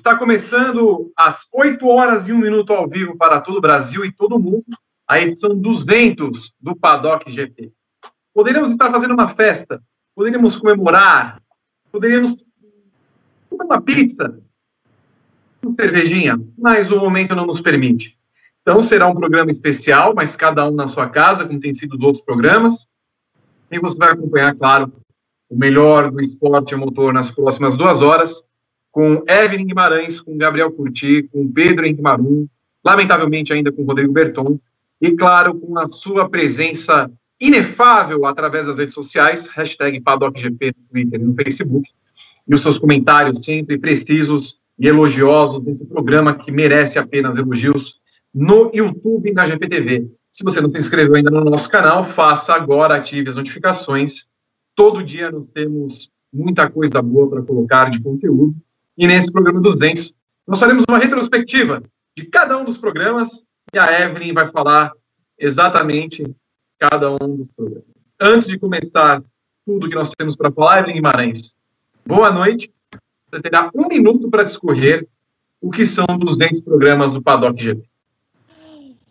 Está começando às 8 horas e 1 minuto ao vivo para todo o Brasil e todo mundo, a edição 200 do Paddock GP. Poderíamos estar fazendo uma festa, poderíamos comemorar, poderíamos comer uma pizza, uma cervejinha, mas o momento não nos permite. Então será um programa especial, mas cada um na sua casa, como tem sido os outros programas. E você vai acompanhar, claro, o melhor do esporte motor nas próximas duas horas, com Evelyn Guimarães, com Gabriel Curti, com Pedro Henrique Marum, lamentavelmente ainda com Rodrigo Berton, e claro, com a sua presença inefável através das redes sociais, hashtag PaddockGP no Twitter e no Facebook, e os seus comentários sempre precisos e elogiosos nesse programa que merece apenas elogios no YouTube e na GPTV. Se você não se inscreveu ainda no nosso canal, faça agora, ative as notificações. Todo dia nós temos muita coisa boa para colocar de conteúdo. E nesse programa 200, nós faremos uma retrospectiva de cada um dos programas e a Evelyn vai falar exatamente cada um dos programas. Antes de começar tudo que nós temos para falar, Evelyn Guimarães, boa noite. Você terá um minuto para discorrer o que são 200 programas do Paddock GP.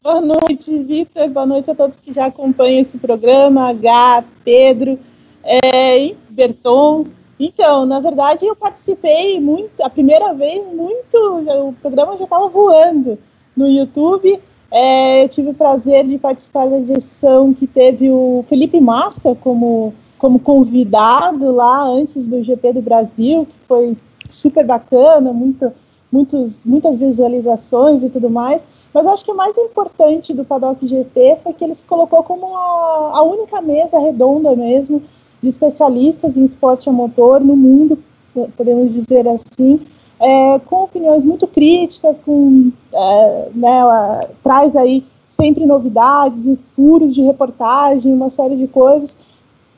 Boa noite, Vitor. Boa noite a todos que já acompanham esse programa, H, Pedro, é, Berton. Então, na verdade, eu participei muito, a primeira vez, muito, o programa já estava voando no YouTube. É, eu tive o prazer de participar da edição que teve o Felipe Massa como, como convidado lá antes do GP do Brasil, que foi super bacana, muito, muitos, muitas visualizações e tudo mais. Mas acho que o mais importante do Paddock GP foi que ele se colocou como a, a única mesa redonda mesmo de especialistas em esporte a motor no mundo, podemos dizer assim, é, com opiniões muito críticas, com, é, né, traz aí sempre novidades, furos de reportagem, uma série de coisas.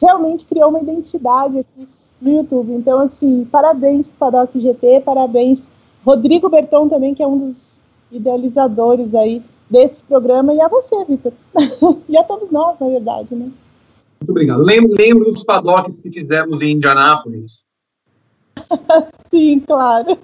Realmente criou uma identidade aqui no YouTube. Então, assim, parabéns Paddock GP, parabéns Rodrigo Berton também, que é um dos idealizadores aí desse programa, e a você, Vitor. e a todos nós, na verdade, né? Muito obrigado. Lembro, lembro dos paddocks que fizemos em Indianápolis. Sim, claro.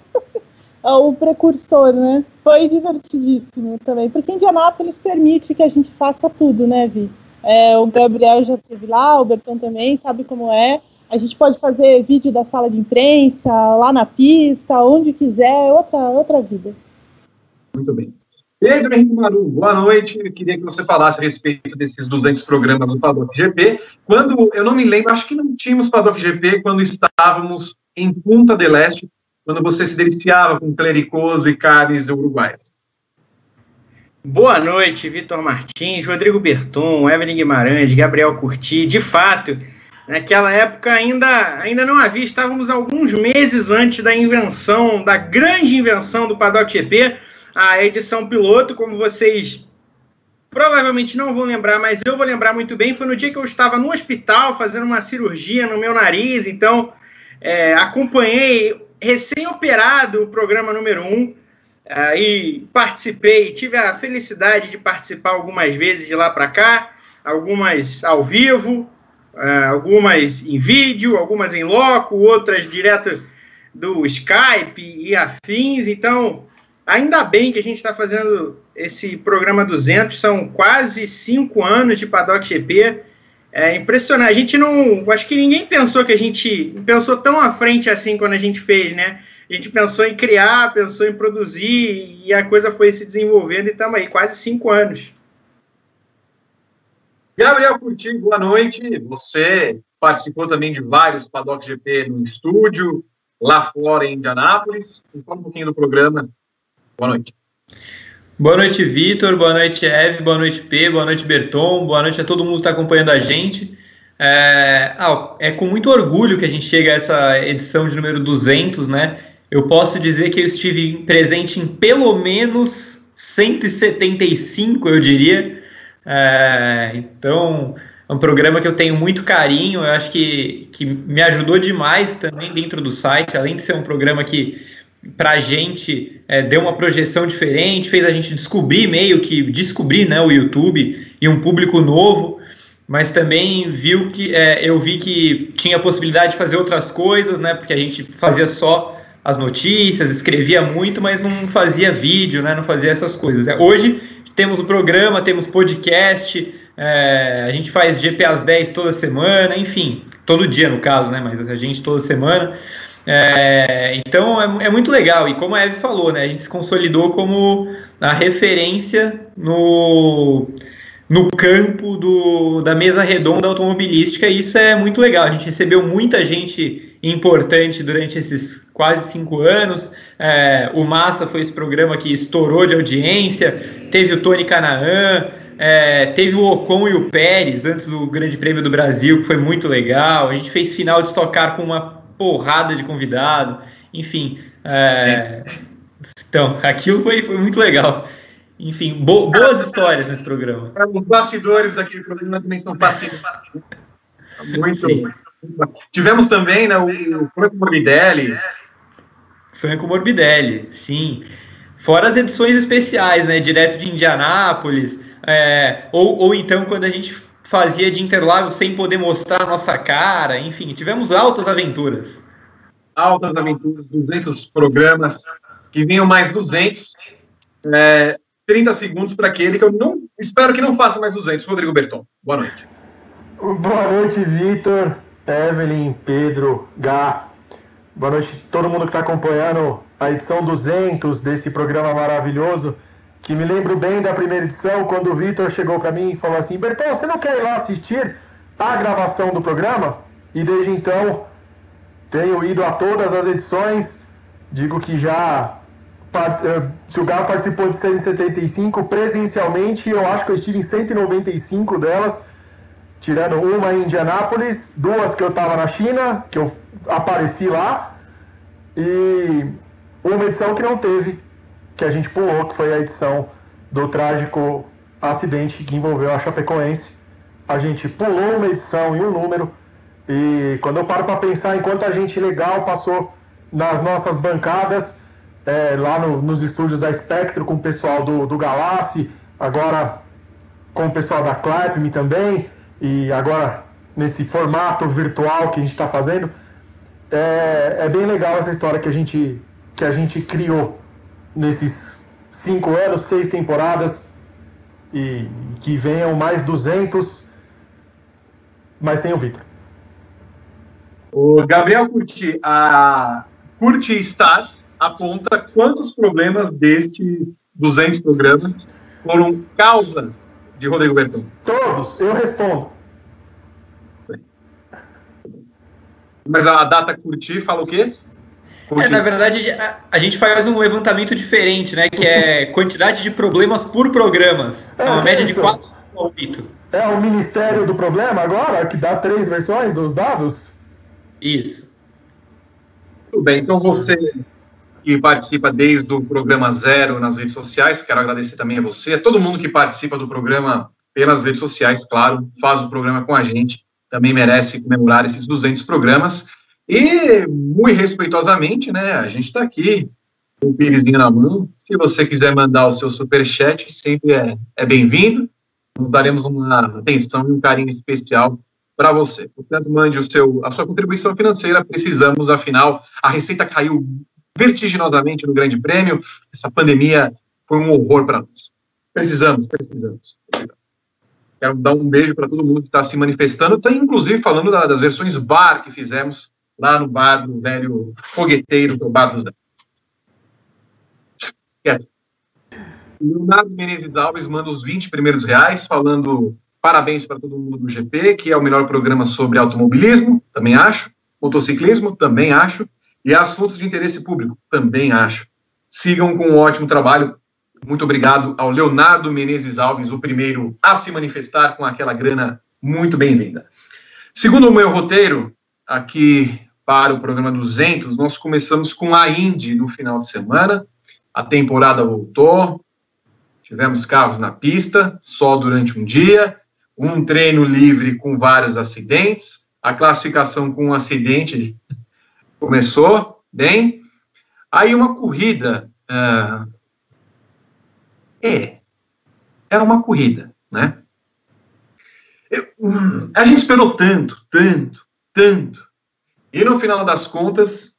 É o precursor, né? Foi divertidíssimo também, porque Indianápolis permite que a gente faça tudo, né, Vi? É, o Gabriel já esteve lá, o Berton também, sabe como é. A gente pode fazer vídeo da sala de imprensa, lá na pista, onde quiser, outra, outra vida. Muito bem. Pedro Henrique Maru, boa noite. Eu queria que você falasse a respeito desses 200 programas do Paddock GP. Quando, eu não me lembro, acho que não tínhamos Paddock GP quando estávamos em Punta del Este, quando você se deliciava com clericôs e carnes uruguaias. Boa noite, Vitor Martins, Rodrigo Berton, Evelyn Guimarães, Gabriel Curti. De fato, naquela época ainda, ainda não havia, estávamos alguns meses antes da invenção, da grande invenção do Paddock GP, a edição piloto, como vocês provavelmente não vão lembrar, mas eu vou lembrar muito bem, foi no dia que eu estava no hospital fazendo uma cirurgia no meu nariz, então é, acompanhei recém-operado o programa número 1 um, uh, e participei, tive a felicidade de participar algumas vezes de lá para cá, algumas ao vivo, uh, algumas em vídeo, algumas em loco, outras direto do Skype e afins, então Ainda bem que a gente está fazendo esse programa 200, são quase cinco anos de Paddock GP. É impressionante. A gente não. Acho que ninguém pensou que a gente pensou tão à frente assim quando a gente fez, né? A gente pensou em criar, pensou em produzir e a coisa foi se desenvolvendo e estamos aí, quase cinco anos. Gabriel Curti, boa noite. Você participou também de vários Paddock GP no estúdio, lá fora em Indianápolis. Fala um pouquinho do programa Boa noite. Boa noite, Vitor. Boa noite, Eve. Boa noite, P. Boa noite, Berton. Boa noite a todo mundo que está acompanhando a gente. É, ah, é com muito orgulho que a gente chega a essa edição de número 200, né? Eu posso dizer que eu estive presente em pelo menos 175, eu diria. É, então, é um programa que eu tenho muito carinho. Eu acho que, que me ajudou demais também dentro do site, além de ser um programa que para a gente é, deu uma projeção diferente, fez a gente descobrir meio que descobrir né, o YouTube e um público novo, mas também viu que é, eu vi que tinha a possibilidade de fazer outras coisas, né? Porque a gente fazia só as notícias, escrevia muito, mas não fazia vídeo, né? Não fazia essas coisas. Hoje temos o programa, temos podcast, é, a gente faz GP às 10 toda semana, enfim, todo dia no caso, né? Mas a gente toda semana. É, então é, é, muito legal. E como a Eve falou, né? A gente se consolidou como a referência no, no campo do, da mesa redonda automobilística, e isso é muito legal. A gente recebeu muita gente importante durante esses quase cinco anos. É, o Massa foi esse programa que estourou de audiência, teve o Tony Canaan, é, teve o Ocon e o Pérez antes do Grande Prêmio do Brasil, que foi muito legal. A gente fez final de estocar com uma porrada de convidado, enfim. É, então, aquilo foi, foi muito legal. Enfim, bo boas histórias nesse programa. Os bastidores aqui do programa também são passivos. Muito, muito. Tivemos também né, o Franco Morbidelli. Franco Morbidelli, sim. Fora as edições especiais, né? Direto de Indianápolis. É, ou, ou então quando a gente fazia de Interlagos sem poder mostrar a nossa cara, enfim, tivemos altas aventuras. Altas aventuras, 200 programas, que vinham mais 200. É, 30 segundos para aquele que eu não espero que não faça mais 200. Rodrigo Berton, boa noite. Boa noite, Vitor, Evelyn, Pedro, Gá. Boa noite a todo mundo que está acompanhando a edição 200 desse programa maravilhoso que me lembro bem da primeira edição, quando o Vitor chegou para mim e falou assim: Bertão, você não quer ir lá assistir a gravação do programa? E desde então tenho ido a todas as edições. Digo que já. Eh, se o Galo participou de 175 presencialmente, eu acho que eu estive em 195 delas, tirando uma em Indianápolis, duas que eu estava na China, que eu apareci lá, e uma edição que não teve que a gente pulou, que foi a edição do trágico acidente que envolveu a Chapecoense. A gente pulou uma edição e um número. E quando eu paro para pensar em quanta gente legal passou nas nossas bancadas, é, lá no, nos estúdios da Spectro, com o pessoal do, do Galassi, agora com o pessoal da Clapme também, e agora nesse formato virtual que a gente está fazendo, é, é bem legal essa história que a gente, que a gente criou nesses cinco anos, seis temporadas, e que venham mais 200, mas sem o Vitor. O Gabriel Curti, a Curti Star aponta quantos problemas destes 200 programas foram causa de Rodrigo Bertão. Todos, eu respondo. Mas a data Curti fala o quê? É, na verdade, a, a, gente faz um levantamento diferente, né? Que é quantidade de problemas por programas. É, uma média de 4 ao 8. É o Ministério do Problema agora, que dá três versões dos dados? Isso. Tudo bem, então você que participa desde o programa zero nas redes sociais, quero agradecer também a você, a todo mundo que participa do programa pelas redes sociais, claro, faz o programa com a gente, também merece comemorar esses 200 programas. E, muito respeitosamente, né, a gente está aqui com o pirizinho na mão. Se você quiser mandar o seu superchat, sempre é, é bem-vindo. Nós daremos uma atenção e um carinho especial para você. Portanto, mande o seu, a sua contribuição financeira. Precisamos, afinal, a receita caiu vertiginosamente no Grande Prêmio. Essa pandemia foi um horror para nós. Precisamos, precisamos. Quero dar um beijo para todo mundo que está se manifestando. Está, inclusive, falando da, das versões bar que fizemos lá no bar do velho fogueteiro, que é o bar do Zé. Leonardo Menezes Alves manda os 20 primeiros reais, falando parabéns para todo mundo do GP, que é o melhor programa sobre automobilismo, também acho, motociclismo, também acho, e assuntos de interesse público, também acho. Sigam com um ótimo trabalho. Muito obrigado ao Leonardo Menezes Alves, o primeiro a se manifestar com aquela grana muito bem-vinda. Segundo o meu roteiro, aqui para o programa 200, nós começamos com a Indy no final de semana. A temporada voltou, tivemos carros na pista, só durante um dia, um treino livre com vários acidentes, a classificação com um acidente começou bem. Aí uma corrida. Uh, é, é uma corrida, né? Eu, a gente esperou tanto, tanto, tanto e no final das contas,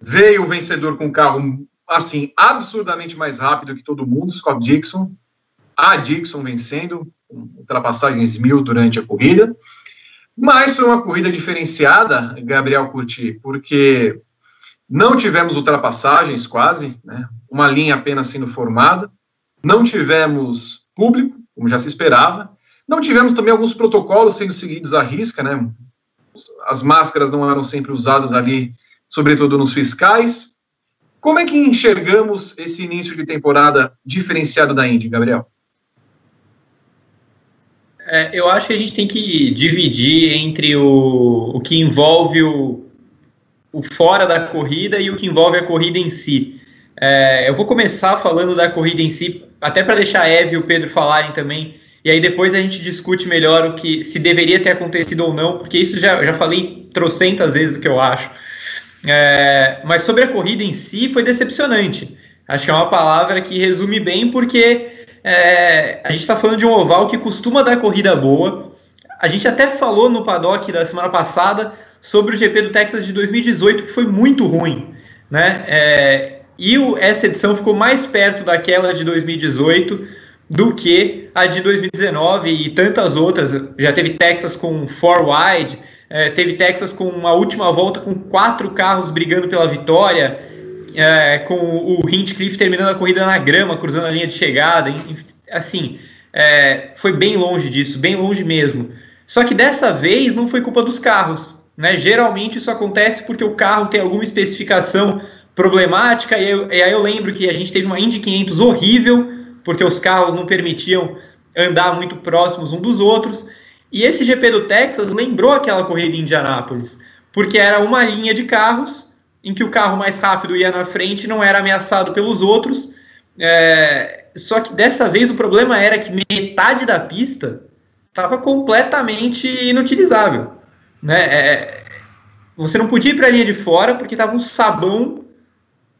Veio o vencedor com um carro, assim, absurdamente mais rápido que todo mundo, Scott Dixon. A Dixon vencendo, com ultrapassagens mil durante a corrida. Mas foi uma corrida diferenciada, Gabriel Curti, porque não tivemos ultrapassagens quase, né? uma linha apenas sendo formada, não tivemos público, como já se esperava, não tivemos também alguns protocolos sendo seguidos à risca, né? As máscaras não eram sempre usadas ali, sobretudo nos fiscais. Como é que enxergamos esse início de temporada diferenciado da Indy, Gabriel? É, eu acho que a gente tem que dividir entre o, o que envolve o, o fora da corrida e o que envolve a corrida em si. É, eu vou começar falando da corrida em si, até para deixar a Eve e o Pedro falarem também, e aí depois a gente discute melhor o que se deveria ter acontecido ou não, porque isso já, já falei trocentas vezes o que eu acho. É, mas sobre a corrida em si, foi decepcionante. Acho que é uma palavra que resume bem, porque é, a gente está falando de um oval que costuma dar corrida boa. A gente até falou no paddock da semana passada sobre o GP do Texas de 2018, que foi muito ruim. Né? É, e o, essa edição ficou mais perto daquela de 2018 do que a de 2019 e tantas outras. Já teve Texas com four wide, é, teve Texas com uma última volta com quatro carros brigando pela vitória é, com o Hinchcliffe terminando a corrida na grama, cruzando a linha de chegada, assim, é, foi bem longe disso, bem longe mesmo. Só que dessa vez não foi culpa dos carros, né? Geralmente isso acontece porque o carro tem alguma especificação problemática, e, eu, e aí eu lembro que a gente teve uma Indy 500 horrível, porque os carros não permitiam andar muito próximos um dos outros, e esse GP do Texas lembrou aquela corrida em Indianápolis, porque era uma linha de carros em que o carro mais rápido ia na frente e não era ameaçado pelos outros. É, só que dessa vez o problema era que metade da pista estava completamente inutilizável. Né? É, você não podia ir para a linha de fora porque estava um sabão,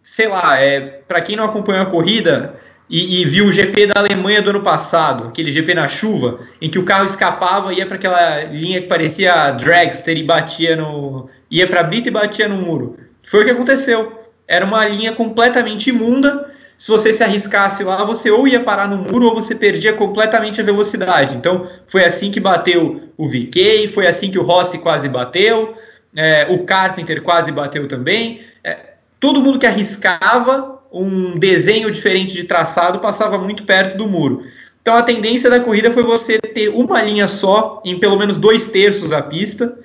sei lá, é, para quem não acompanhou a corrida e, e, viu o GP da Alemanha do ano passado, aquele GP na chuva, em que o carro escapava e ia para aquela linha que parecia dragster e batia no. ia para a brita e batia no muro. Foi o que aconteceu. Era uma linha completamente imunda. Se você se arriscasse lá, você ou ia parar no muro ou você perdia completamente a velocidade. Então, foi assim que bateu o VK, foi assim que o Rossi quase bateu, é, o Carpenter quase bateu também. É, todo mundo que arriscava um desenho diferente de traçado passava muito perto do muro. Então, a tendência da corrida foi você ter uma linha só em pelo menos dois terços da pista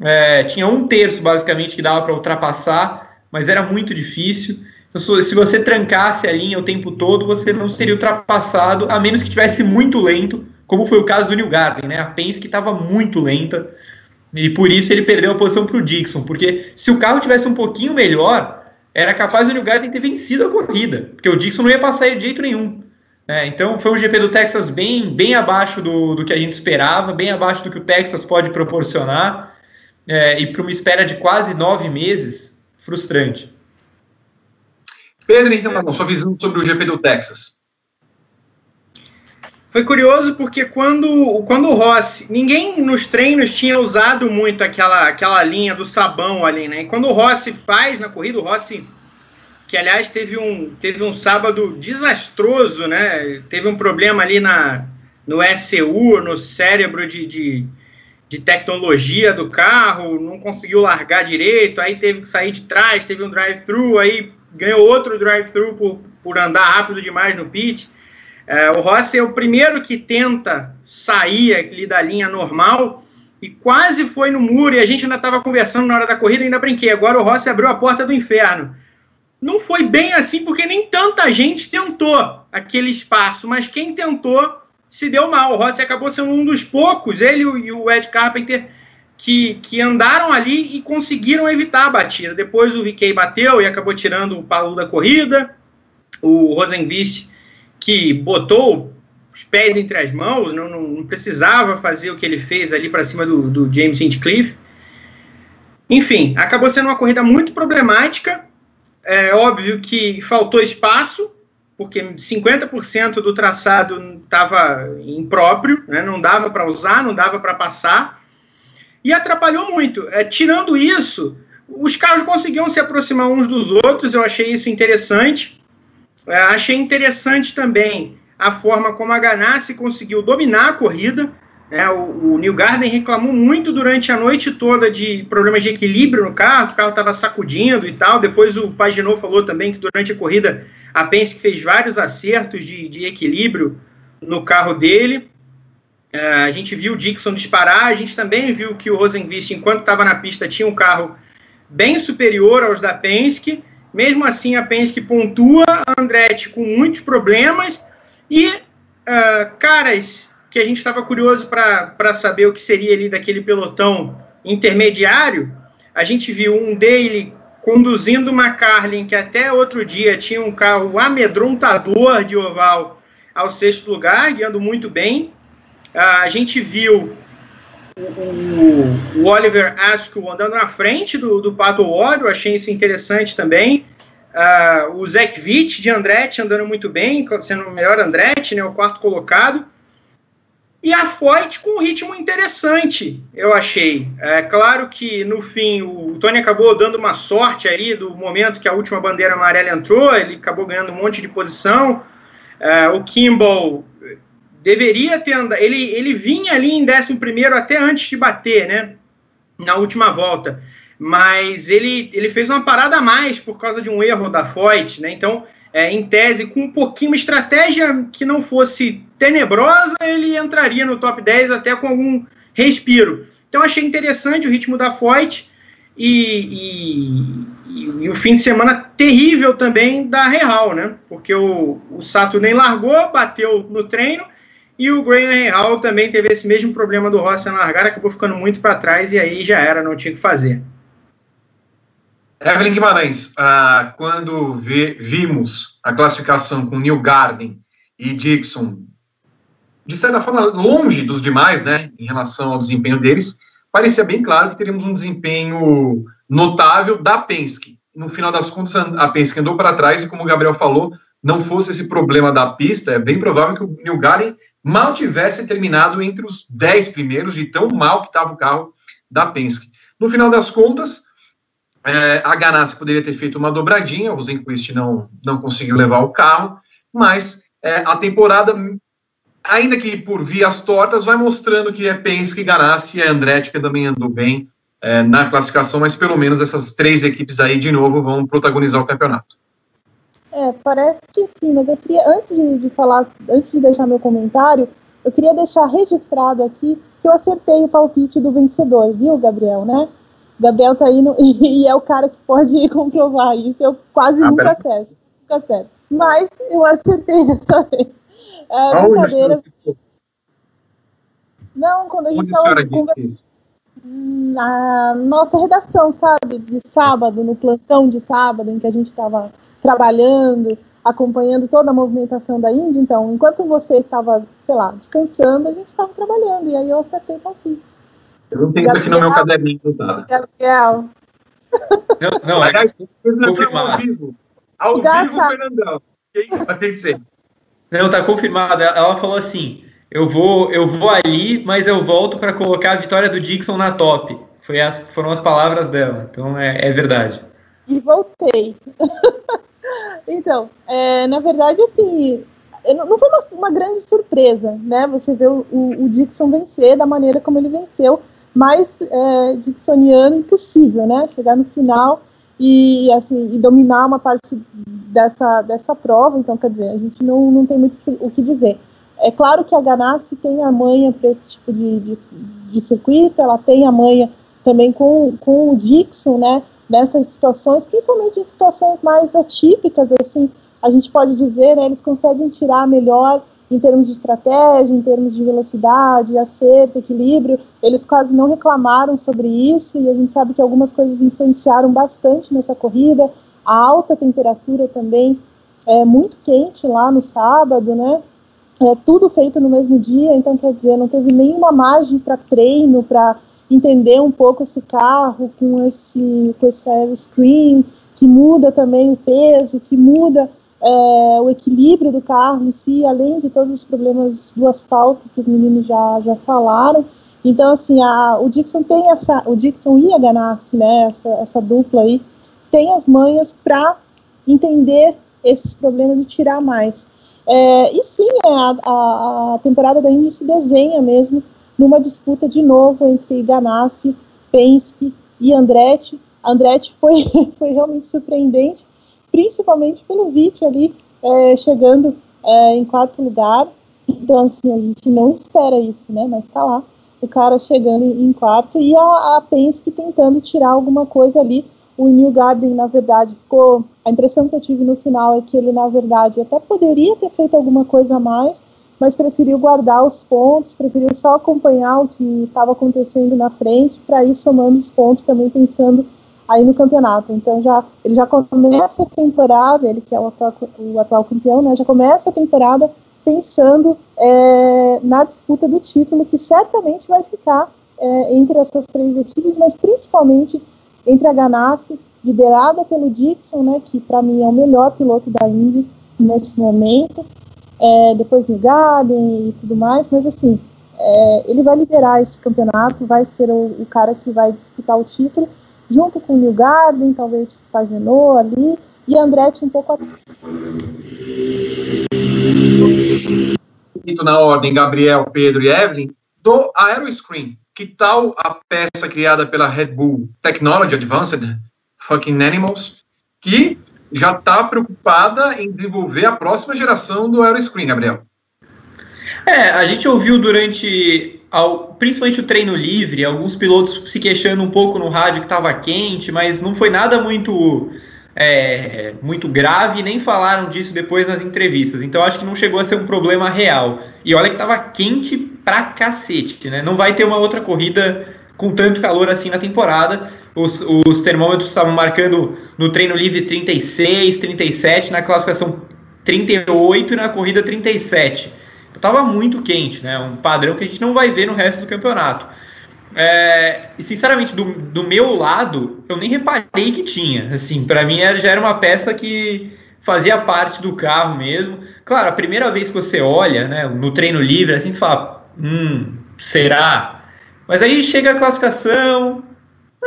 é, tinha um terço, basicamente, que dava para ultrapassar, mas era muito difícil. Então, se você trancasse a linha o tempo todo, você não seria ultrapassado, a menos que tivesse muito lento, como foi o caso do New Garden, né? A Penske estava muito lenta, e por isso ele perdeu a posição para o Dixon, porque se o carro tivesse um pouquinho melhor, era capaz do New Garden ter vencido a corrida, porque o Dixon não ia passar de jeito nenhum. É, então foi um GP do Texas bem, bem abaixo do, do que a gente esperava, bem abaixo do que o Texas pode proporcionar é, e para uma espera de quase nove meses, frustrante. Pedro, então, sua visão sobre o GP do Texas. Foi curioso porque quando, quando o Rossi, ninguém nos treinos tinha usado muito aquela, aquela linha do sabão ali, né? E quando o Rossi faz na corrida, o Rossi, que aliás teve um, teve um sábado desastroso, né? Teve um problema ali na, no SU, no cérebro de, de de tecnologia do carro, não conseguiu largar direito, aí teve que sair de trás, teve um drive-thru, aí ganhou outro drive-thru por, por andar rápido demais no pit. É, o Rossi é o primeiro que tenta sair ali da linha normal e quase foi no muro, e a gente ainda estava conversando na hora da corrida, ainda brinquei, agora o Rossi abriu a porta do inferno. Não foi bem assim, porque nem tanta gente tentou aquele espaço, mas quem tentou se deu mal. O Rossi acabou sendo um dos poucos, ele e o Ed Carpenter, que, que andaram ali e conseguiram evitar a batida. Depois o VK bateu e acabou tirando o Paulo da corrida. O Rosenvist, que botou os pés entre as mãos, não, não, não precisava fazer o que ele fez ali para cima do, do James Hinchcliffe. Enfim, acabou sendo uma corrida muito problemática. É óbvio que faltou espaço, porque 50% do traçado estava impróprio, né, não dava para usar, não dava para passar, e atrapalhou muito. É, tirando isso, os carros conseguiam se aproximar uns dos outros, eu achei isso interessante. É, achei interessante também a forma como a Ganassi conseguiu dominar a corrida. É, o, o New Garden reclamou muito durante a noite toda de problemas de equilíbrio no carro, que o carro estava sacudindo e tal. Depois o Paginot falou também que durante a corrida a Penske fez vários acertos de, de equilíbrio no carro dele. É, a gente viu o Dixon disparar, a gente também viu que o Rosenqvist, enquanto estava na pista, tinha um carro bem superior aos da Penske. Mesmo assim, a Penske pontua a Andretti com muitos problemas e uh, caras que a gente estava curioso para saber o que seria ali daquele pelotão intermediário. A gente viu um dele conduzindo uma Carlin que até outro dia tinha um carro amedrontador de oval ao sexto lugar, guiando muito bem. Uh, a gente viu o, Oliver Askew andando na frente do, do Pato eu achei isso interessante também. Uh, o Zach Witt de Andretti andando muito bem, sendo o melhor Andretti, né, o quarto colocado. E a Foyt com um ritmo interessante, eu achei. É claro que no fim o Tony acabou dando uma sorte aí do momento que a última bandeira amarela entrou, ele acabou ganhando um monte de posição. É, o Kimball deveria ter andado. Ele, ele vinha ali em 11 até antes de bater, né? Na última volta. Mas ele, ele fez uma parada a mais por causa de um erro da Foyt, né? Então, é, em tese, com um pouquinho, uma estratégia que não fosse tenebrosa, ele entraria no top 10 até com algum respiro. Então, achei interessante o ritmo da Foyt. E, e, e, o fim de semana terrível também da Real, né? Porque o, o Sato nem largou, bateu no treino e o Graham Hall também teve esse mesmo problema do Rossi na largada, acabou ficando muito para trás e aí já era, não tinha o que fazer. Evelyn Guimarães, ah, quando vê, vimos a classificação com Neil Garden e Dixon, de certa forma, longe dos demais, né, em relação ao desempenho deles, parecia bem claro que teríamos um desempenho notável da Penske. No final das contas, a Penske andou para trás e, como o Gabriel falou, não fosse esse problema da pista, é bem provável que o Neil Garden mal tivesse terminado entre os 10 primeiros, de tão mal que estava o carro da Penske. No final das contas, é, a Ganassi poderia ter feito uma dobradinha, o Rosenquist não, não conseguiu levar o carro, mas é, a temporada, ainda que por vias tortas, vai mostrando que é Penske, Ganassi e a Andretti, que também andou bem é, na classificação, mas pelo menos essas três equipes aí, de novo, vão protagonizar o campeonato. É, parece que sim, mas eu queria, antes de, de falar, antes de deixar meu comentário, eu queria deixar registrado aqui que eu acertei o palpite do vencedor, viu, Gabriel, né? Gabriel tá indo e, e é o cara que pode comprovar isso. Eu quase ah, nunca acerto, nunca acerto. Mas eu acertei dessa vez. É, brincadeira. Não, quando a gente estava conversando na nossa redação, sabe, de sábado, no plantão de sábado, em que a gente estava trabalhando, acompanhando toda a movimentação da Índia. Então, enquanto você estava, sei lá, descansando, a gente estava trabalhando. E aí eu acertei o palpite. Eu não tenho isso aqui no meu caderninho, tá? Gabriel. Não, não, é confirmado. Ao vivo, ao vivo Fernandão. Não, tá confirmado. Ela falou assim: eu vou, eu vou ali, mas eu volto para colocar a vitória do Dixon na top. Foi as, foram as palavras dela. Então é, é verdade. E voltei. Então, é, na verdade, assim, não foi uma, uma, grande surpresa, né? Você ver o, o, Dixon vencer da maneira como ele venceu, mais é, Dixoniano impossível, né? Chegar no final e assim e dominar uma parte dessa, dessa prova. Então, quer dizer, a gente não, não tem muito o que dizer. É claro que a Ganassi tem a manha para esse tipo de, de, de circuito, ela tem a manha também com, com o Dixon, né? Nessas situações, principalmente em situações mais atípicas, assim, a gente pode dizer, né, eles conseguem tirar melhor em termos de estratégia, em termos de velocidade, acerto, equilíbrio, eles quase não reclamaram sobre isso e a gente sabe que algumas coisas influenciaram bastante nessa corrida, a alta temperatura também é muito quente lá no sábado, né? É tudo feito no mesmo dia, então quer dizer, não teve nenhuma margem para treino, para entender um pouco esse carro com esse, com esse aeroscreen, que muda também o peso, que muda é, o equilíbrio do carro em si, além de todos os problemas do asfalto que os meninos já, já falaram. Então, assim, a, o Dixon tem essa, o Dixon e a Ganassi, né, essa, essa dupla aí, tem as manhas para entender esses problemas e tirar mais. É, e sim, é, a, a, a, temporada da Indy se desenha mesmo numa disputa de novo entre Ganassi, Penske e Andretti. Andretti foi, foi realmente surpreendente, principalmente pelo vídeo ali é, chegando é, em quarto lugar. Então, assim, a gente não espera isso, né? Mas tá lá, o cara chegando em quarto e a, a Penske tentando tirar alguma coisa ali o New Garden, na verdade, ficou. A impressão que eu tive no final é que ele, na verdade, até poderia ter feito alguma coisa a mais, mas preferiu guardar os pontos, preferiu só acompanhar o que estava acontecendo na frente, para ir somando os pontos também pensando aí no campeonato. Então já ele já começa a temporada, ele que é o atual, o atual campeão, né? Já começa a temporada pensando é, na disputa do título, que certamente vai ficar é, entre essas três equipes, mas principalmente entre a Ganassi, liderada pelo Dixon, né, que para mim é o melhor piloto da Indy nesse momento, é, depois no Garden e tudo mais, mas assim, é, ele vai liderar esse campeonato, vai ser o, o, cara que vai disputar o título, junto com o New Garden, talvez Pagenot ali, e Andretti um pouco atrás. Na ordem, Gabriel, Pedro e Evelyn, do Aeroscreen, que tal a peça criada pela Red Bull Technology Advanced, Fucking Animals, que já está preocupada em desenvolver a próxima geração do Aeroscreen, Gabriel? É, a gente ouviu durante, ao, principalmente o treino livre, alguns pilotos se queixando um pouco no rádio que estava quente, mas não foi nada muito é, muito grave, nem falaram disso depois nas entrevistas. Então acho que não chegou a ser um problema real. E olha que estava quente pra cacete, né? Não vai ter uma outra corrida com tanto calor assim na temporada. Os, os termômetros estavam marcando no treino livre 36, 37, na classificação 38 e na corrida 37. Então tava muito quente, né? Um padrão que a gente não vai ver no resto do campeonato. É, e sinceramente, do, do meu lado, eu nem reparei que tinha. Assim, para mim era, já era uma peça que fazia parte do carro mesmo. Claro, a primeira vez que você olha, né, no treino livre, assim, você fala, hum, será? Mas aí chega a classificação,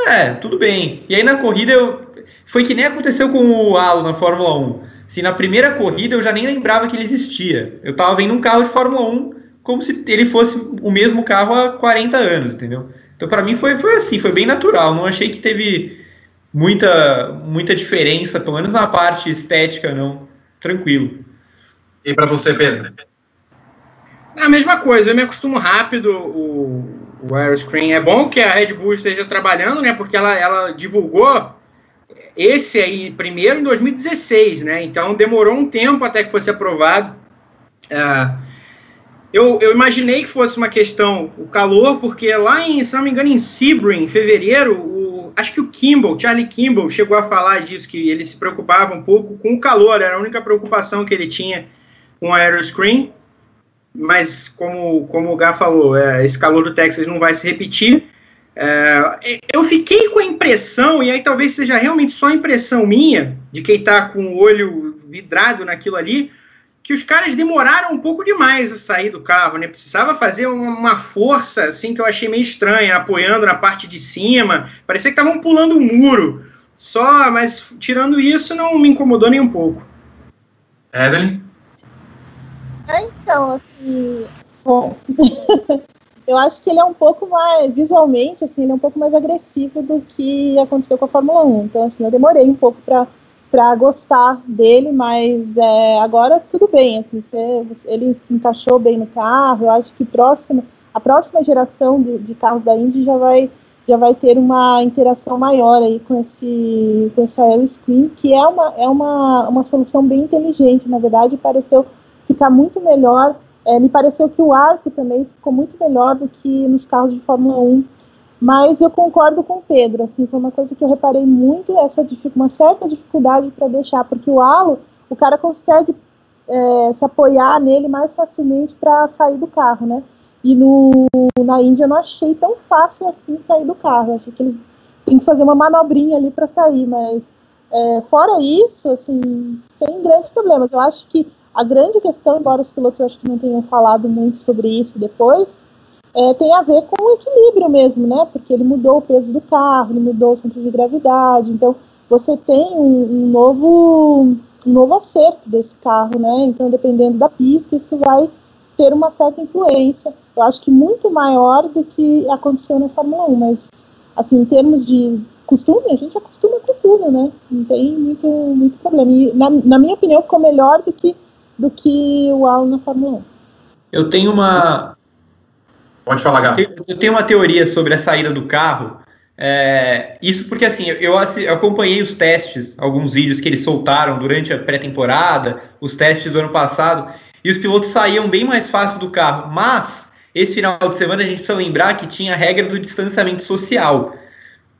é, tudo bem. E aí na corrida eu, foi que nem aconteceu com o Alo na Fórmula 1. Se na primeira corrida eu já nem lembrava que ele existia. Eu tava vendo um carro de Fórmula 1 como se ele fosse o mesmo carro há 40 anos, entendeu? Então, para mim, foi, foi assim, foi bem natural. Não achei que teve muita, muita diferença, pelo menos na parte estética, não. Tranquilo. E para você, Pedro? É a mesma coisa, eu me acostumo rápido. O, o Aeroscreen é bom que a Red Bull esteja trabalhando, né? Porque ela, ela divulgou esse aí primeiro em 2016, né? Então demorou um tempo até que fosse aprovado. Uh, eu, eu, imaginei que fosse uma questão o calor, porque lá em, se não me engano, em Sebring, em fevereiro, o, acho que o Kimball, Charlie Kimball, chegou a falar disso, que ele se preocupava um pouco com o calor, era a única preocupação que ele tinha com o aeroscreen, mas como, como o Gá falou, é, esse calor do Texas não vai se repetir. É, eu fiquei com a impressão, e aí talvez seja realmente só impressão minha, de quem está com o olho vidrado naquilo ali, que os caras demoraram um pouco demais a sair do carro, né? Precisava fazer uma força, assim, que eu achei meio estranha, apoiando na parte de cima. Parecia que estavam pulando um muro. Só, mas tirando isso, não me incomodou nem um pouco. Evelyn? É, então, assim. Bom. eu acho que ele é um pouco mais, visualmente, assim, ele é um pouco mais agressivo do que aconteceu com a Fórmula 1. Então, assim, eu demorei um pouco para para gostar dele, mas é, agora tudo bem, assim, você, ele se encaixou bem no carro, eu acho que próximo, a próxima geração de, de, carros da Indy já vai, já vai ter uma interação maior aí com esse, com esse Aeroscreen, que é uma, é uma, uma solução bem inteligente, na verdade, pareceu ficar muito melhor, é, me pareceu que o arco também ficou muito melhor do que nos carros de Fórmula 1, mas eu concordo com o Pedro, assim, foi uma coisa que eu reparei muito, essa uma certa dificuldade para deixar, porque o halo, o cara consegue é, se apoiar nele mais facilmente para sair do carro, né? E no, na Índia eu não achei tão fácil assim sair do carro, achei que eles têm que fazer uma manobrinha ali para sair, mas é, fora isso, assim, sem grandes problemas. Eu acho que a grande questão, embora os pilotos acho que não tenham falado muito sobre isso depois, é, tem a ver com o equilíbrio mesmo, né? Porque ele mudou o peso do carro, ele mudou o centro de gravidade, então você tem um, um novo, um novo acerto desse carro, né? Então, dependendo da pista, isso vai ter uma certa influência. Eu acho que muito maior do que aconteceu na Fórmula 1, mas assim, em termos de costume, a gente acostuma com tudo, né? Não tem muito, muito problema. E, na, na minha opinião, ficou melhor do que, do que o Al na Fórmula 1. Eu tenho uma, Pode falar, Gato. Eu tenho uma teoria sobre a saída do carro. É, isso porque, assim, eu, eu, acompanhei os testes, alguns vídeos que eles soltaram durante a pré-temporada, os testes do ano passado, e os pilotos saíam bem mais fácil do carro. Mas, esse final de semana, a gente precisa lembrar que tinha a regra do distanciamento social.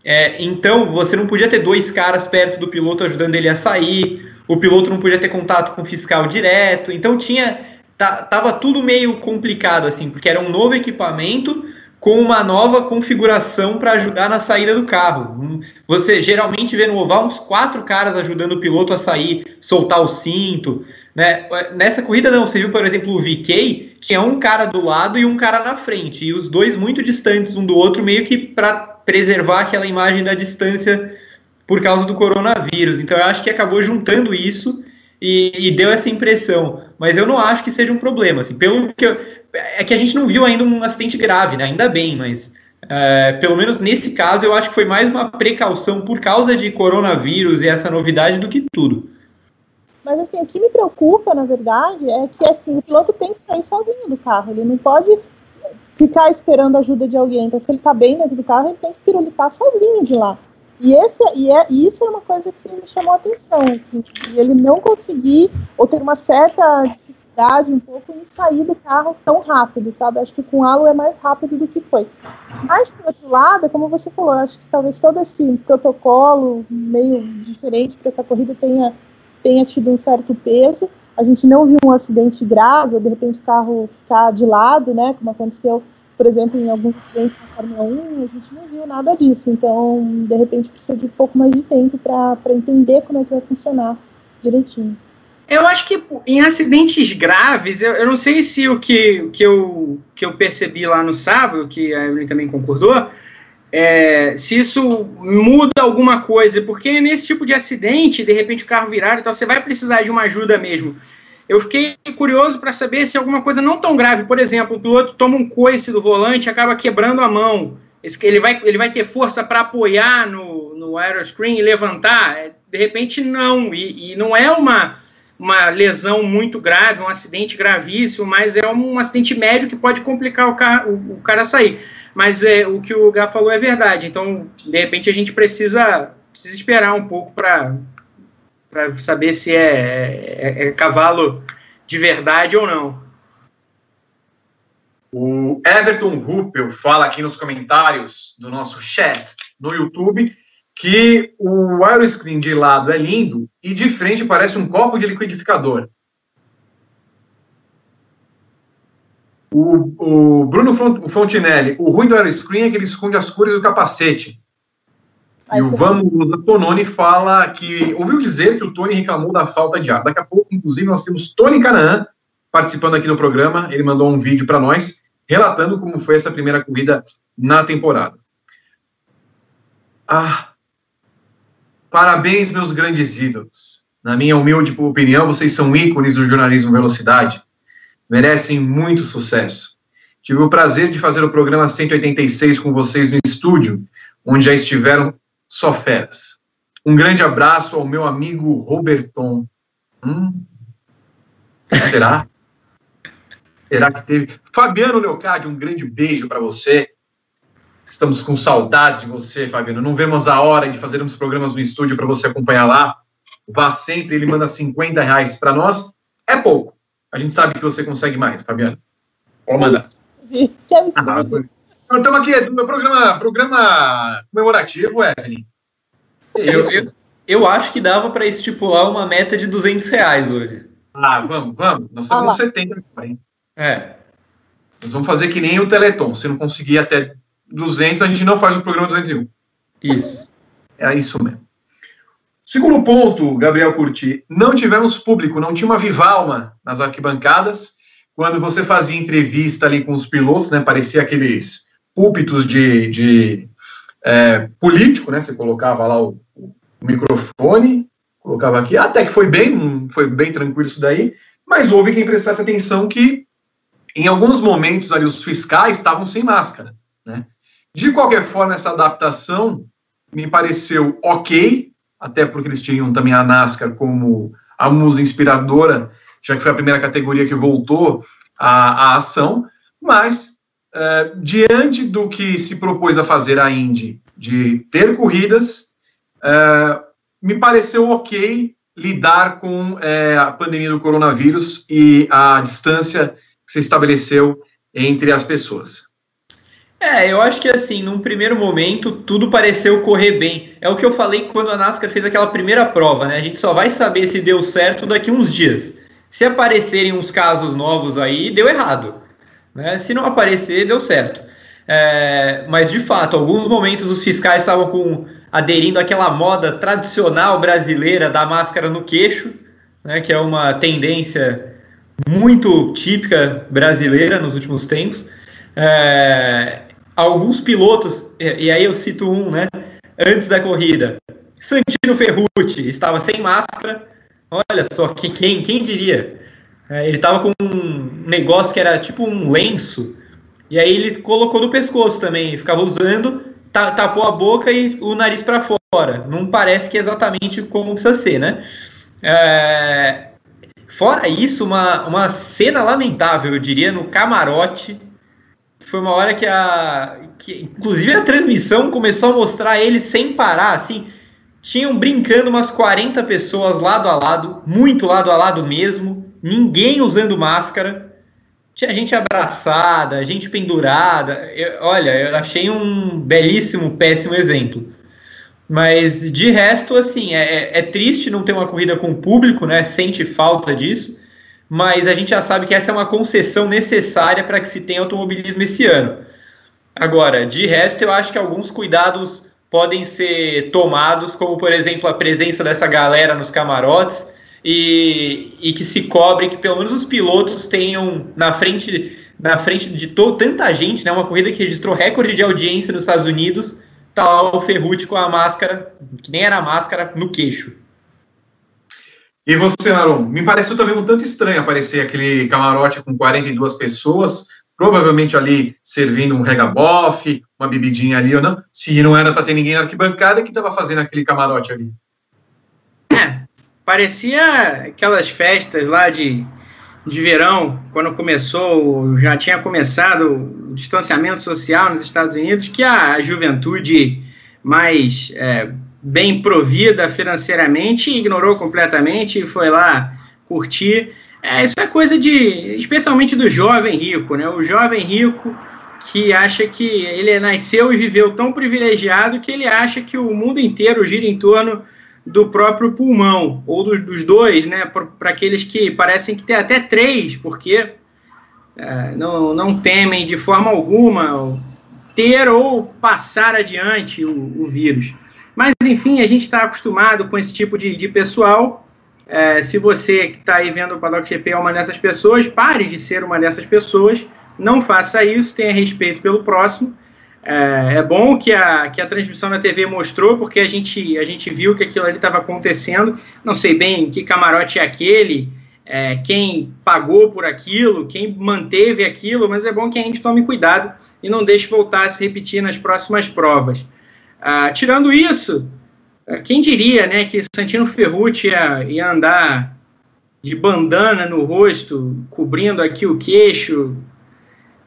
É, então, você não podia ter dois caras perto do piloto ajudando ele a sair, o piloto não podia ter contato com o fiscal direto. Então, tinha tava tudo meio complicado, assim, porque era um novo equipamento com uma nova configuração para ajudar na saída do carro. Você geralmente vê no oval uns quatro caras ajudando o piloto a sair, soltar o cinto. Né? Nessa corrida não, você viu, por exemplo, o VK, tinha um cara do lado e um cara na frente, e os dois muito distantes um do outro, meio que para preservar aquela imagem da distância por causa do coronavírus. Então eu acho que acabou juntando isso e, e, deu essa impressão. Mas eu não acho que seja um problema. Assim, pelo que eu, é que a gente não viu ainda um acidente grave, né? Ainda bem, mas é, pelo menos nesse caso eu acho que foi mais uma precaução por causa de coronavírus e essa novidade do que tudo. Mas assim, o que me preocupa, na verdade, é que assim, o piloto tem que sair sozinho do carro. Ele não pode ficar esperando a ajuda de alguém. Então, se ele está bem dentro do carro, ele tem que pirulitar sozinho de lá. E, esse, e, é, e isso é uma coisa que me chamou a atenção, assim, ele não conseguir, ou ter uma certa dificuldade um pouco em sair do carro tão rápido, sabe? Acho que com o halo é mais rápido do que foi. Mas, por outro lado, como você falou, acho que talvez todo esse protocolo meio diferente para essa corrida tenha, tenha tido um certo peso. A gente não viu um acidente grave, ou de repente o carro ficar de lado, né, como aconteceu por exemplo, em alguns clientes da Fórmula 1, a gente não viu nada disso. Então, de repente, precisa de um pouco mais de tempo para entender como é que vai funcionar direitinho. Eu acho que em acidentes graves, eu, eu não sei se o que, que, eu, que eu percebi lá no sábado, que a Evelyn também concordou, é, se isso muda alguma coisa, porque nesse tipo de acidente, de repente o carro virar, então você vai precisar de uma ajuda mesmo. Eu fiquei curioso para saber se alguma coisa não tão grave, por exemplo, o piloto toma um coice do volante e acaba quebrando a mão. Ele vai, ele vai ter força para apoiar no, no aeroscreen e levantar? É, de repente, não. E, e, não é uma, uma lesão muito grave, um acidente gravíssimo, mas é um acidente médio que pode complicar o, o, o cara sair. Mas é, o que o Gá falou é verdade. Então, de repente, a gente precisa, precisa esperar um pouco para para saber se é, é, é, cavalo de verdade ou não. O Everton Ruppel fala aqui nos comentários do nosso chat no YouTube que o aeroscreen de lado é lindo e de frente parece um copo de liquidificador. O, o Bruno Fontinelli, o ruim do aeroscreen é que ele esconde as cores do capacete. Aí e o Vamos Tononi fala que ouviu dizer que o Tony reclamou da falta de ar. Daqui a pouco, inclusive, nós temos Tony Canaan participando aqui no programa. Ele mandou um vídeo para nós relatando como foi essa primeira corrida na temporada. Ah, parabéns, meus grandes ídolos. Na minha humilde opinião, vocês são ícones do jornalismo velocidade. Merecem muito sucesso. Tive o prazer de fazer o programa 186 com vocês no estúdio, onde já estiveram só feras. Um grande abraço ao meu amigo Roberton. Hum, será? será que teve? Fabiano Leocádio, um grande beijo para você. Estamos com saudades de você, Fabiano. Não vemos a hora de fazermos programas no estúdio para você acompanhar lá. Vá sempre, ele manda 50 reais para nós. É pouco. A gente sabe que você consegue mais, Fabiano. Pode mandar. Que absurdo. Nós estamos aqui no programa, programa comemorativo, Evelyn. Eu, eu, eu, acho que dava para estipular uma meta de 200 reais hoje. Ah, vamos, vamos. Nós estamos ah, com 70 agora, hein? É. Nós vamos fazer que nem o Teleton. Se não conseguir até 200, a gente não faz o programa 201. Isso. É isso mesmo. Segundo ponto, Gabriel Curti, não tivemos público, não tinha uma vivalma nas arquibancadas quando você fazia entrevista ali com os pilotos, né? Parecia aqueles púlpitos de, de é, político, né? Você colocava lá o, o, microfone, colocava aqui, até que foi bem, foi bem tranquilo isso daí, mas houve quem prestasse atenção que em alguns momentos ali os fiscais estavam sem máscara, né? De qualquer forma, essa adaptação me pareceu ok, até porque eles tinham também a NASCAR como a musa inspiradora, já que foi a primeira categoria que voltou à, à ação, mas é, diante do que se propôs a fazer a Indy, de ter corridas, é, me pareceu ok lidar com é, a pandemia do coronavírus e a distância que se estabeleceu entre as pessoas. É, eu acho que assim, num primeiro momento, tudo pareceu correr bem. É o que eu falei quando a NASCAR fez aquela primeira prova, né? A gente só vai saber se deu certo daqui uns dias. Se aparecerem uns casos novos aí, deu errado. Né? Se não aparecer, deu certo. É, mas de fato, alguns momentos os fiscais estavam com, aderindo àquela moda tradicional brasileira da máscara no queixo, né, que é uma tendência muito típica brasileira nos últimos tempos. É, alguns pilotos, e aí eu cito um, né? Antes da corrida, Santino Ferrucci estava sem máscara. Olha só, que, quem, quem diria? É, ele estava com um negócio que era tipo um lenço, e aí ele colocou no pescoço também, ficava usando, tapou a boca e o nariz para fora. Não parece que é exatamente como precisa ser, né? É, fora isso, uma, uma cena lamentável, eu diria, no camarote foi uma hora que a. Que, inclusive a transmissão começou a mostrar ele sem parar, assim. Tinham brincando umas 40 pessoas lado a lado, muito lado a lado mesmo, ninguém usando máscara. Tinha gente abraçada, gente pendurada. Eu, olha, eu achei um belíssimo, péssimo exemplo. Mas de resto, assim, é, é triste não ter uma corrida com o público, né? Sente falta disso mas a gente já sabe que essa é uma concessão necessária para que se tenha automobilismo esse ano. Agora, de resto, eu acho que alguns cuidados podem ser tomados, como por exemplo a presença dessa galera nos camarotes e, e que se cobre que pelo menos os pilotos tenham na frente na frente de tanta gente, né, uma corrida que registrou recorde de audiência nos Estados Unidos, tá lá o Ferrucci com a máscara, que nem era máscara, no queixo. E você, Aron, me pareceu também um tanto estranho aparecer aquele camarote com 42 pessoas, provavelmente ali servindo um regabof, uma bebidinha ali ou não, se não era para ter ninguém na arquibancada, que estava fazendo aquele camarote ali? Parecia aquelas festas lá de, de verão, quando começou, já tinha começado o distanciamento social nos Estados Unidos, que a juventude mais é, bem provida financeiramente, ignorou completamente e foi lá curtir. É, isso é coisa de, especialmente do jovem rico, né? O jovem rico que acha que ele nasceu e viveu tão privilegiado que ele acha que o mundo inteiro gira em torno do próprio pulmão, ou do, dos dois, né? Para aqueles que parecem que tem até três, porque é, não, não temem de forma alguma ter ou passar adiante o, o vírus. Mas, enfim, a gente está acostumado com esse tipo de, de pessoal. É, se você que está aí vendo o Paddock GP é uma dessas pessoas, pare de ser uma dessas pessoas. Não faça isso, tenha respeito pelo próximo. É, é, bom que a, que a transmissão na TV mostrou, porque a gente, a gente viu que aquilo ali estava acontecendo. Não sei bem que camarote é aquele, é, quem pagou por aquilo, quem manteve aquilo, mas é bom que a gente tome cuidado e não deixe voltar a se repetir nas próximas provas. Ah, tirando isso, ah, quem diria né, que Santino Ferrucci ia, ia andar de bandana no rosto, cobrindo aqui o queixo.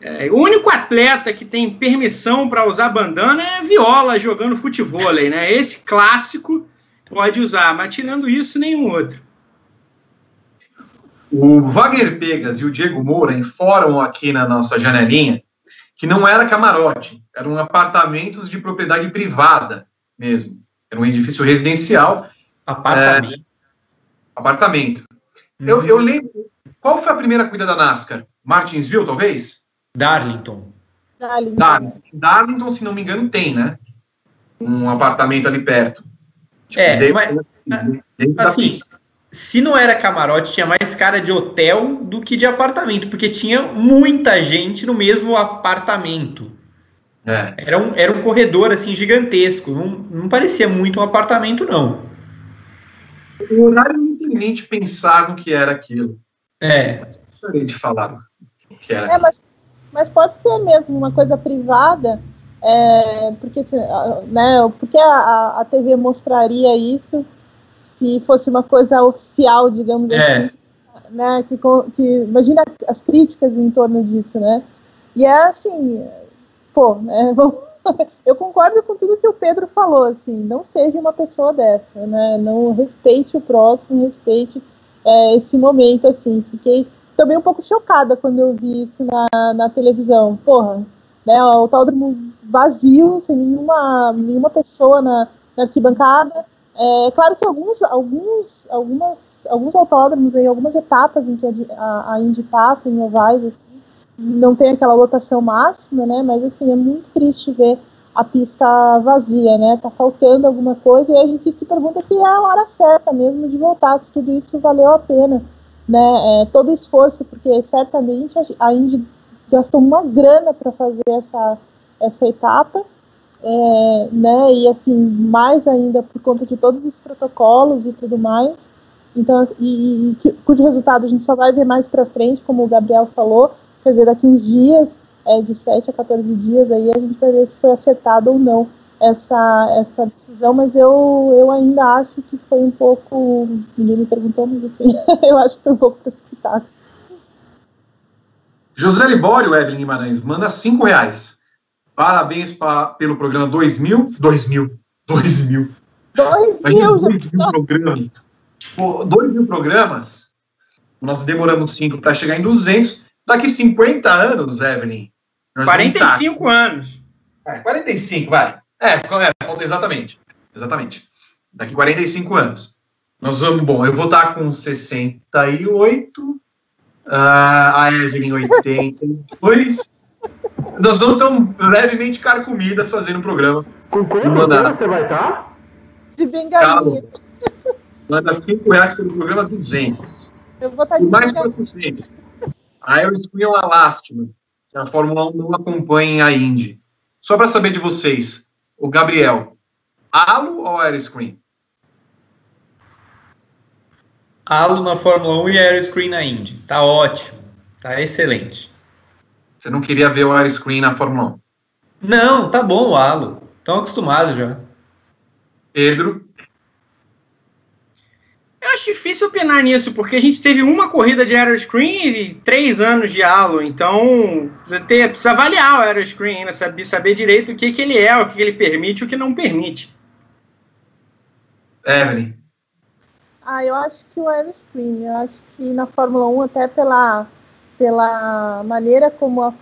É, o único atleta que tem permissão para usar bandana é Viola jogando futebol, né? Esse clássico pode usar, mas tirando isso, nenhum outro. O Wagner Pegas e o Diego Moura informam aqui na nossa janelinha que não era camarote, eram apartamentos de propriedade privada mesmo. Era um edifício residencial. Apartamento. É, apartamento. Uhum. Eu, eu lembro. Qual foi a primeira cuida da NASCAR? Martinsville, talvez? Darlington. Darlington. Darlington. Darlington, se não me engano, tem, né? Um apartamento ali perto. Tipo, é, dentro, mas, dentro assim, se não era camarote, tinha mais cara de hotel do que de apartamento, porque tinha muita gente no mesmo apartamento. É. Era, um, era um corredor assim gigantesco, não, não parecia muito um apartamento, não. O horário muita gente pensar no que era aquilo. É. Gostaria de falar o que era. É, mas, mas pode ser mesmo uma coisa privada, é, porque, né, porque a, a TV mostraria isso se fosse uma coisa oficial, digamos é. assim. Né, que, que, imagina as críticas em torno disso, né? E é assim, pô, né, eu concordo com tudo que o Pedro falou, assim, não seja uma pessoa dessa, né? Não respeite o próximo, respeite é, esse momento, assim. Fiquei também um pouco chocada quando eu vi isso na, na televisão. Porra, né? O autódromo vazio, sem nenhuma, nenhuma pessoa na, na arquibancada. É claro que alguns, alguns, algumas, alguns autódromos, em algumas etapas em que a, a Indy passa, em ovais, assim, não tem aquela lotação máxima, né? Mas assim, é muito triste ver a pista vazia, né? Tá faltando alguma coisa e a gente se pergunta se é a hora certa mesmo de voltar, se tudo isso valeu a pena, né? É, todo esforço, porque certamente a Indy gastou uma grana para fazer essa, essa etapa, é, né? E assim, mais ainda por conta de todos os protocolos e tudo mais. Então, e, e cujo resultado a gente só vai ver mais para frente, como o Gabriel falou, Quer dizer, daqui uns dias, é, de 7 a 14 dias, aí a gente vai ver se foi acertado ou não essa, essa decisão, mas eu, eu ainda acho que foi um pouco. Ninguém me perguntou, mas assim, eu acho que foi um pouco precipitado. José Libório, Evelyn Guimarães, manda 5 reais. Parabéns pra, pelo programa 2000. 2000. 2000. 2000, 2000 programas. Pô, 2 mil programas. Nós demoramos 5 para chegar em 200. Daqui 50 anos, Evelyn. 45 anos. É, 45, vai. É, é, exatamente. Exatamente. Daqui 45 anos. Nós vamos, bom, eu vou estar com 68, uh, ah, a Evelyn 82. Nós vamos tão levemente carcomidas fazendo o programa. Com quantos anos você vai estar? De bengalinha. Manda 5 reais pelo programa 200. Eu vou estar de mais 400. A Aeroscreen é uma lástima que a Fórmula 1 não acompanhe a Indy. Só para saber de vocês, o Gabriel, halo ou Aeroscreen? Halo na Fórmula 1 e Aeroscreen na Indy. Tá ótimo. Tá excelente. Você não queria ver o Aeroscreen na Fórmula 1? Não, tá bom o halo. Estão acostumados já. Pedro? Acho difícil opinar nisso, porque a gente teve uma corrida de aeroscreen e três anos de halo, então você ter, precisa avaliar o aeroscreen, né? saber, saber direito o que, que ele é, o que, que ele permite e o que não permite. Evelyn. Ah, eu acho que o aeroscreen, eu acho que na Fórmula 1, até pela, pela maneira como, a,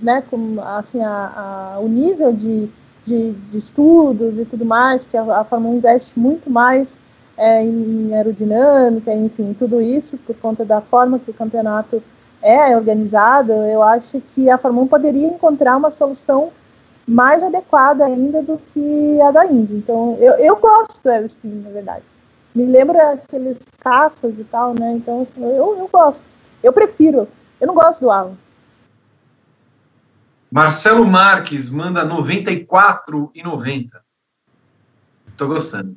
né, como assim, a, a o nível de, de, de, estudos e tudo mais, que a, a Fórmula 1 investe muito mais é, em aerodinâmica, enfim, tudo isso por conta da forma que o campeonato é organizado, eu acho que a Fórmula 1 poderia encontrar uma solução mais adequada ainda do que a da Indy. Então, eu, eu gosto do aerospin, na verdade. Me lembra aqueles caças e tal, né? Então, assim, eu, eu gosto. Eu prefiro. Eu não gosto do Alan. Marcelo Marques manda 94 e 90. Tô gostando.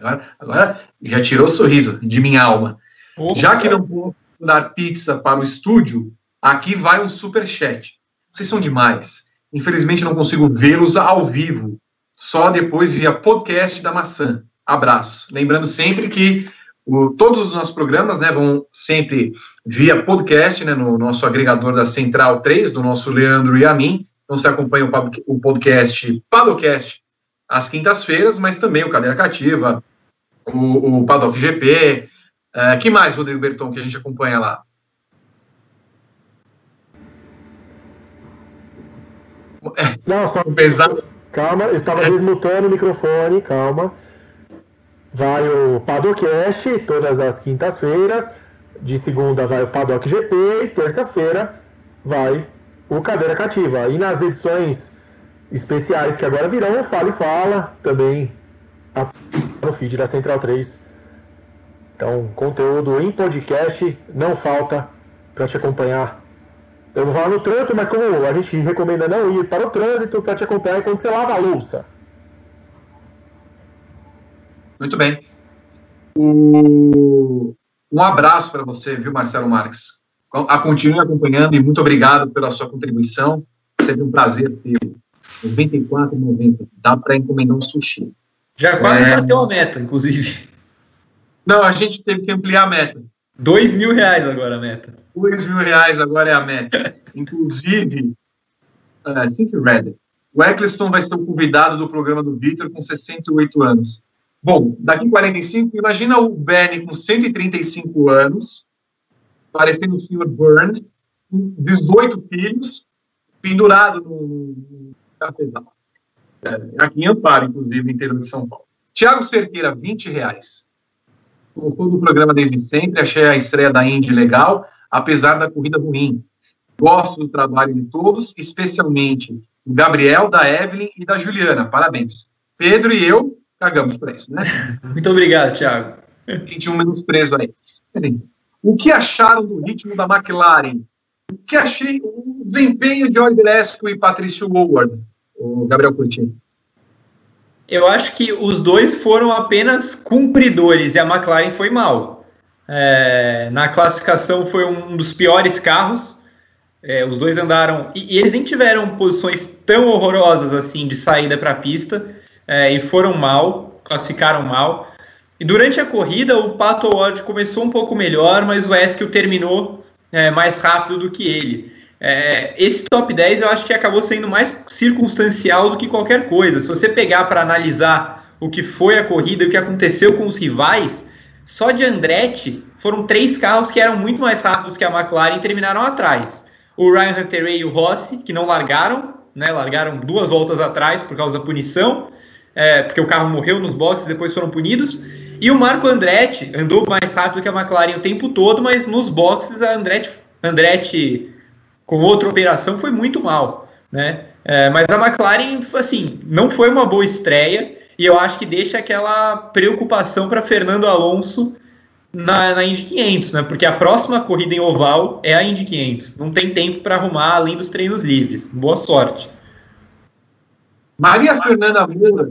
Agora, agora já tirou o sorriso de minha alma. Opa. Já que não vou dar pizza para o estúdio, aqui vai um super chat. Vocês são demais. Infelizmente não consigo vê-los ao vivo, só depois via podcast da maçã. Abraços. Lembrando sempre que o, todos os nossos programas né, vão sempre via podcast, né, no nosso agregador da Central 3, do nosso Leandro e a mim. Então você acompanha o podcast Padocast às quintas-feiras, mas também o Cadeira Cativa, o, o Paddock GP. É, que mais, Rodrigo Berton, que a gente acompanha lá? Não, só pesado. Calma, eu estava é. desmutando o microfone, calma. Vai o Paddockcast todas as quintas-feiras. De segunda vai o Paddock GP e terça-feira vai o Cadeira Cativa. E nas edições especiais que agora virão Fala e Fala, também no feed da Central 3. Então, conteúdo em podcast não falta para te acompanhar. Eu vou falar no trânsito, mas como a gente recomenda não ir para o trânsito para te acompanhar quando você lava a louça. Muito bem. Um abraço para você, viu, Marcelo Marques? A continue acompanhando e muito obrigado pela sua contribuição. Sempre um prazer ter 94,90. Dá para encomendar um sushi. Já quase é... bateu a meta, inclusive. Não, a gente teve que ampliar a meta. Dois mil reais agora a meta. Dois mil reais agora é a meta. inclusive, uh, think ready. O Eccleston vai ser o convidado do programa do Victor com 68 anos. Bom, daqui 45, imagina o Benny com 135 anos, parecendo o Sr. Burns, com 18 filhos, pendurado no cafezal. É, aqui em Amparo, inclusive, interior de São Paulo. Tiago Cerqueira, 20 reais. Gostou do programa desde sempre, achei a estreia da Indy legal, apesar da corrida ruim. Gosto do trabalho de todos, especialmente do Gabriel, da Evelyn e da Juliana. Parabéns. Pedro e eu cagamos para isso, né? Muito obrigado, Thiago. E tinha um menosprezo aí. O que acharam do ritmo da McLaren? O que achei o desempenho de Oliver Esco e Patrício Howard, o Gabriel Coutinho? Eu acho que os dois foram apenas cumpridores e a McLaren foi mal. É, na classificação foi um dos piores carros. É, os dois andaram e, e, eles nem tiveram posições tão horrorosas assim de saída para a pista é, e foram mal, classificaram mal. E durante a corrida, o Pato Ward começou um pouco melhor, mas o Eskel terminou é, mais rápido do que ele. É, esse top 10 eu acho que acabou sendo mais circunstancial do que qualquer coisa. Se você pegar para analisar o que foi a corrida e o que aconteceu com os rivais, só de Andretti foram três carros que eram muito mais rápidos que a McLaren e terminaram atrás. O Ryan Hunter e o Rossi, que não largaram, né, largaram duas voltas atrás por causa da punição é, porque o carro morreu nos boxes, depois foram punidos. E o Marco Andretti andou mais rápido que a McLaren o tempo todo, mas nos boxes a Andretti, Andretti com outra operação foi muito mal, né? É, mas a McLaren, assim, não foi uma boa estreia e eu acho que deixa aquela preocupação para Fernando Alonso na, na Indy 500, né? Porque a próxima corrida em oval é a Indy 500. Não tem tempo para arrumar além dos treinos livres. Boa sorte. Maria Fernanda Moura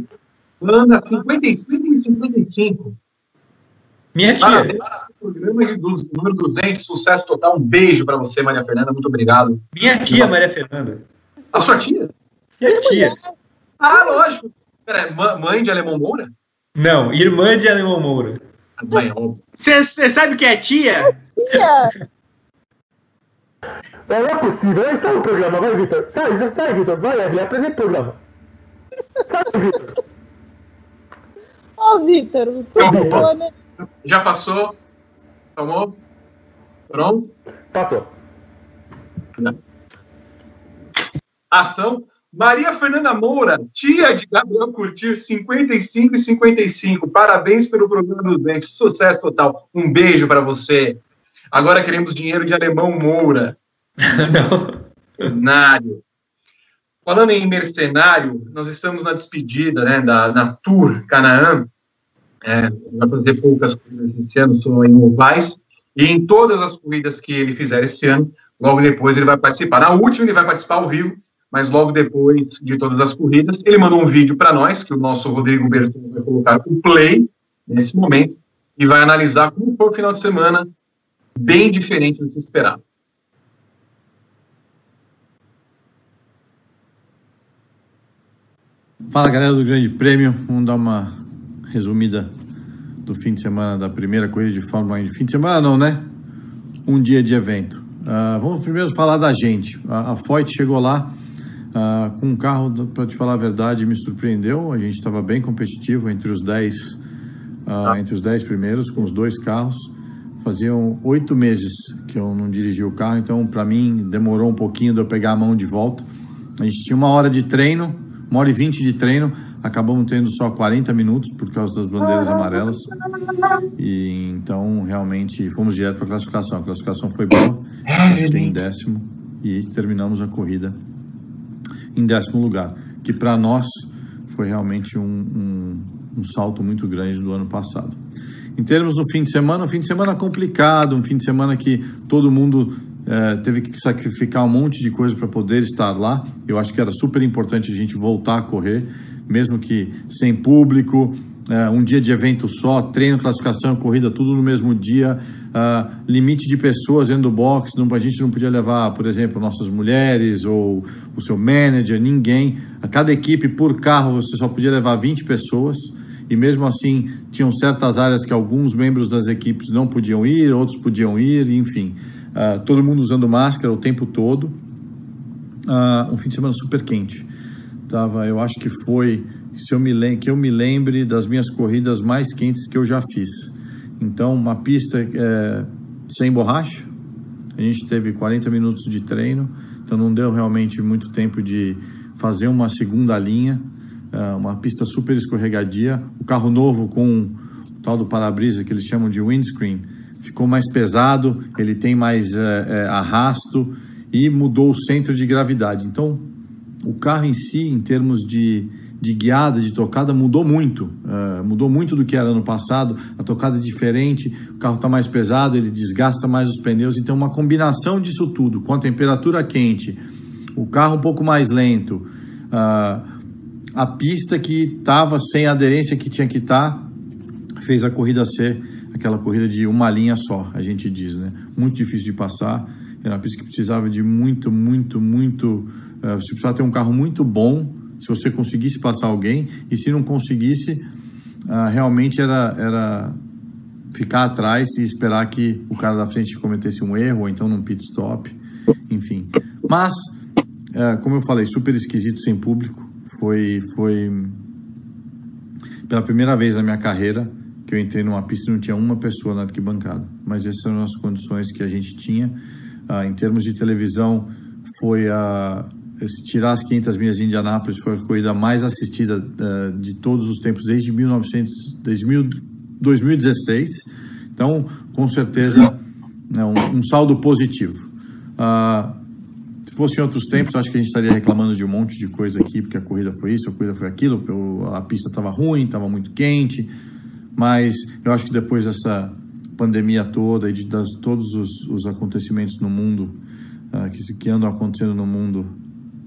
anda 55 e 55. Minha tia. Parabéns programa de dos, número 200, sucesso total. Um beijo para você, Maria Fernanda. Muito obrigado. Minha tia, Maria Fernanda. A sua tia? Minha tia. Ah, lógico. Pera, mãe de Alemão Moura? Não, irmã de Alemão Moura. Você sabe que é tia? Tia! Não é possível. Aí sai o programa, vai, Vitor. Sai, sai, Vitor. Vai, Evelyn, apresenta o programa. Sai, Vitor. Ô, oh, Vitor, telefone... Já passou? Tomou? Pronto? Passou. Ação. Maria Fernanda Moura, tia de Gabriel Curtir, 55 e 55. Parabéns pelo programa dos dentes. Sucesso total. Um beijo para você. Agora queremos dinheiro de Alemão Moura. Não. Cenário. Falando em mercenário, nós estamos na despedida né, da, da Tour Canaã. É, vai fazer poucas corridas esse ano, só em ovais. E em todas as corridas que ele fizer esse ano, logo depois ele vai participar. Na última ele vai participar ao vivo, mas logo depois de todas as corridas, ele mandou um vídeo para nós, que o nosso Rodrigo Berton vai colocar o play nesse momento, e vai analisar como foi o final de semana, bem diferente do que se esperava. Fala galera do Grande Prêmio, vamos dar uma resumida do fim de semana da primeira corrida de Fórmula 1. De fim de semana não, né? Um dia de evento. Uh, vamos primeiro falar da gente. A, a Foyt chegou lá uh, com um carro, para te falar a verdade, me surpreendeu. A gente estava bem competitivo entre os 10 uh, ah. entre os 10 primeiros, com os dois carros. Faziam oito meses que eu não dirigia o carro, então para mim demorou um pouquinho de eu pegar a mão de volta. A gente tinha uma hora de treino uma hora e vinte de treino, acabamos tendo só 40 minutos por causa das bandeiras amarelas. E então realmente fomos direto para a classificação. A classificação foi boa, fiquei em décimo e terminamos a corrida em décimo lugar, que para nós foi realmente um, um, um salto muito grande do ano passado. em termos do fim de semana, um fim de semana complicado, um fim de semana que todo mundo é, teve que sacrificar um monte de coisa para poder estar lá. Eu acho que era super importante a gente voltar a correr, mesmo que sem público, é, um dia de evento só, treino, classificação, corrida, tudo no mesmo dia. Uh, limite de pessoas dentro do box, não, a gente não podia levar, por exemplo, nossas mulheres ou o seu manager, ninguém. A cada equipe, por carro, você só podia levar 20 pessoas e mesmo assim tinham certas áreas que alguns membros das equipes não podiam ir, outros podiam ir, enfim, uh, todo mundo usando máscara o tempo todo. Uh, um fim de semana super quente. Tava, eu acho que foi, se eu me que eu me lembre das minhas corridas mais quentes que eu já fiz. Então, uma pista é, sem borracha. A gente teve 40 minutos de treino, então não deu realmente muito tempo de fazer uma segunda linha. É, uma pista super escorregadia. O carro novo com o tal do para-brisa que eles chamam de windscreen ficou mais pesado, ele tem mais é, é, arrasto e mudou o centro de gravidade. Então, o carro em si, em termos de, de guiada, de tocada, mudou muito. Uh, mudou muito do que era no passado. A tocada é diferente, o carro está mais pesado, ele desgasta mais os pneus. Então, uma combinação disso tudo, com a temperatura quente, o carro um pouco mais lento, uh, a pista que estava sem a aderência que tinha que estar, tá, fez a corrida ser aquela corrida de uma linha só, a gente diz, né? Muito difícil de passar. Era uma pista que precisava de muito, muito, muito. Uh, você precisava ter um carro muito bom se você conseguisse passar alguém, e se não conseguisse, uh, realmente era, era ficar atrás e esperar que o cara da frente cometesse um erro, ou então num pit stop, enfim. Mas, uh, como eu falei, super esquisito sem público foi, foi pela primeira vez na minha carreira que eu entrei numa pista e não tinha uma pessoa na arquibancada. Mas essas eram as condições que a gente tinha. Ah, em termos de televisão, foi a. Se tirar as 500 milhas de Indianápolis, foi a corrida mais assistida uh, de todos os tempos, desde 1900, 2016. Então, com certeza, é um, um saldo positivo. Uh, fosse em outros tempos, acho que a gente estaria reclamando de um monte de coisa aqui, porque a corrida foi isso, a corrida foi aquilo, a pista estava ruim, estava muito quente, mas eu acho que depois dessa pandemia toda e de das, todos os, os, acontecimentos no mundo, uh, que, que andam acontecendo no mundo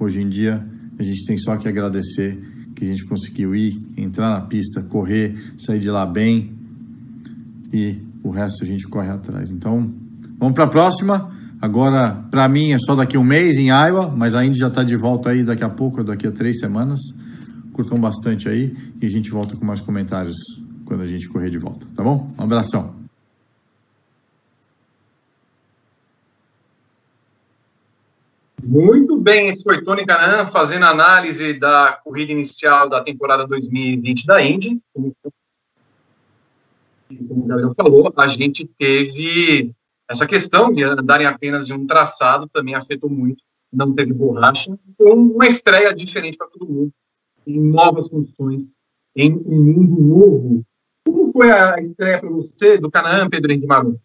hoje em dia, a gente tem só que agradecer que a gente conseguiu ir, entrar na pista, correr, sair de lá bem e o resto a gente corre atrás. Então, vamos para a próxima. Agora, para mim, é só daqui um mês em Iowa, mas a Indy já está de volta aí daqui a pouco, daqui a três semanas. Curtam bastante aí e a gente volta com mais comentários quando a gente correr de volta, tá bom? Um abração. Muito bem, esse foi Tony Canan fazendo análise da corrida inicial da temporada 2020 da Indy. Como o Gabriel falou, a gente teve essa questão de andarem apenas de um traçado também afetou muito. Não teve borracha. Foi uma estreia diferente para todo mundo, em novas condições, em um mundo novo. Como foi a estreia para você do Canaã, Pedro Henrique Maru?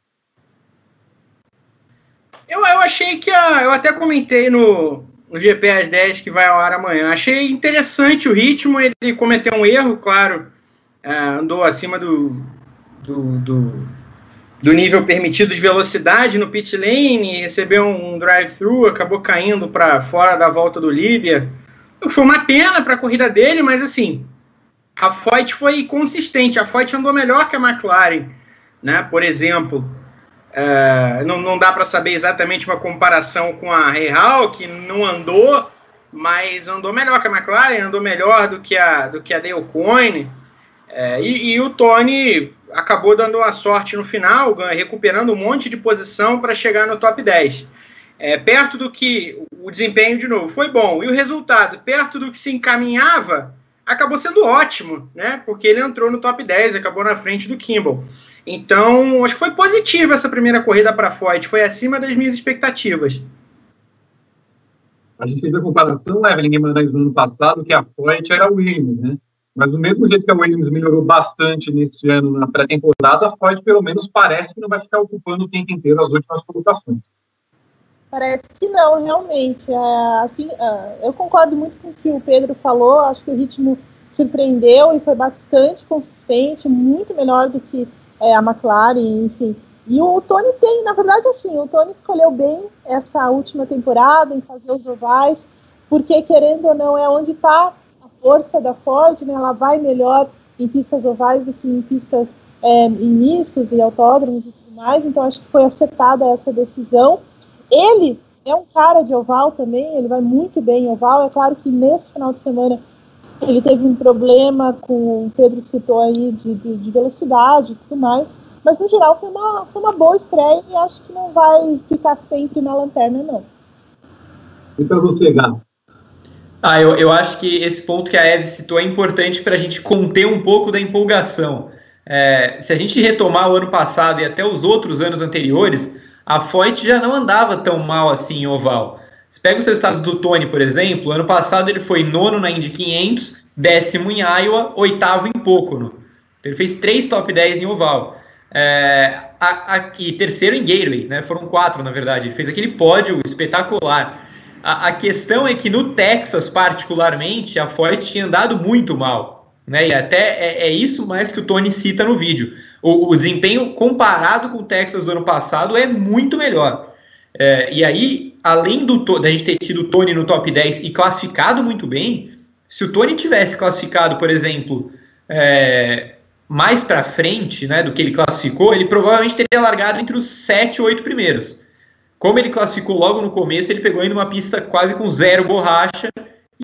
Eu, eu achei que a. Eu até comentei no, no GP às 10 que vai ao ar amanhã. Achei interessante o ritmo. Ele cometeu um erro, claro. Uh, andou acima do, do, do do nível permitido de velocidade no pit lane, recebeu um drive-thru, acabou caindo para fora da volta do Líbia. Foi uma pena para a corrida dele, mas assim, a Foyt foi consistente. A Foyt andou melhor que a McLaren, né? Por exemplo, é, não, não dá para saber exatamente uma comparação com a Real, que não andou, mas andou melhor que a McLaren, andou melhor do que a do que a Dale Coyne. É, e, e, o Tony acabou dando uma sorte no final, recuperando um monte de posição para chegar no top 10. É, perto do que o desempenho, de novo, foi bom. E o resultado, perto do que se encaminhava, acabou sendo ótimo, né? Porque ele entrou no top 10, acabou na frente do Kimball. Então, acho que foi positiva essa primeira corrida para a Foyt, foi acima das minhas expectativas. A gente fez a comparação, Evelyn Guimarães, no ano passado, que a Foyt era o Williams, né? Mas do mesmo jeito que a Williams melhorou bastante nesse ano na pré-temporada, a Ford pelo menos parece que não vai ficar ocupando o tempo inteiro as últimas colocações. Parece que não, realmente. É, assim, é, eu concordo muito com o que o Pedro falou. Acho que o ritmo surpreendeu e foi bastante consistente, muito melhor do que é, a McLaren, enfim. E o Tony tem, na verdade, assim, o Tony escolheu bem essa última temporada em fazer os ovais, porque querendo ou não é onde está a força da Ford, né? Ela vai melhor em pistas ovais do que em pistas é, em mistos e autódromos e tudo mais. Então acho que foi acertada essa decisão. Ele é um cara de oval também, ele vai muito bem em oval. É claro que nesse final de semana ele teve um problema com o Pedro citou aí de, de, de velocidade e tudo mais. Mas no geral foi uma, foi uma boa estreia e acho que não vai ficar sempre na lanterna, não. E para você, Gato? Ah, eu, eu acho que esse ponto que a Eve citou é importante para a gente conter um pouco da empolgação. É, se a gente retomar o ano passado e até os outros anos anteriores, a Foyt já não andava tão mal assim em oval. Você pega os resultados do Tony, por exemplo, ano passado ele foi nono na Indy 500, décimo em Iowa, oitavo em Pocono. Ele fez três top 10 em oval. É, a, a, e terceiro em Gateway, né? Foram quatro, na verdade. Ele fez aquele pódio espetacular. A, a questão é que no Texas, particularmente, a Ford tinha andado muito mal. Né? E até é, é, isso mais que o Tony cita no vídeo. O, o, desempenho comparado com o Texas do ano passado é muito melhor. É, e aí, além do da gente ter tido o Tony no top 10 e classificado muito bem, se o Tony tivesse classificado, por exemplo, é, mais para frente né, do que ele classificou, ele provavelmente teria largado entre os 7 ou 8 primeiros. Como ele classificou logo no começo, ele pegou ainda uma pista quase com zero borracha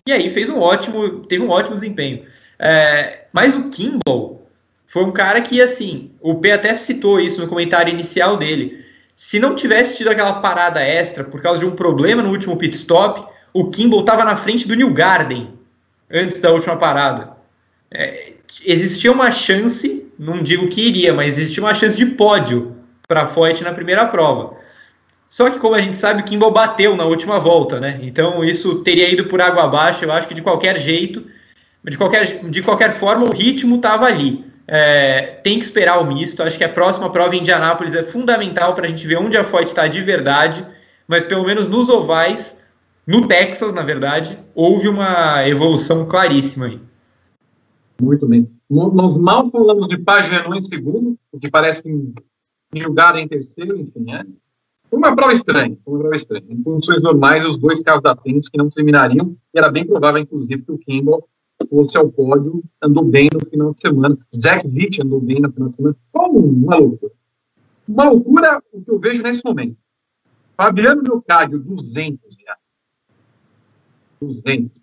e aí fez um ótimo, teve um ótimo desempenho. É, mas o Kimball foi um cara que, assim, o P até citou isso no comentário inicial dele. Se não tivesse tido aquela parada extra por causa de um problema no último pit stop, o Kimball estava na frente do New Garden antes da última parada. É, existia uma chance, não digo que iria, mas existia uma chance de pódio para Foyt na primeira prova. Só que, como a gente sabe, o Kimball bateu na última volta, né? Então isso teria ido por água abaixo. Eu acho que de qualquer jeito, de qualquer, de qualquer forma, o ritmo estava ali. É, tem que esperar o misto. Acho que a próxima prova em Indianápolis é fundamental para a gente ver onde a Foyt está de verdade. Mas pelo menos nos ovais, no Texas, na verdade, houve uma evolução claríssima aí. Muito bem. Nós mal falamos de Pagenon em segundo, o que parece em lugar em terceiro, enfim, é. Uma prova estranha, uma prova estranha. Em condições normais, os dois carros da que não terminariam, e era bem provável, inclusive, que o Kimball fosse ao pódio, andou bem no final de semana. Zach Witt andou bem no final de semana. Foi uma loucura. Uma loucura o que eu vejo nesse momento. Fabiano Leocádio, 200 reais. 200.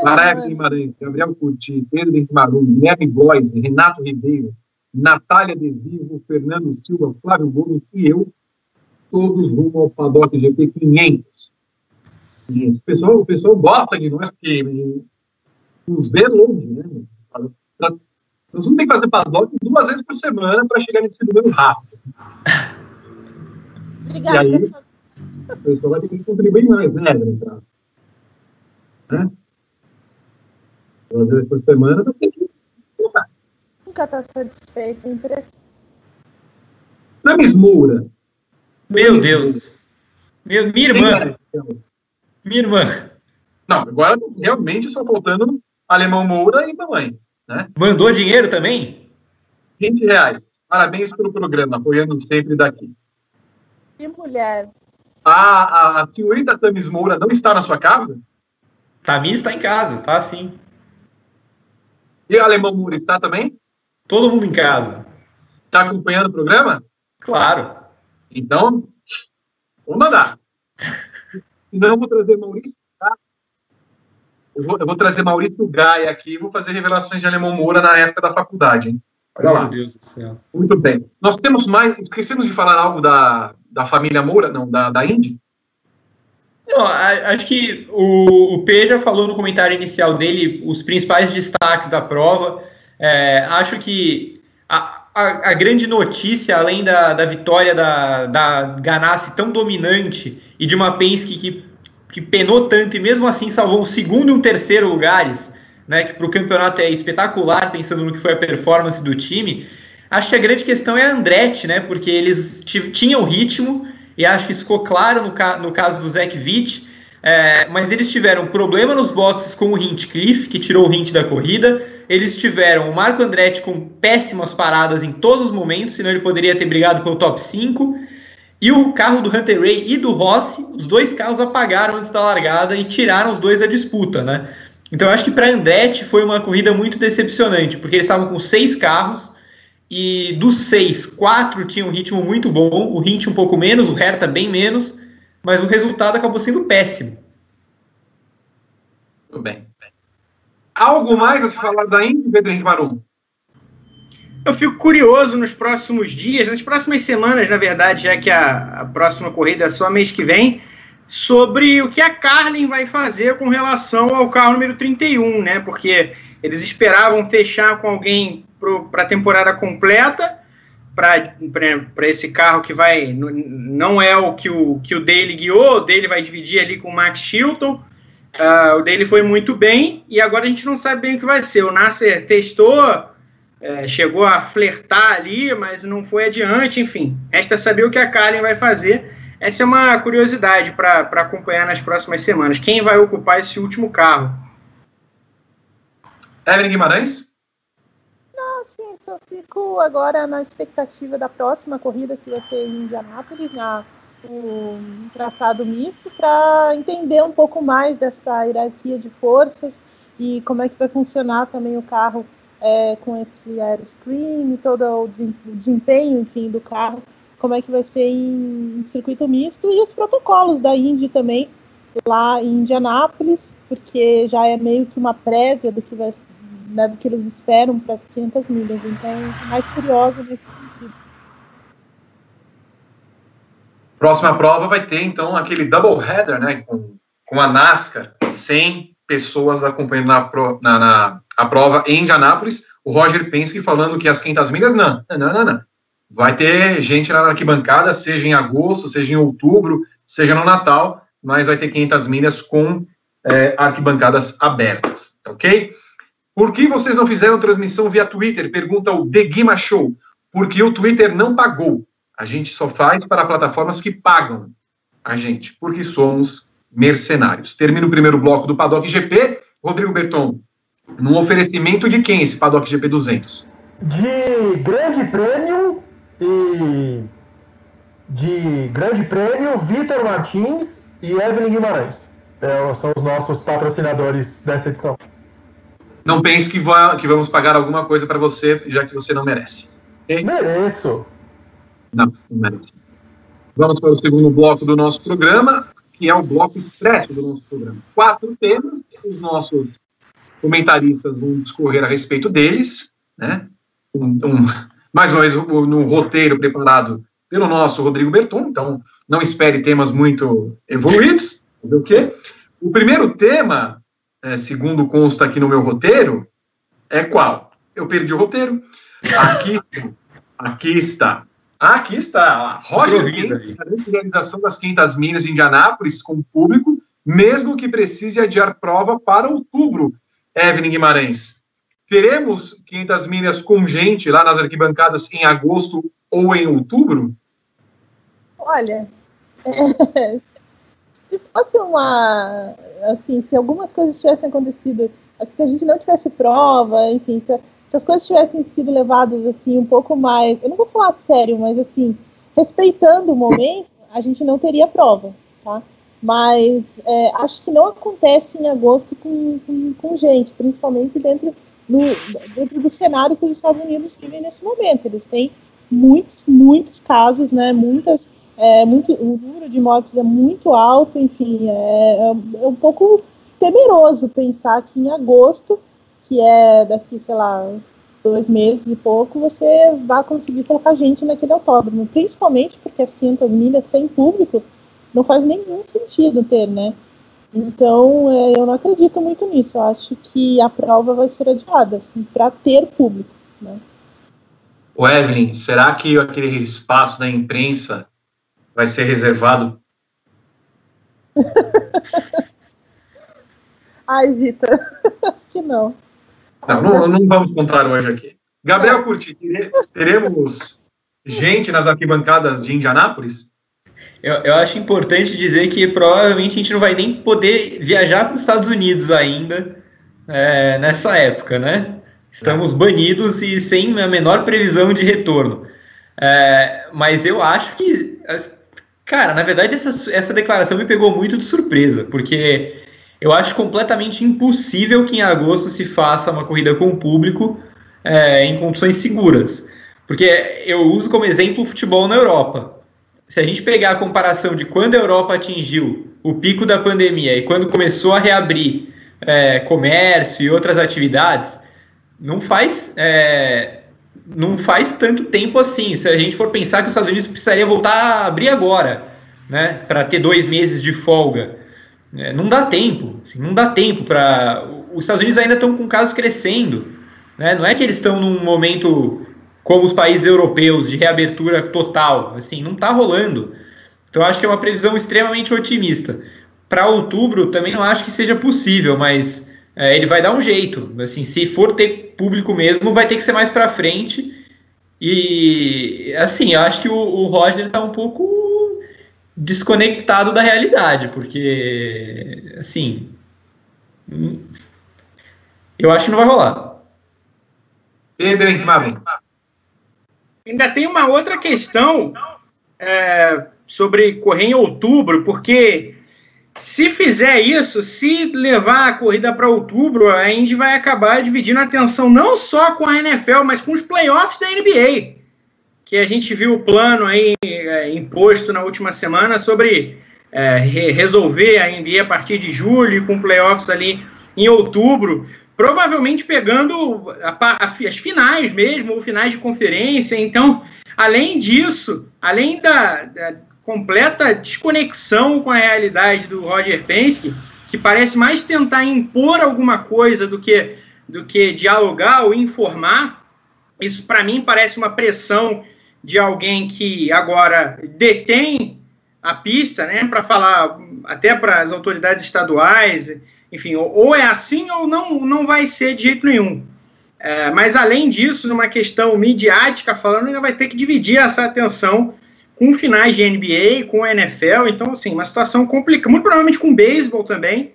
Clara Guimarães, Gabriel Curti, Pedro Guimarães, Guilherme Góes, Renato Ribeiro, Natália De Vivo, Fernando Silva, Flávio Gomes e eu, todos rumo ao Paddock GP 500. O pessoal, o pessoal gosta de nós porque nos vê longe, né? Nós vamos ter que fazer paddock duas vezes por semana para chegar nesse número rápido. Obrigada. E aí, o pessoal vai ter que contribuir mais, né? Né? duas vezes por semana, você tem que Nunca está satisfeito, impressionante. Na Moura. Meu Deus. Meu, minha irmã. Minha irmã. Não, agora realmente só faltando Alemão Moura e mamãe. Né? Mandou dinheiro também? 20 reais. Parabéns pelo programa, apoiando sempre daqui. Que mulher. A, a, a senhorita Tamis Moura não está na sua casa? Tamis está em casa, tá sim. E o Alemão Moura está também? Todo mundo em casa. Está acompanhando o programa? Claro. Então, vou mandar. Senão eu vou trazer Maurício? Eu, vou, eu vou trazer Maurício Gaia aqui e vou fazer revelações de Alemão Moura na época da faculdade, hein? Olha Meu lá. Deus do céu. Muito bem. Nós temos mais. Esquecemos de falar algo da, da família Moura, não, da, da Indy? Não, acho que o, o P já falou no comentário inicial dele os principais destaques da prova. É, acho que a, a, a, grande notícia, além da, da vitória da, da Ganassi tão dominante e de uma Penske que, que penou tanto e mesmo assim salvou um segundo e um terceiro lugares, né, que para o campeonato é espetacular, pensando no que foi a performance do time, acho que a grande questão é a Andretti, né, porque eles tinham ritmo, e acho que isso ficou claro no, ca no caso do Zach Witt. É, mas eles tiveram problema nos boxes com o Hintcliffe, que tirou o Hint da corrida. Eles tiveram o Marco Andretti com péssimas paradas em todos os momentos, senão ele poderia ter brigado pelo top 5. E o carro do Hunter Ray e do Rossi, os dois carros apagaram antes da largada e tiraram os dois da disputa, né? Então eu acho que para Andretti foi uma corrida muito decepcionante, porque eles estavam com seis carros e dos seis, quatro tinham um ritmo muito bom, o Hint um pouco menos, o Hertha bem menos, mas o resultado acabou sendo péssimo. Tudo bem. Algo mais a se falar da Indy, Pedro Henrique Marum? Eu fico curioso nos próximos dias, nas próximas semanas, na verdade, já que a, a próxima corrida é só mês que vem, sobre o que a Carlin vai fazer com relação ao carro número 31, né? Porque eles esperavam fechar com alguém para a temporada completa, para esse carro que vai. Não é o que o, que o Daily guiou, o Daily vai dividir ali com o Max Chilton. Uh, o Daily foi muito bem e agora a gente não sabe bem o que vai ser. O Nasser testou, é, chegou a flertar ali, mas não foi adiante. Enfim, resta saber o que a Karen vai fazer. Essa é uma curiosidade para acompanhar nas próximas semanas. Quem vai ocupar esse último carro? Evelyn Guimarães? Não, sim, só fico agora na expectativa da próxima corrida que vai ser em Indianápolis, na um traçado misto, para entender um pouco mais dessa hierarquia de forças e como é que vai funcionar também o carro é, com esse aeroscreen, todo o desempenho, enfim, do carro, como é que vai ser em, circuito misto e os protocolos da Indy também lá em Indianápolis, porque já é meio que uma prévia do que vai, né, do que eles esperam para as 500 milhas. Então, mais curiosa nesse sentido. Próxima prova vai ter, então, aquele double header, né, com, com a NASCAR, 100 pessoas acompanhando na, na, na a prova em Indianápolis. O Roger Penske falando que as 500 milhas, não, não, não, não. Vai ter gente na arquibancada, seja em agosto, seja em outubro, seja no Natal, mas vai ter 500 milhas com é, arquibancadas abertas, ok? Por que vocês não fizeram transmissão via Twitter? Pergunta o The Guima Show. Porque o Twitter não pagou. A gente só faz para plataformas que pagam a gente, porque somos mercenários. Termina o primeiro bloco do Paddock GP. Rodrigo Berton, num oferecimento de quem esse Paddock GP 200? De Grande Prêmio e de Grande Prêmio, Vitor Martins e Evelyn Guimarães. É, são os nossos patrocinadores dessa edição. Não pense que, vai, que vamos pagar alguma coisa para você, já que você não merece. Okay? Mereço. Não, não merece. Vamos para o segundo bloco do nosso programa, que é o bloco expresso do nosso programa. Quatro temas, os nossos comentaristas vão discorrer a respeito deles, né? Um, um, mais uma vez, no roteiro preparado pelo nosso Rodrigo Berton, então não espere temas muito evoluídos. O quê? O primeiro tema, é, segundo consta aqui no meu roteiro, é qual? Eu perdi o roteiro. Aqui, aqui está. Aqui está. Roger Kent, a realização das 500 milhas em Indianápolis com o público, mesmo que precise adiar prova para outubro. Evelyn Guimarães. Teremos 500 milhas com gente lá nas arquibancadas em agosto ou em outubro? Olha, é, se fosse uma. Assim, se algumas coisas tivessem acontecido, assim, se a gente não tivesse prova, enfim, se, se, as coisas tivessem sido levadas assim um pouco mais. Eu não vou falar sério, mas assim, respeitando o momento, a gente não teria prova, tá? Mas é, acho que não acontece em agosto com, com, com gente, principalmente dentro do, dentro do cenário que os Estados Unidos vivem nesse momento. Eles têm muitos, muitos casos, né? Muitas é muito, o número de mortes é muito alto, enfim, é, é, um pouco temeroso pensar que em agosto, que é daqui, sei lá, dois meses e pouco, você vai conseguir colocar gente naquele autódromo, principalmente porque as 500 milhas sem público não faz nenhum sentido ter, né? Então, é, eu não acredito muito nisso. Eu acho que a prova vai ser adiada, assim, para ter público, né? O Evelyn, será que aquele espaço da imprensa vai ser reservado. Ai, Vitor, acho que não. Não, não, não, vamos contar hoje aqui. Gabriel é. Curti, teremos gente nas arquibancadas de Indianápolis? eu, eu acho importante dizer que provavelmente a gente não vai nem poder viajar para os Estados Unidos ainda é, nessa época, né? Estamos banidos e sem a menor previsão de retorno. É, mas eu acho que, cara, na verdade essa, essa declaração me pegou muito de surpresa, porque eu acho completamente impossível que em agosto se faça uma corrida com o público é, em condições seguras. Porque eu uso como exemplo o futebol na Europa. Se a gente pegar a comparação de quando a Europa atingiu o pico da pandemia e quando começou a reabrir é, comércio e outras atividades, não faz, é, não faz tanto tempo assim. Se a gente for pensar que os Estados Unidos precisaria voltar a abrir agora, né, para ter dois meses de folga, é, não dá tempo. Assim, não dá tempo para. Os Estados Unidos ainda estão com casos crescendo. Né? Não é que eles estão num momento como os países europeus de reabertura total. Assim, não está rolando. Então, acho que é uma previsão extremamente otimista. Para outubro, também não acho que seja possível, mas é, ele vai dar um jeito. Assim, se for ter público mesmo, vai ter que ser mais para frente. E assim, eu acho que o, o Roger está um pouco desconectado da realidade, porque assim, eu acho que não vai rolar. Pedro Henrique Ainda tem uma outra questão é, sobre correr em outubro, porque se fizer isso, se levar a corrida para outubro, a Indy vai acabar dividindo a atenção não só com a NFL, mas com os playoffs da NBA. Que a gente viu o plano aí é, imposto na última semana sobre é, resolver a NBA a partir de julho, com playoffs ali em outubro, provavelmente pegando a, a, as finais mesmo, ou finais de conferência. Então, além disso, além da, da completa desconexão com a realidade do Roger Penske, que parece mais tentar impor alguma coisa do que, do que dialogar ou informar. Isso, para mim, parece uma pressão de alguém que agora detém a pista, né, para falar até para as autoridades estaduais, enfim, ou é assim ou não, não vai ser de jeito nenhum. É, mas além disso, numa questão midiática falando, ainda vai ter que dividir essa atenção com finais de NBA, com NFL, então, assim, uma situação complicada, muito provavelmente com o beisebol também.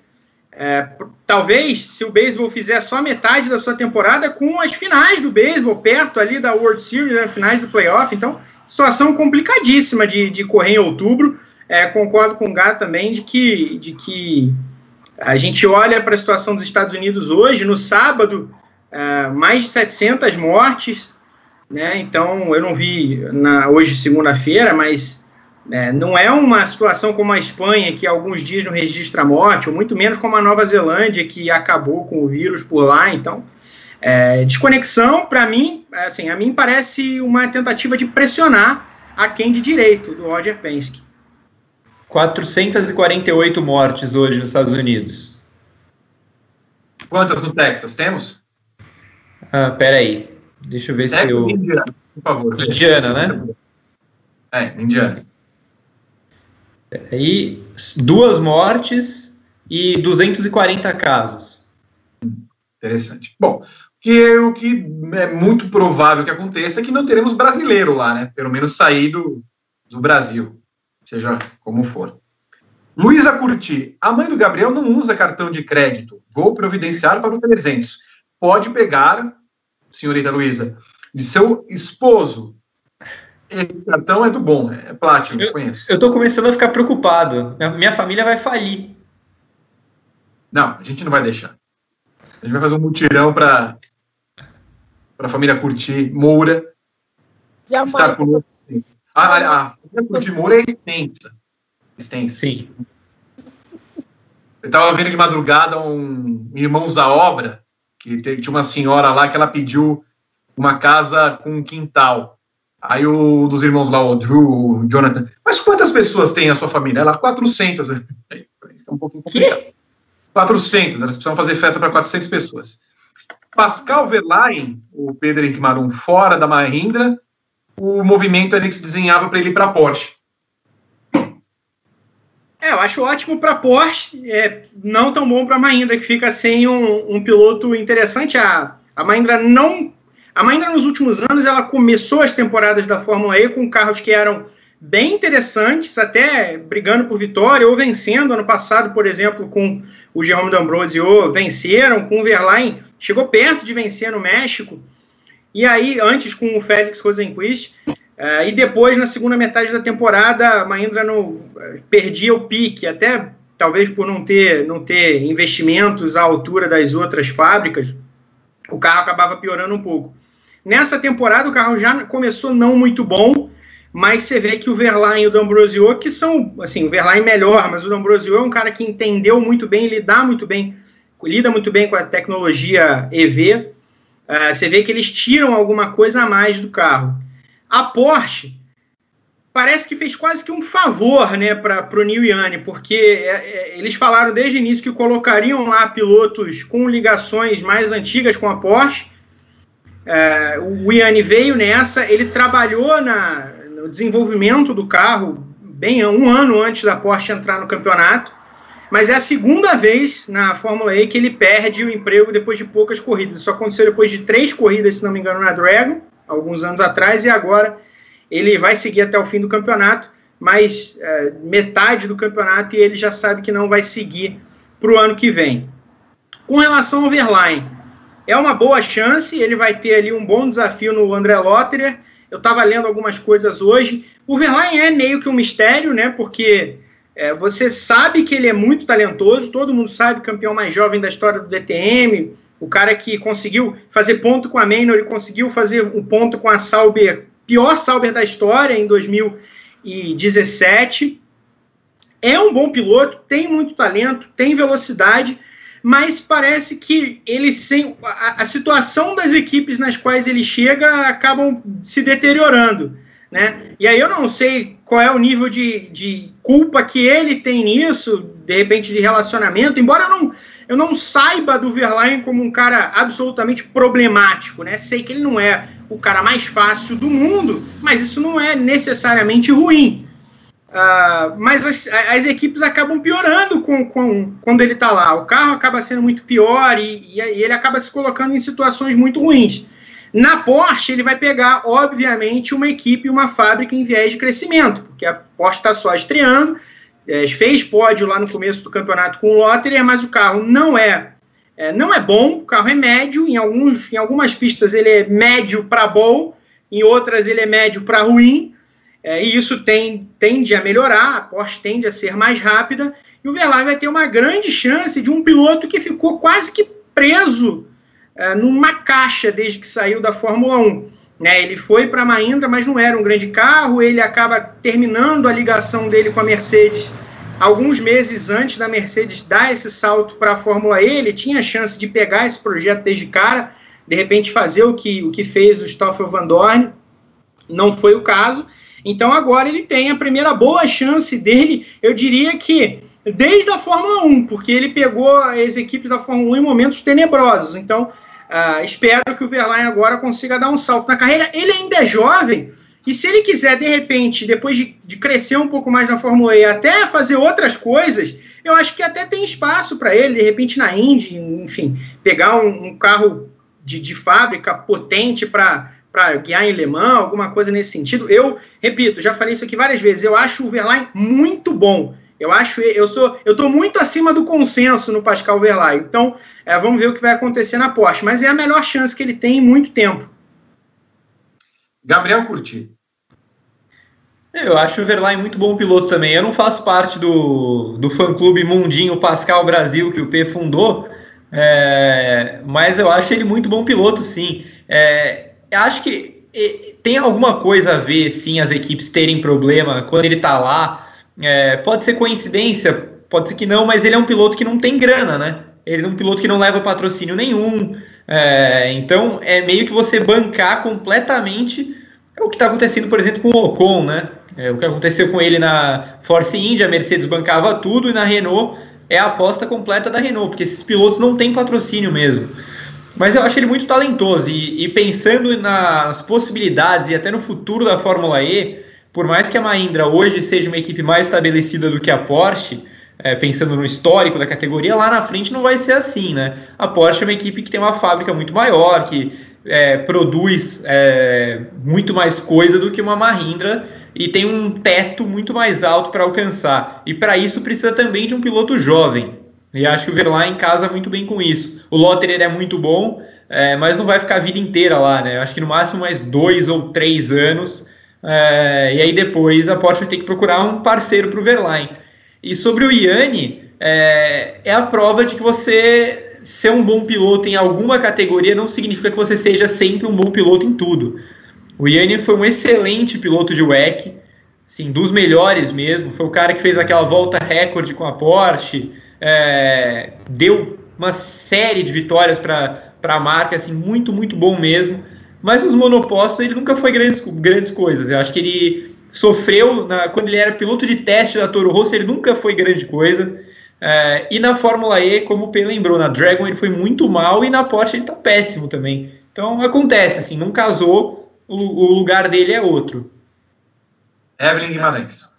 É, talvez, se o beisebol fizer só metade da sua temporada, com as finais do beisebol, perto ali da World Series, né, finais do playoff, então, situação complicadíssima de, de correr em outubro. É, concordo com o Gato também de que, de que a gente olha para a situação dos Estados Unidos hoje, no sábado, é, mais de 700 mortes, né? Então, eu não vi na, hoje, segunda-feira, mas é, não é uma situação como a Espanha, que alguns dias não registra morte, ou muito menos como a Nova Zelândia, que acabou com o vírus por lá. Então, é, desconexão, para mim, assim, a mim parece uma tentativa de pressionar a quem de direito do Roger Penske. 448 mortes hoje nos Estados Unidos. Quantas no Texas temos? Ah, peraí. Deixa eu ver se eu. Indiana, por favor. Indiana, né? É, Indiana. Aí, duas mortes e 240 casos. Interessante. Bom, que o que é muito provável que aconteça é que não teremos brasileiro lá, né? Pelo menos sair do, do Brasil, seja como for. Luísa Curti, a mãe do Gabriel não usa cartão de crédito. Vou providenciar para o 300. Pode pegar senhorita Luísa, de seu esposo. Esse cartão é do bom, é Platinum, eu, conheço. Eu tô começando a ficar preocupado. Minha família vai falir. Não, a gente não vai deixar. A gente vai fazer um mutirão para a família curtir Moura. Jamais. Estar conosco. A, a, a família curtir Moura é extensa. Extensa. Sim. Eu estava vendo de madrugada um Irmãos à Obra, que tinha uma senhora lá que ela pediu uma casa com um quintal. Aí o dos irmãos lá, o Drew, o Jonathan, mas quantas pessoas tem a sua família? Ela, 400. É um pouquinho complicado. Que? 400, elas precisam fazer festa para 400 pessoas. Pascal Verlaine, o Pedro Henrique Marum, fora da Mahindra, o movimento ali que se desenhava para ele ir para a Porsche. É, eu acho ótimo para Porsche, é, não tão bom para a Mahindra, que fica sem um, um, piloto interessante. A, a Mahindra não. A Mahindra nos últimos anos ela começou as temporadas da Fórmula E com carros que eram bem interessantes, até brigando por vitória ou vencendo. Ano passado, por exemplo, com o Jerome D'Ambrosio, venceram, com o Verlaine, chegou perto de vencer no México. E aí, antes com o Félix Rosenquist, uh, e depois, na segunda metade da temporada, a Mahindra uh, perdia o pique, até talvez por não ter, não ter investimentos à altura das outras fábricas, o carro acabava piorando um pouco. Nessa temporada, o carro já começou não muito bom, mas você vê que o Verlaine e o D'Ambrosio, que são, assim, o Verlaine melhor, mas o D'Ambrosio é um cara que entendeu muito bem, lidar muito bem, lida muito bem com a tecnologia EV, uh, ah, você vê que eles tiram alguma coisa a mais do carro. A Porsche parece que fez quase que um favor né, para o New porque é, é, eles falaram desde o início que colocariam lá pilotos com ligações mais antigas com a Porsche. É, o Yanni veio nessa, ele trabalhou na, no desenvolvimento do carro bem um ano antes da Porsche entrar no campeonato, mas é a segunda vez na Fórmula E que ele perde o emprego depois de poucas corridas. Isso aconteceu depois de três corridas, se não me engano, na Dragon, alguns anos atrás, e agora ele vai seguir até o fim do campeonato, mas é, metade do campeonato e ele já sabe que não vai seguir para o ano que vem. Com relação ao Verlaine, é uma boa chance, ele vai ter ali um bom desafio no André Lotterer. Eu estava lendo algumas coisas hoje. O Verlaine é meio que um mistério, né? Porque é, você sabe que ele é muito talentoso, todo mundo sabe, campeão mais jovem da história do DTM, o cara que conseguiu fazer ponto com a Manor e conseguiu fazer um ponto com a Sauber pior Sauber da história em 2017. É um bom piloto, tem muito talento, tem velocidade, mas parece que ele sem a, a, situação das equipes nas quais ele chega acabam se deteriorando, né? E aí eu não sei qual é o nível de, de culpa que ele tem nisso, de repente de relacionamento, embora eu não eu não saiba do Verlaine como um cara absolutamente problemático, né? Sei que ele não é o cara mais fácil do mundo, mas isso não é necessariamente ruim. Uh, mas as, as, equipes acabam piorando com, com, quando ele está lá. O carro acaba sendo muito pior e, e, ele acaba se colocando em situações muito ruins. Na Porsche, ele vai pegar, obviamente, uma equipe, uma fábrica em viés de crescimento, porque a Porsche está só estreando, é, fez pódio lá no começo do campeonato com o Lotterer, mas o carro não é, é, não é bom, o carro é médio, em, alguns, em algumas pistas ele é médio para bom, em outras ele é médio para ruim, é, e isso tem, tende a melhorar, a Porsche tende a ser mais rápida, e o Verlaine vai ter uma grande chance de um piloto que ficou quase que preso é, numa caixa desde que saiu da Fórmula 1. Né, ele foi para a Mahindra, mas não era um grande carro. Ele acaba terminando a ligação dele com a Mercedes alguns meses antes da Mercedes dar esse salto para a Fórmula E. Ele tinha a chance de pegar esse projeto desde cara, de repente fazer o que, o que fez o Stoffel Van Dorn. Não foi o caso. Então agora ele tem a primeira boa chance dele, eu diria que desde a Fórmula 1, porque ele pegou as equipes da Fórmula 1 em momentos tenebrosos. Então Uh, espero que o Verlaine agora consiga dar um salto na carreira. Ele ainda é jovem, e se ele quiser, de repente, depois de, de crescer um pouco mais na Fórmula E, até fazer outras coisas, eu acho que até tem espaço para ele, de repente, na Indy, enfim, pegar um, um carro de, de fábrica potente para guiar em Le Mans, alguma coisa nesse sentido. Eu, repito, já falei isso aqui várias vezes, eu acho o Verlaine muito bom. Eu acho, eu sou, eu estou muito acima do consenso no Pascal Verlaine. Então, é, vamos ver o que vai acontecer na Porsche. Mas é a melhor chance que ele tem em muito tempo. Gabriel Curti. Eu acho o Verlaine muito bom piloto também. Eu não faço parte do, do fã-clube Mundinho Pascal Brasil que o P fundou, é, mas eu acho ele muito bom piloto, sim. É, acho que tem alguma coisa a ver, sim, as equipes terem problema quando ele está lá é, pode ser coincidência, pode ser que não, mas ele é um piloto que não tem grana, né? Ele é um piloto que não leva patrocínio nenhum. É, então é meio que você bancar completamente o que está acontecendo, por exemplo, com o Ocon, né? É, o que aconteceu com ele na Force India, a Mercedes bancava tudo e na Renault é a aposta completa da Renault, porque esses pilotos não têm patrocínio mesmo. Mas eu acho ele muito talentoso e, e pensando nas possibilidades e até no futuro da Fórmula E, por mais que a Mahindra hoje seja uma equipe mais estabelecida do que a Porsche, é, pensando no histórico da categoria, lá na frente não vai ser assim, né? A Porsche é uma equipe que tem uma fábrica muito maior, que é, produz é, muito mais coisa do que uma Mahindra e tem um teto muito mais alto para alcançar. E para isso precisa também de um piloto jovem. E acho que o Verlaine casa muito bem com isso. O Lotterer é muito bom, é, mas não vai ficar a vida inteira lá, né? Acho que no máximo mais dois ou três anos. É, e aí depois a Porsche vai ter que procurar um parceiro para o Verlaine. E sobre o Yanni, é, é a prova de que você ser um bom piloto em alguma categoria não significa que você seja sempre um bom piloto em tudo. O Yanni foi um excelente piloto de WEC, sim, dos melhores mesmo. Foi o cara que fez aquela volta recorde com a Porsche, é, deu uma série de vitórias para a marca, assim, muito, muito bom mesmo. Mas os monopostos ele nunca foi grandes, grandes coisas. Eu acho que ele sofreu na, quando ele era piloto de teste da Toro Rosso, ele nunca foi grande coisa. É, e na Fórmula E, como o P lembrou, na Dragon ele foi muito mal e na Porsche ele tá péssimo também. Então acontece, assim, não casou, o, o lugar dele é outro. Evelyn Guimarães.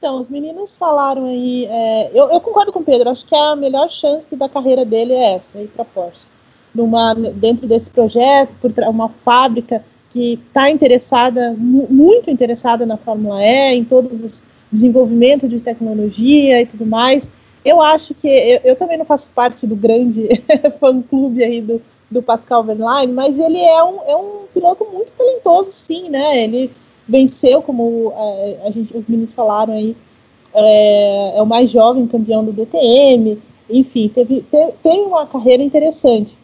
Então, os meninos falaram aí. É, eu, eu, concordo com o Pedro, acho que a melhor chance da carreira dele é essa, ir para Porsche. Numa, dentro desse projeto, por uma fábrica que está interessada, muito interessada na Fórmula E, em todos os desenvolvimento de tecnologia e tudo mais. Eu acho que eu, eu também não faço parte do grande fã-clube aí do, do Pascal Verlaine, mas ele é um, é um piloto muito talentoso, sim, né? Ele venceu, como é, gente, os meninos falaram aí, é, é, o mais jovem campeão do DTM, enfim, teve, teve, tem uma carreira interessante.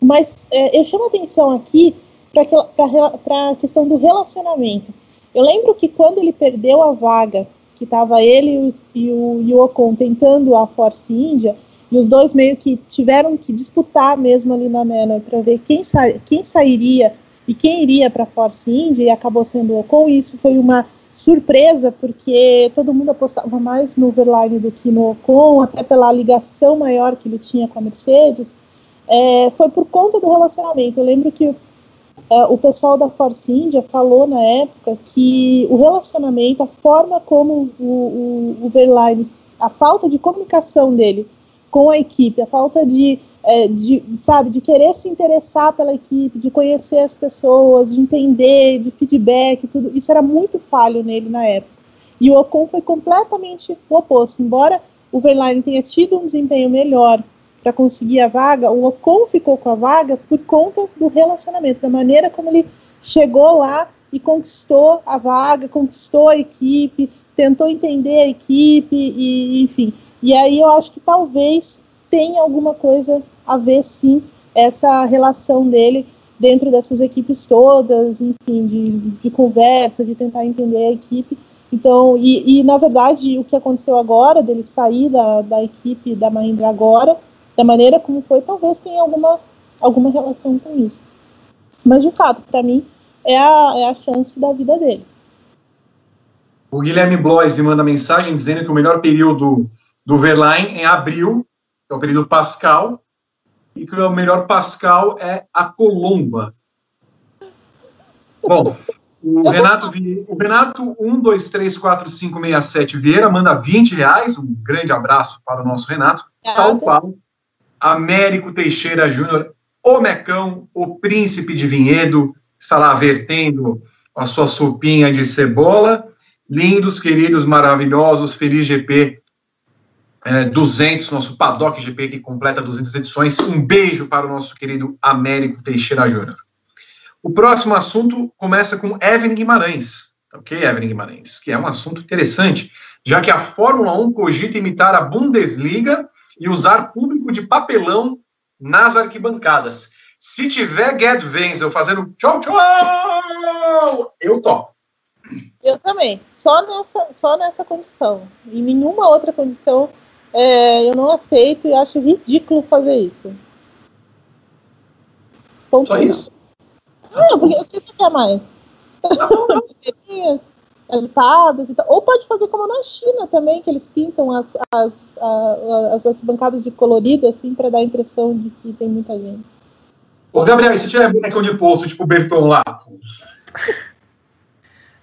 Mas é, eu chamo atenção aqui para a questão do relacionamento. Eu lembro que quando ele perdeu a vaga que estava ele e o, e Ocon tentando a Force India, e os dois meio que tiveram que disputar mesmo ali na Manor para ver quem, sa quem sairia e quem iria para a Force India, e acabou sendo o Ocon, e isso foi uma surpresa, porque todo mundo apostava mais no Verlaine do que no Ocon, até pela ligação maior que ele tinha com a Mercedes, é, foi por conta do relacionamento. Eu lembro que é, o pessoal da Force India falou na época que o relacionamento, a forma como o, o, o Verlaine, a falta de comunicação dele com a equipe, a falta de, é, de, sabe, de querer se interessar pela equipe, de conhecer as pessoas, de entender, de feedback, tudo, isso era muito falho nele na época. E o Ocon foi completamente o oposto, embora o Verlaine tenha tido um desempenho melhor para conseguir a vaga, o Ocon ficou com a vaga por conta do relacionamento, da maneira como ele chegou lá e conquistou a vaga, conquistou a equipe, tentou entender a equipe e enfim. E aí eu acho que talvez tenha alguma coisa a ver sim essa relação dele dentro dessas equipes todas, enfim, de, de conversa, de tentar entender a equipe. Então, e, e, na verdade, o que aconteceu agora, dele sair da, da equipe da Mahindra agora, da maneira como foi, talvez tenha alguma, alguma relação com isso. Mas, de fato, para mim, é a, é a chance da vida dele. O Guilherme Bloise manda mensagem dizendo que o melhor período do Verlaine é abril, é o período Pascal, e que o melhor Pascal é a Colomba. Bom, o Renato, o Renato 1234567 Vieira manda 20 reais, um grande abraço para o nosso Renato, tal qual Américo Teixeira Júnior, o Mecão, o príncipe de Vinhedo, está lá vertendo a sua sopinha de cebola. Lindos, queridos, maravilhosos, feliz GP é, 200, nosso Paddock GP que completa 200 edições. Um beijo para o nosso querido Américo Teixeira Júnior. O próximo assunto começa com Evelyn Guimarães, ok, Evelyn Guimarães, que é um assunto interessante, já que a Fórmula 1 cogita imitar a Bundesliga e usar público de papelão nas arquibancadas. Se tiver Gerd Wenzel fazendo tchau, tchau, eu topo. Eu também. Só nessa, só nessa condição. Em nenhuma outra condição é, eu não aceito e acho ridículo fazer isso. Ponto só isso? Não, porque o que você quer mais? agitadas. Então, ou pode fazer como na China também, que eles pintam as, as, as, arquibancadas de colorido, assim, para dar a impressão de que tem muita gente. Ô, Gabriel, e se tiver bonecão de posto, tipo o Berton lá?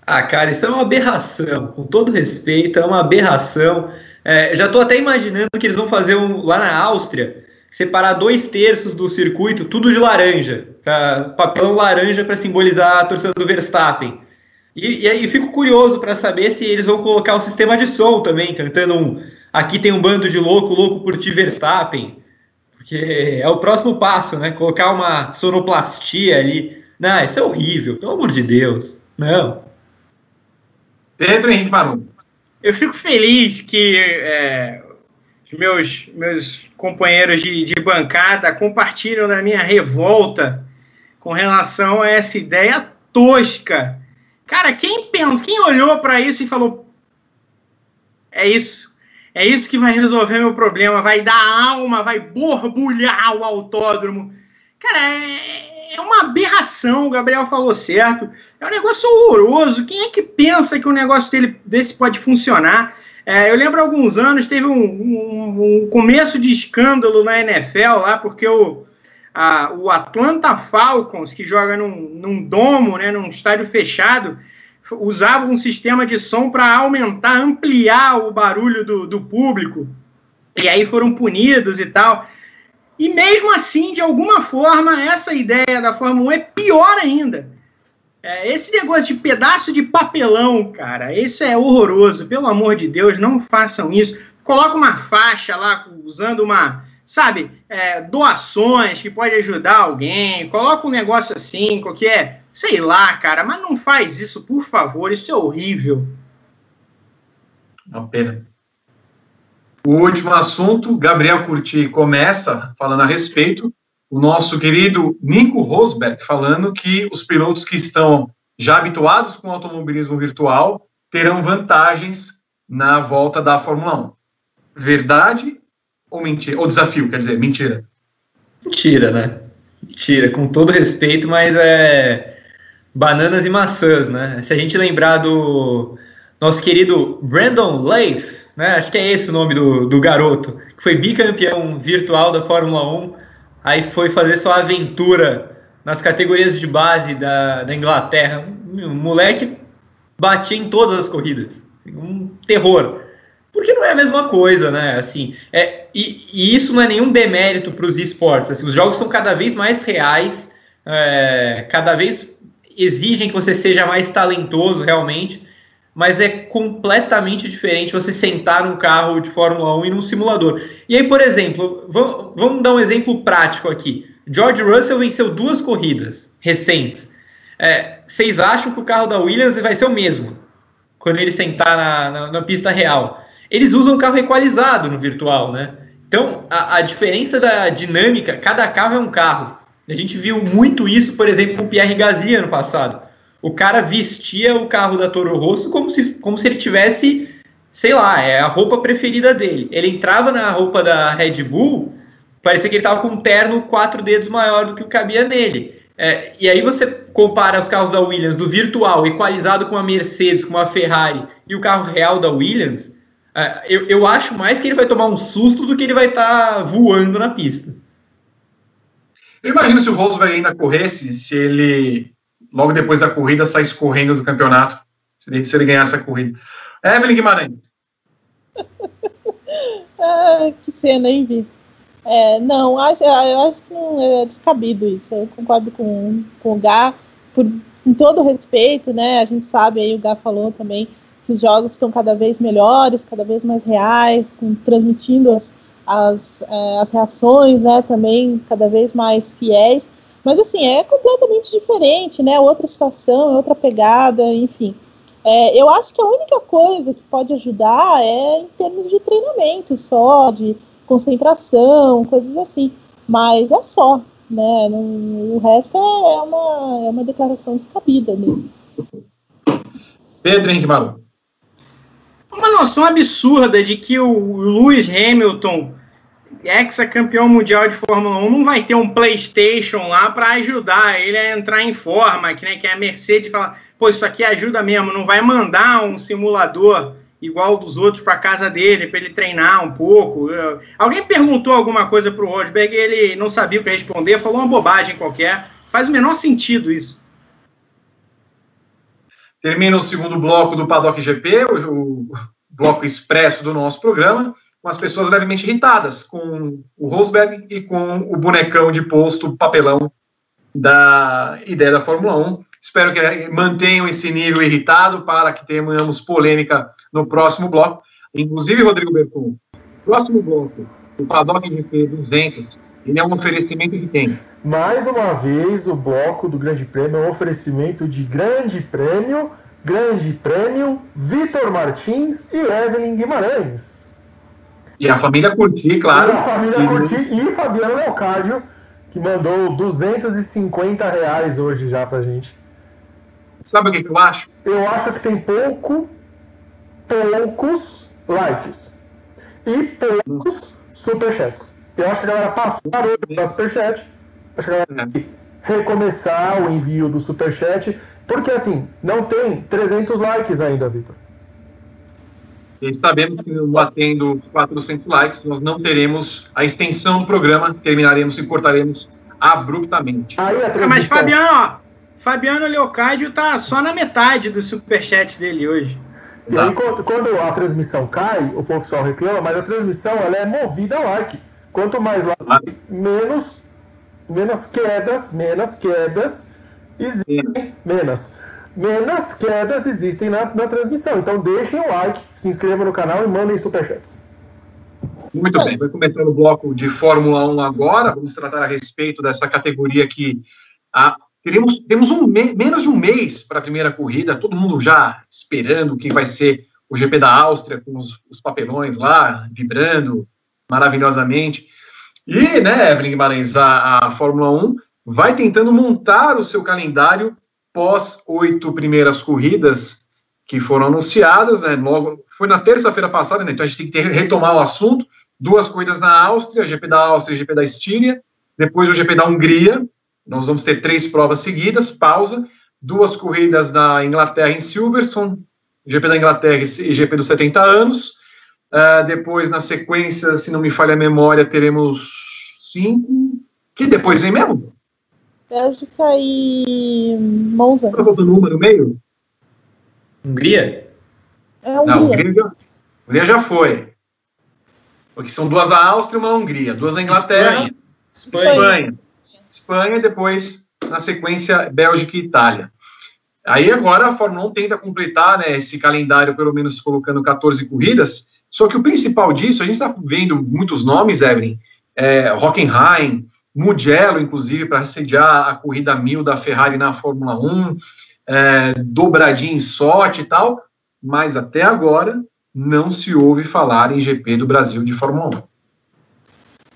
Ah, cara, isso é uma aberração. Com todo respeito, é uma aberração. É, já estou até imaginando que eles vão fazer um, lá na Áustria. separar dois terços do circuito, tudo de laranja, papelão laranja para simbolizar a torcida do Verstappen. E, e aí fico curioso para saber se eles vão colocar o sistema de som também, cantando um aqui tem um bando de louco, louco por ti Verstappen, porque é o próximo passo, né? Colocar uma sonoplastia ali. Não, isso é horrível, pelo amor de Deus. Não. Pedro Henrique Marum. Eu fico feliz que é, meus, meus companheiros de, de bancada compartilham da minha revolta com relação a essa ideia tosca. Cara, quem pensa, quem olhou para isso e falou: é isso, é isso que vai resolver meu problema, vai dar alma, vai borbulhar o autódromo. Cara, é, é uma aberração, o Gabriel falou certo. É um negócio horroroso. Quem é que pensa que um negócio dele, desse pode funcionar? É, eu lembro há alguns anos, teve um, um, um, começo de escândalo na NFL lá, porque o, a, o Atlanta Falcons, que joga num, num domo, né, num estádio fechado, usava um sistema de som para aumentar, ampliar o barulho do, do público. E aí foram punidos e tal. E mesmo assim, de alguma forma, essa ideia da Fórmula 1 é pior ainda. É, esse negócio de pedaço de papelão, cara, isso é horroroso. Pelo amor de Deus, não façam isso. Coloca uma faixa lá, usando uma, sabe, é, doações que pode ajudar alguém. Coloca um negócio assim, qualquer, sei lá, cara, mas não faz isso, por favor. Isso é horrível. Uma pena. O último assunto, Gabriel Curti começa falando a respeito o nosso querido Nico Rosberg falando que os pilotos que estão já habituados com o automobilismo virtual terão vantagens na volta da Fórmula 1. Verdade ou mentira? Ou desafio, quer dizer, mentira? Mentira, né? Mentira, com todo respeito, mas é bananas e maçãs, né? Se a gente lembrar do nosso querido Brandon Leif, né? Acho que é esse o nome do, do garoto, que foi bicampeão virtual da Fórmula 1 aí foi fazer sua aventura nas categorias de base da, da Inglaterra. O moleque batia em todas as corridas. Um terror. Porque não é a mesma coisa, né? Assim, é, e, e isso não é nenhum demérito para os esportes. Assim, os jogos são cada vez mais reais, é, cada vez exigem que você seja mais talentoso realmente, mas é completamente diferente você sentar num carro de Fórmula 1 e num simulador. E aí, por exemplo, vamos, dar um exemplo prático aqui. George Russell venceu duas corridas recentes. É, vocês acham que o carro da Williams vai ser o mesmo quando ele sentar na, na, na pista real? Eles usam carro equalizado no virtual, né? Então, a, a, diferença da dinâmica, cada carro é um carro. A gente viu muito isso, por exemplo, com o Pierre Gasly ano passado o cara vestia o carro da Toro Rosso como se, como se ele tivesse, sei lá, é a roupa preferida dele. Ele entrava na roupa da Red Bull, parecia que ele estava com um terno quatro dedos maior do que o cabia nele. É, e aí você compara os carros da Williams do virtual, equalizado com a Mercedes, com a Ferrari e o carro real da Williams, é, eu, eu acho mais que ele vai tomar um susto do que ele vai estar tá voando na pista. Eu imagino se o Rosberg ainda corresse, se ele logo depois da corrida, sai escorrendo do campeonato, se ele ganhar essa corrida. Evelyn Guimarães. ah, que cena, hein, Vi? É, não, acho, eu acho que não é descabido isso. Eu concordo com, com o Gá, por, com todo respeito, né? A gente sabe aí, o Gá falou também, que os jogos estão cada vez melhores, cada vez mais reais, com, transmitindo as, as, é, as reações, né? Também cada vez mais fiéis. Mas assim, é completamente diferente, né? Outra situação, outra pegada, enfim. É, eu acho que a única coisa que pode ajudar é em termos de treinamento só, de concentração, coisas assim. Mas é só, né? Não, o resto é uma, é uma declaração descabida. Né? Pedro Henrique Maru. Uma noção absurda de que o Lewis Hamilton ex-campeão mundial de Fórmula 1 não vai ter um PlayStation lá para ajudar ele a entrar em forma, que, né, que a Mercedes fala, pô, isso aqui ajuda mesmo, não vai mandar um simulador igual dos outros para casa dele, para ele treinar um pouco. Alguém perguntou alguma coisa para o Rosberg, ele não sabia o que responder, falou uma bobagem qualquer. Faz o menor sentido isso. Termina o segundo bloco do Paddock GP, o, o bloco expresso do nosso programa. Com as pessoas levemente irritadas com o Rosberg e com o bonecão de posto, papelão da ideia da Fórmula 1. Espero que mantenham esse nível irritado para que tenhamos polêmica no próximo bloco. Inclusive, Rodrigo Berton, próximo bloco, o Paddock GP 200, ele é um oferecimento de quem? Mais uma vez, o bloco do Grande Prêmio é um oferecimento de Grande Prêmio, Grande Prêmio, Vitor Martins e Evelyn Guimarães. E a família Curti, claro. E a família Curti e Fabiano Leocádio, que mandou 250 reais hoje já pra gente. Sabe o que, que eu acho? Eu acho que tem pouco, poucos likes e poucos superchats. Eu acho que a galera passou para superchat. Acho que a galera que recomeçar o envio do superchat, porque assim, não tem 300 likes ainda, Vitor. E sabemos que batendo 400 likes, nós não teremos a extensão do programa, terminaremos e cortaremos abruptamente. Aí a Mas Fabiano, ó, Fabiano Leocádio tá só na metade dos superchats dele hoje. E aí, quando, quando, a transmissão cai, o pessoal reclama, mas a transmissão ela é movida a like. Quanto mais like, menos, menos quedas, menos quedas existem, menos, menos quedas existem na, na transmissão. Então deixem o like, se inscrevam no canal e mandem superchats. Muito bem, vai começar o bloco de Fórmula 1 agora. Vamos tratar a respeito dessa categoria que a, teremos, temos um me, menos de um mês para a primeira corrida, todo mundo já esperando que vai ser o GP da Áustria, com os, os papelões lá, vibrando, maravilhosamente. E, né, Evelyn Guimarães, a, a Fórmula 1 vai tentando montar o seu calendário pós oito primeiras corridas que foram anunciadas, né, logo, foi na terça-feira passada, né, então a gente tem que ter, retomar o assunto, duas corridas na Áustria, GP da Áustria e GP da Estíria, depois o GP da Hungria, nós vamos ter três provas seguidas, pausa, duas corridas na Inglaterra em Silverstone, GP da Inglaterra e GP dos 70 anos, Uh, depois, na sequência, se não me falha a memória, teremos cinco. Que depois vem mesmo? Bélgica e Monza. Qual é o número meio? Hungria? É Hungria. Não, Hungria já, Hungria já foi. Porque são duas a Áustria e uma a Hungria. Duas a Inglaterra. Espanha. Espanha. Espanha. Espanha e depois, na sequência, Bélgica e Itália. Aí agora a Fórmula 1 tenta completar né, esse calendário, pelo menos colocando 14 corridas, só que o principal disso, a gente está vendo muitos nomes, Evelyn, é, Hockenheim, Mugello, inclusive, para sediar a corrida mil da Ferrari na Fórmula 1, é, dobradinho em sorte e tal, mas até agora não se ouve falar em GP do Brasil de Fórmula 1.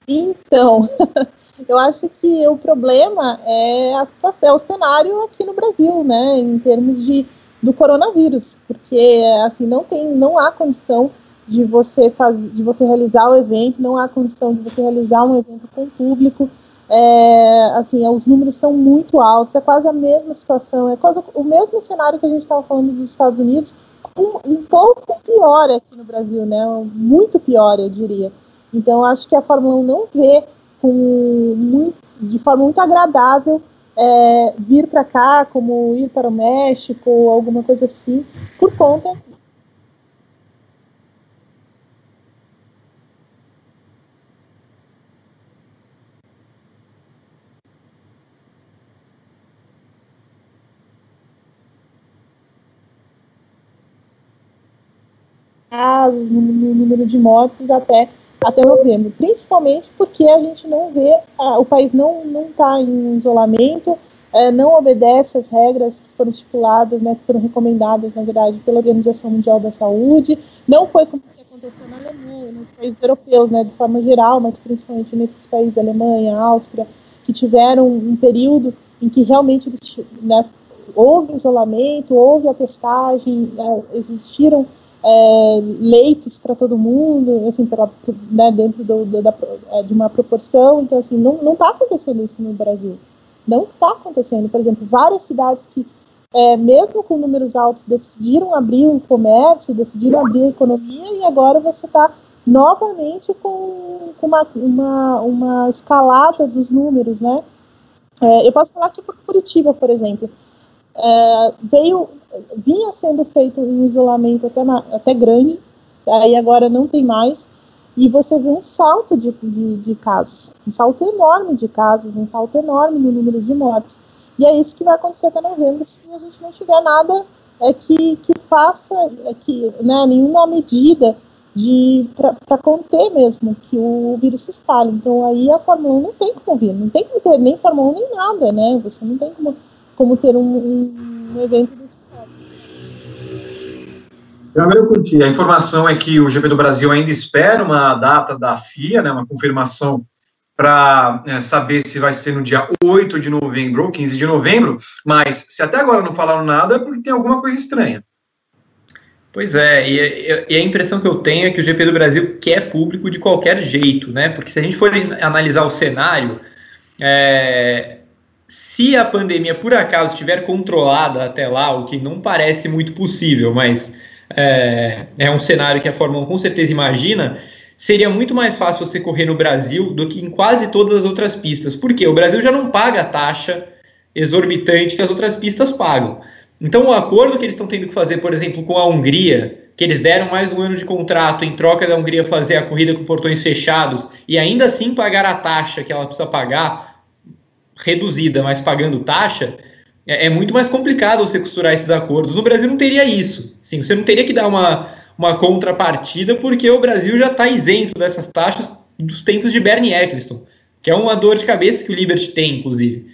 Então, eu acho que o problema é a situação, é o cenário aqui no Brasil, né, em termos de do coronavírus, porque assim não tem, não há condição de você fazer, de você realizar o evento, não há condição de você realizar um evento com público. É, assim, os números são muito altos, é quase a mesma situação, é quase o mesmo cenário que a gente estava falando dos Estados Unidos, um, um, pouco pior aqui no Brasil, né? Muito pior, eu diria. Então, acho que a Fórmula 1 não vê com muito, de forma muito agradável é, vir para cá, como ir para o México, alguma coisa assim, por conta casos, no, número de mortes até, até novembro. Principalmente porque a gente não vê, o país não está em isolamento, é, não obedece às regras que foram estipuladas, né, que foram recomendadas, na verdade, pela Organização Mundial da Saúde. Não foi como que aconteceu na Alemanha, nos países europeus, né, de forma geral, mas principalmente nesses países, Alemanha, Áustria, que tiveram um período em que realmente eles, né, houve isolamento, houve a testagem, é, existiram é, leitos para todo mundo, assim, pra, né, dentro do, do, da, é, de uma proporção. Então, assim, não está acontecendo isso no Brasil. Não está acontecendo. Por exemplo, várias cidades que, é, mesmo com números altos, decidiram abrir o comércio, decidiram abrir a economia, e agora você está novamente com, com uma, uma, uma, escalada dos números, né? É, eu posso falar aqui por Curitiba, por exemplo. É, veio vinha sendo feito um isolamento até, até grande, aí agora não tem mais. e você vê um salto de, de, de, casos, um salto enorme de casos, um salto enorme no número de mortes. E é isso que vai acontecer até novembro se a gente não tiver nada é, que, que faça, é, que, né, nenhuma medida para conter mesmo que o vírus se espalhe. Então aí a Fórmula 1 não tem como vir, não tem como ter nem Fórmula 1 nem nada, né? Você não tem como, como ter um, um evento Primeiro porque a informação é que o GP do Brasil ainda espera uma data da FIA, né, uma confirmação para é, saber se vai ser no dia 8 de novembro ou 15 de novembro, mas se até agora não falaram nada é porque tem alguma coisa estranha. Pois é, e, e, a impressão que eu tenho é que o GP do Brasil quer público de qualquer jeito, né? Porque se a gente for analisar o cenário, é, se a pandemia por acaso estiver controlada até lá, o que não parece muito possível, mas é, é um cenário que a Fórmula 1 com certeza imagina, seria muito mais fácil você correr no Brasil do que em quase todas as outras pistas. Porque o Brasil já não paga a taxa exorbitante que as outras pistas pagam. Então, o acordo que eles estão tendo que fazer, por exemplo, com a Hungria, que eles deram mais um ano de contrato em troca da Hungria fazer a corrida com portões fechados e ainda assim pagar a taxa que ela precisa pagar, reduzida, mas pagando taxa, é, é muito mais complicado você costurar esses acordos. No Brasil não teria isso. Sim, você não teria que dar uma, uma contrapartida, porque o Brasil já está isento dessas taxas dos tempos de Bernie Eccleston, que é uma dor de cabeça que o Liberty tem, inclusive.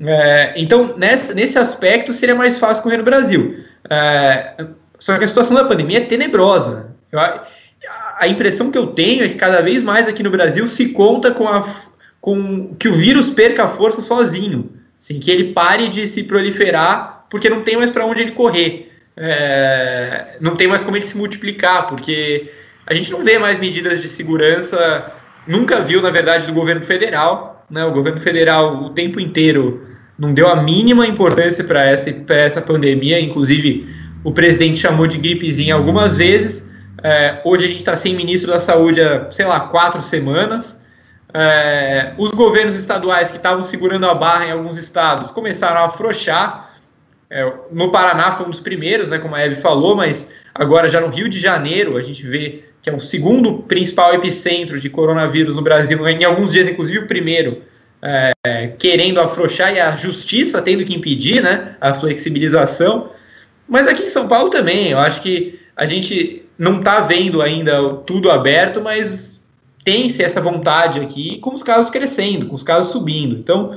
É, então, nessa, nesse aspecto, seria mais fácil correr no Brasil. É, só que a situação da pandemia é tenebrosa. Eu, a impressão que eu tenho é que cada vez mais aqui no Brasil se conta com, a, com que o vírus perca a força sozinho. Assim, que ele pare de se proliferar, porque não tem mais para onde ele correr. É, não tem mais como ele se multiplicar, porque a gente não vê mais medidas de segurança, nunca viu, na verdade, do governo federal. Né? O governo federal, o tempo inteiro, não deu a mínima importância para essa, essa pandemia, inclusive o presidente chamou de gripezinha algumas vezes. É, hoje a gente está sem ministro da saúde há, sei lá, quatro semanas. É, os governos estaduais que estavam segurando a barra em alguns estados começaram a afrouxar. É, no Paraná foi um dos primeiros, né, como a Eve falou, mas agora já no Rio de Janeiro a gente vê que é o segundo principal epicentro de coronavírus no Brasil, em alguns dias, inclusive o primeiro, é, querendo afrouxar e a justiça tendo que impedir né, a flexibilização. Mas aqui em São Paulo também, eu acho que a gente não está vendo ainda tudo aberto, mas tem-se essa vontade aqui, com os casos crescendo, com os casos subindo. Então,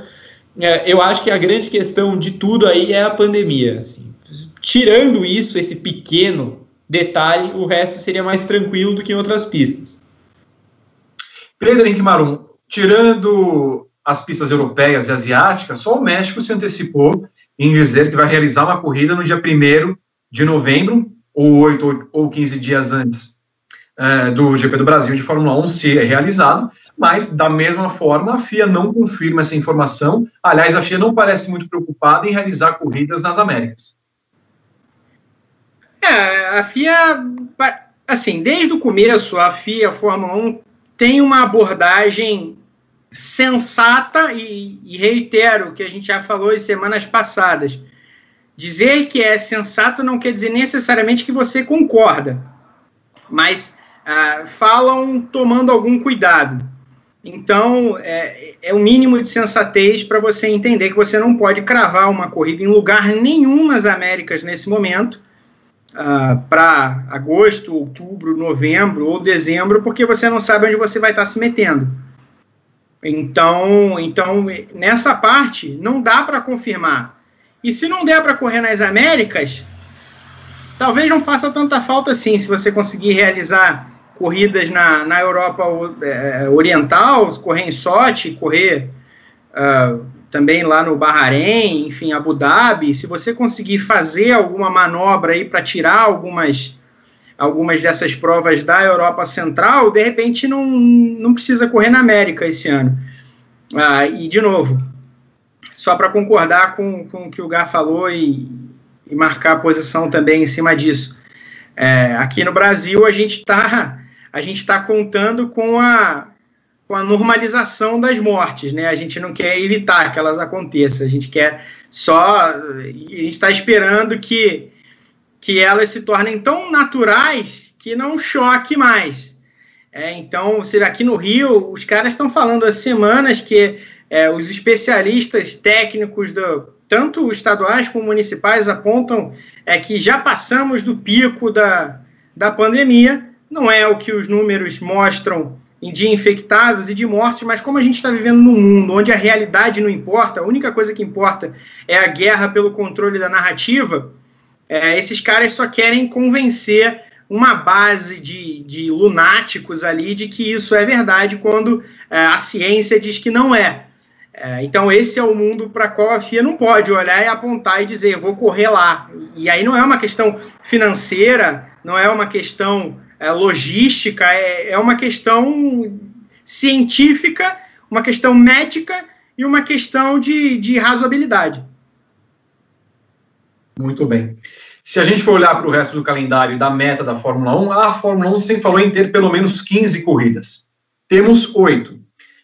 é, eu acho que a grande questão de tudo aí é a pandemia. Assim. Tirando isso, esse pequeno detalhe, o resto seria mais tranquilo do que em outras pistas. Pedro Henrique tirando as pistas europeias e asiáticas, só o México se antecipou em dizer que vai realizar uma corrida no dia 1 de novembro, ou 8 ou 15 dias antes é, do GP do Brasil de Fórmula 1 ser realizado, mas da mesma forma a FIA não confirma essa informação. Aliás, a FIA não parece muito preocupada em realizar corridas nas Américas. É, a FIA, assim, desde o começo, a FIA, a Fórmula 1, tem uma abordagem sensata e, e reitero o que a gente já falou em semanas passadas. Dizer que é sensato não quer dizer necessariamente que você concorda, mas ah, falam tomando algum cuidado. Então, é, é o mínimo de sensatez para você entender que você não pode cravar uma corrida em lugar nenhum nas Américas nesse momento, ah, para agosto, outubro, novembro ou dezembro, porque você não sabe onde você vai estar tá se metendo. Então, então nessa parte, não dá para confirmar. E se não der para correr nas Américas, talvez não faça tanta falta assim, se você conseguir realizar corridas na, na Europa é, Oriental, correr em Sochi, correr uh, também lá no Bahrein, enfim, Abu Dhabi, se você conseguir fazer alguma manobra aí para tirar algumas algumas dessas provas da Europa Central, de repente não, não precisa correr na América esse ano. Ah, e, de novo, só para concordar com, com o que o Gar falou e, e marcar a posição também em cima disso. É, aqui no Brasil, a gente está a gente está contando com a, com a normalização das mortes, né? A gente não quer evitar que elas aconteçam, a gente quer só. A gente está esperando que, que elas se tornem tão naturais que não choque mais. É, então, você aqui no Rio, os caras estão falando há semanas que é, os especialistas técnicos, do, tanto estaduais como municipais, apontam é, que já passamos do pico da, da pandemia. Não é o que os números mostram de infectados e de mortes, mas como a gente está vivendo num mundo onde a realidade não importa, a única coisa que importa é a guerra pelo controle da narrativa, é, esses caras só querem convencer uma base de, de lunáticos ali de que isso é verdade quando é, a ciência diz que não é. É então, esse é o mundo para qual a FIA não pode olhar e apontar e dizer, vou correr lá. E aí não é uma questão financeira, não é uma questão é, logística, é, é uma questão científica, uma questão médica e uma questão de, de razoabilidade. Muito bem. Se a gente for olhar para o resto do calendário da meta da Fórmula 1, a Fórmula 1 sempre falou em ter pelo menos 15 corridas. Temos oito.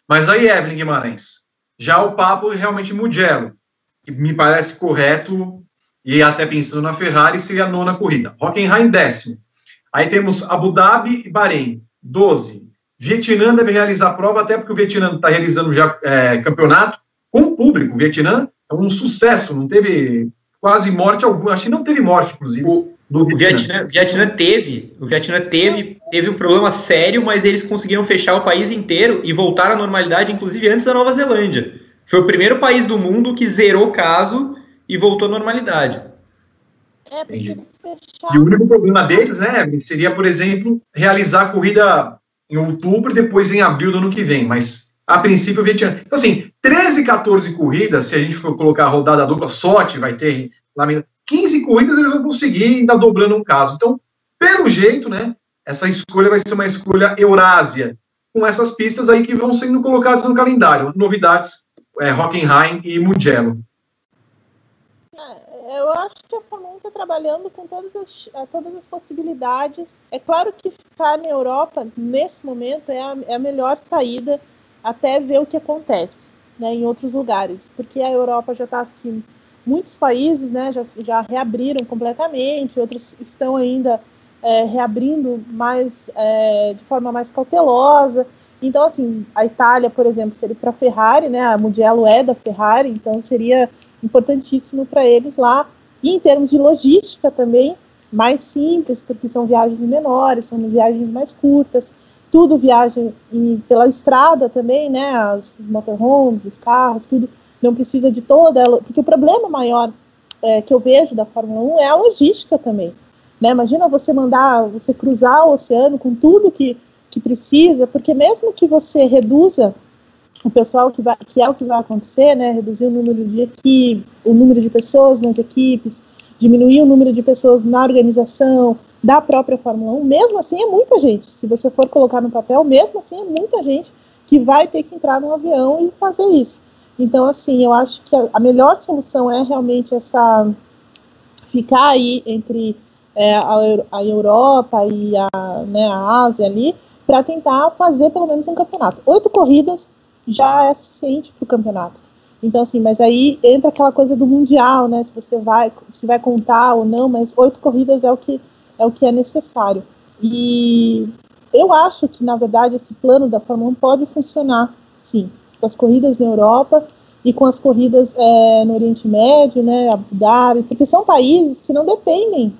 Mas aí, Evelyn Guimarães, já o papo é realmente Mugello, que me parece correto, e até pensando na Ferrari, seria a nona corrida. Hockenheim, décimo. Aí temos Abu Dhabi e Bahrein, 12. Vietnã deve realizar a prova, até porque o Vietnã está realizando já é, campeonato com público. O Vietnã é um sucesso, não teve quase morte alguma. Acho que não teve morte, inclusive. O, o Vietnã, Vietnã teve, o Vietnã teve, teve um problema sério, mas eles conseguiram fechar o país inteiro e voltar à normalidade, inclusive antes da Nova Zelândia. Foi o primeiro país do mundo que zerou o caso e voltou à normalidade. É, porque eles fecharam. E o único problema deles, né, seria, por exemplo, realizar a corrida em outubro e depois em abril do ano que vem. Mas, a princípio, o Vietnã. Então, assim, 13, 14 corridas, se a gente for colocar a rodada dupla, sorte vai ter lá 15 corridas eles vão conseguir, ainda dobrando um caso. Então, pelo jeito, né, essa escolha vai ser uma escolha Eurásia, com essas pistas aí que vão sendo colocadas no calendário. Novidades, é, Hockenheim e Mugello. É, eu acho que a Fórmula 1 está trabalhando com todas as, é, todas as possibilidades. É claro que ficar na Europa, nesse momento, é a, é a melhor saída até ver o que acontece né, em outros lugares, porque a Europa já está assim, muitos países né, já, já reabriram completamente, outros estão ainda é, reabrindo mais é, de forma mais cautelosa. Então, assim, a Itália, por exemplo, seria para a Ferrari, né? A Mugello é da Ferrari, então seria importantíssimo para eles lá. E em termos de logística também, mais simples, porque são viagens menores, são viagens mais curtas tudo viagem pela estrada também, né? As, os motorhomes, os carros, tudo não precisa de toda ela, porque o problema maior é, que eu vejo da Fórmula 1 é a logística também. Né? Imagina você mandar, você cruzar o oceano com tudo que, que precisa, porque mesmo que você reduza o pessoal que, vai, que é o que vai acontecer, né? Reduzir o número de equipe, o número de pessoas nas equipes, diminuir o número de pessoas na organização, da própria Fórmula 1, mesmo assim é muita gente. Se você for colocar no papel, mesmo assim é muita gente que vai ter que entrar no avião e fazer isso. Então, assim, eu acho que a, a melhor solução é realmente essa ficar aí entre é, a, a, Europa e a, né, a Ásia ali para tentar fazer pelo menos um campeonato. Oito corridas já é suficiente para o campeonato. Então, assim, mas aí entra aquela coisa do mundial, né? Se você vai, se vai contar ou não, mas oito corridas é o que é o que é necessário. E eu acho que, na verdade, esse plano da Fórmula 1 pode funcionar, sim, com as corridas na Europa e com as corridas é, no Oriente Médio, né, Abu Dhabi, porque são países que não dependem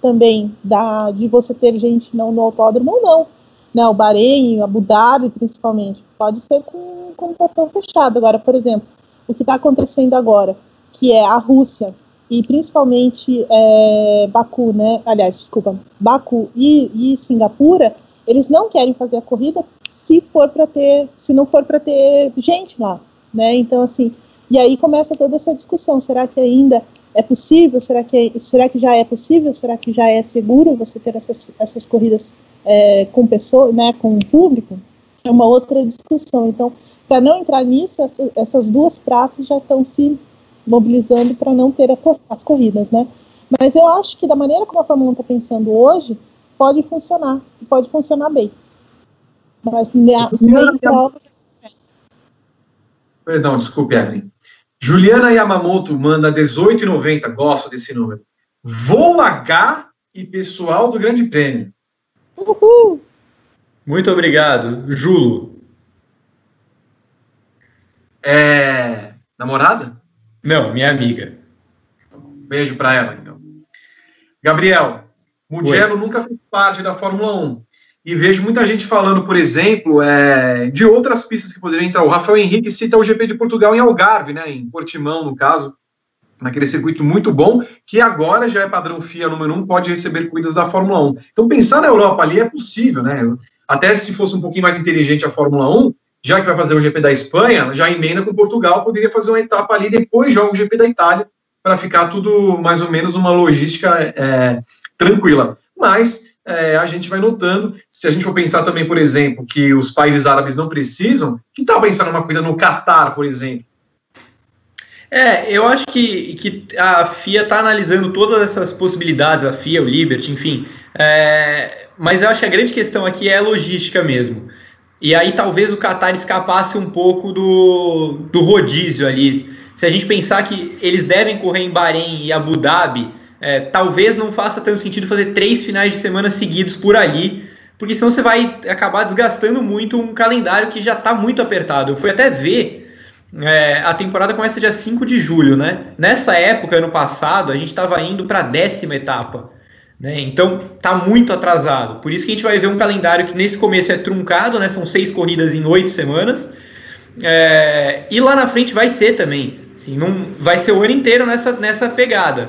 também da, de você ter gente não no autódromo ou não. Né, o Bahrein, Abu Dhabi, principalmente, pode ser com, com o portão fechado. Agora, por exemplo, o que está acontecendo agora, que é a Rússia e principalmente é, Baku, né? Aliás, desculpa, Baku e, e Singapura, eles não querem fazer a corrida se for para ter, se não for para ter gente lá, né? Então assim, e aí começa toda essa discussão. Será que ainda é possível? Será que, é, será que já é possível? Será que já é seguro você ter essas, essas corridas é, com pessoas, né, com o público? É uma outra discussão. Então, para não entrar nisso, essa, essas duas praças já estão se mobilizando para não ter a, as corridas, né? Mas eu acho que da maneira como a Fórmula 1 está pensando hoje, pode funcionar, pode funcionar bem. Mas sem provas. Perdão, desculpe, Evelyn. Juliana Yamamoto manda 18,90. Gosto desse número. Voo H e pessoal do Grande Prêmio. Uhul! Muito obrigado. Julo. É. Namorada? Não, minha amiga. Beijo para ela, então. Gabriel, Mugello Oi. nunca fez parte da Fórmula 1. E vejo muita gente falando, por exemplo, é, de outras pistas que poderiam entrar. O Rafael Henrique cita o GP de Portugal em Algarve, né, em Portimão, no caso, naquele circuito muito bom, que agora já é padrão FIA número 1, pode receber corridas da Fórmula 1. Então, pensar na Europa ali é possível, né? Até se fosse um pouquinho mais inteligente a Fórmula 1, já que vai fazer o GP da Espanha, já emenda com Portugal, poderia fazer uma etapa ali, depois joga o GP da Itália, para ficar tudo mais ou menos numa logística é, tranquila. Mas é, a gente vai notando, se a gente for pensar também, por exemplo, que os países árabes não precisam, que tal pensar numa corrida no Catar, por exemplo? É, eu acho que, que a FIA está analisando todas essas possibilidades, a FIA, o Liberty, enfim. É, mas eu acho que a grande questão aqui é a logística mesmo. E aí talvez o Qatar escapasse um pouco do, do rodízio ali se a gente pensar que eles devem correr em Bahrein e Abu Dhabi, é, talvez não faça tanto sentido fazer três finais de semana seguidos por ali, porque senão você vai acabar desgastando muito um calendário que já está muito apertado. Eu fui até ver, é, a temporada começa dia 5 de julho, né? Nessa época, ano passado, a gente estava indo para a décima etapa. Né? Então tá muito atrasado. Por isso que a gente vai ver um calendário que nesse começo é truncado, né? São seis corridas em oito semanas. É, e lá na frente vai ser também. Assim, não, vai ser o ano inteiro nessa, nessa pegada.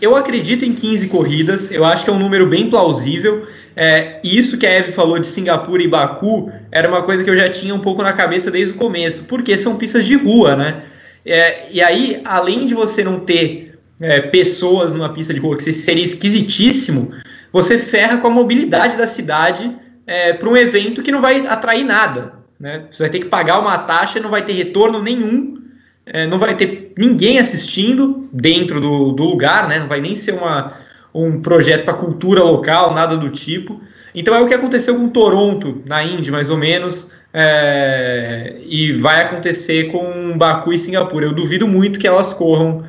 Eu acredito em 15 corridas, eu acho que é um número bem plausível. É, isso que a Eve falou de Singapura e Baku era uma coisa que eu já tinha um pouco na cabeça desde o começo, porque são pistas de rua, né? É, e aí, além de você não ter é, pessoas numa pista de rua, que seria esquisitíssimo, você ferra com a mobilidade da cidade é, para um evento que não vai atrair nada. Né? Você vai ter que pagar uma taxa e não vai ter retorno nenhum é, não vai ter ninguém assistindo dentro do, do lugar, né? Não vai nem ser uma, um projeto para cultura local, nada do tipo. Então é o que aconteceu com Toronto, na Índia, mais ou menos, é, e vai acontecer com Baku e Singapura. Eu duvido muito que elas corram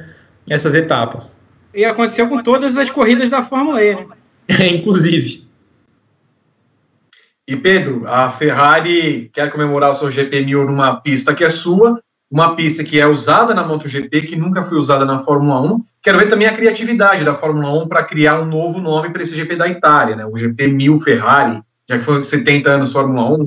essas etapas. E aconteceu com todas as corridas da Fórmula E, né? Inclusive. E Pedro, a Ferrari quer comemorar o seu GP1000 numa pista que é sua, uma pista que é usada na MotoGP, que nunca foi usada na Fórmula 1. Quero ver também a criatividade da Fórmula 1 para criar um novo nome para esse GP da Itália, né? o GP 1000 Ferrari, já que foi 70 anos Fórmula 1,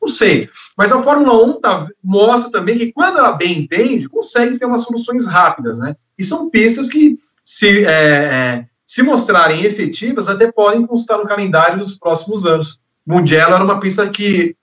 não sei. Mas a Fórmula 1 tá, mostra também que quando ela bem entende, consegue ter umas soluções rápidas, né? E são pistas que, se, é, é, se mostrarem efetivas, até podem constar no calendário dos próximos anos. Mugello era uma pista que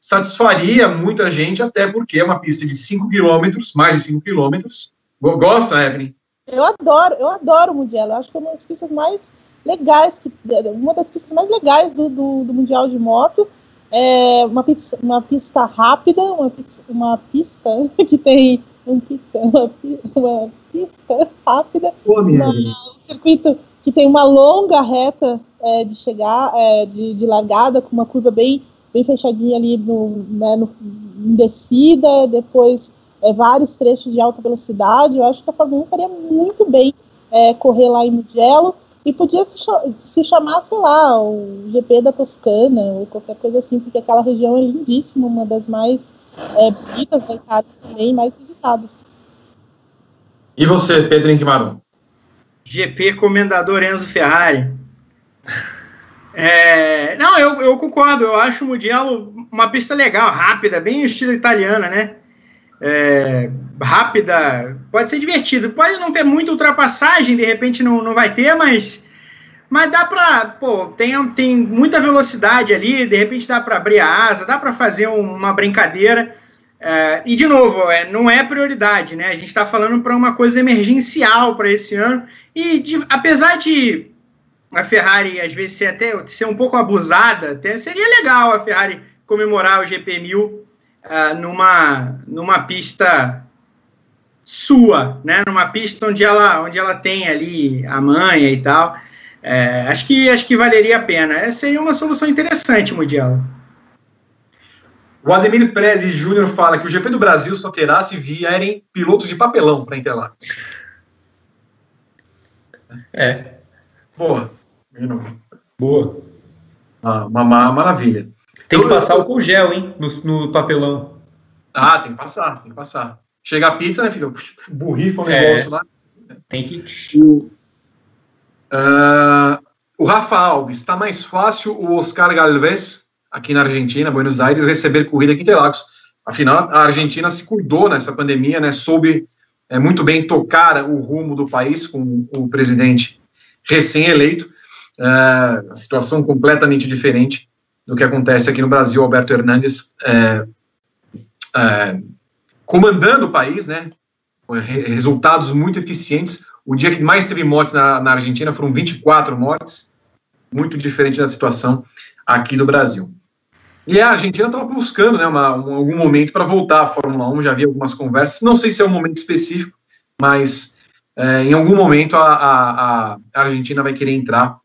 satisfaria muita gente, até porque é uma pista de 5 quilômetros, mais de 5 quilômetros. Gosta, Evelyn? Eu adoro, eu adoro o Mundial. Eu acho que é uma das pistas mais legais, que, uma das pistas mais legais do, do, do Mundial de Moto. É uma pista, uma pista rápida, uma, uma pista que tem um pizza, uma, uma pista rápida, uma, um circuito que tem uma longa reta é, de chegar, é, de, de largada, com uma curva bem bem fechadinha ali no, né, no, em descida, depois é, vários trechos de alta velocidade. Eu acho que a Fórmula 1 faria muito bem é, correr lá em Mugello e podia se, se chamar, sei lá, o GP da Toscana ou qualquer coisa assim, porque aquela região é lindíssima, uma das mais é, bonitas da Itália também, mais visitadas. E você, Pedro Guimarães? GP Comendador Enzo Ferrari. É, não, eu, eu, concordo. Eu acho o Mugello uma pista legal, rápida, bem estilo italiana, né? É, rápida, pode ser divertido. Pode não ter muita ultrapassagem, de repente não, não vai ter, mas, mas dá para, pô, tem, tem muita velocidade ali, de repente dá para abrir a asa, dá para fazer uma brincadeira. É, e de novo, é, não é prioridade, né? A gente está falando para uma coisa emergencial para esse ano. E de, apesar de a Ferrari às vezes ser até ser um pouco abusada, até seria legal a Ferrari comemorar o GP1000 uh, numa, numa pista sua, né? Numa pista onde ela, onde ela tem ali a manha e tal. É, acho que acho que valeria a pena. Essa seria uma solução interessante, Mundial. O Ademir Prezi Júnior fala que o GP do Brasil só terá se vierem pilotos de papelão para Interlagos. É. Boa. Boa. uma, uma, uma maravilha. Tem que passar o gel, hein? No, no, papelão. Ah, tem que passar, tem que passar. Chega a pizza, né? Fica burrifa o é, negócio lá. Tem que. O, uh, o Rafa Alves, está mais fácil o Oscar Galvez, aqui na Argentina, Buenos Aires, receber corrida aqui em Interlagos. Afinal, a Argentina se cuidou nessa pandemia, né? Soube é, muito bem tocar o rumo do país com o presidente recém-eleito. É, situação completamente diferente do que acontece aqui no Brasil. Alberto Hernandes é, é, comandando o país, né? Resultados muito eficientes. O dia que mais teve mortes na, na Argentina foram 24 mortes, muito diferente da situação aqui no Brasil. E a Argentina estava buscando né, uma, um, algum momento para voltar à Fórmula 1, já havia algumas conversas, não sei se é um momento específico, mas é, em algum momento a, a, a, Argentina vai querer entrar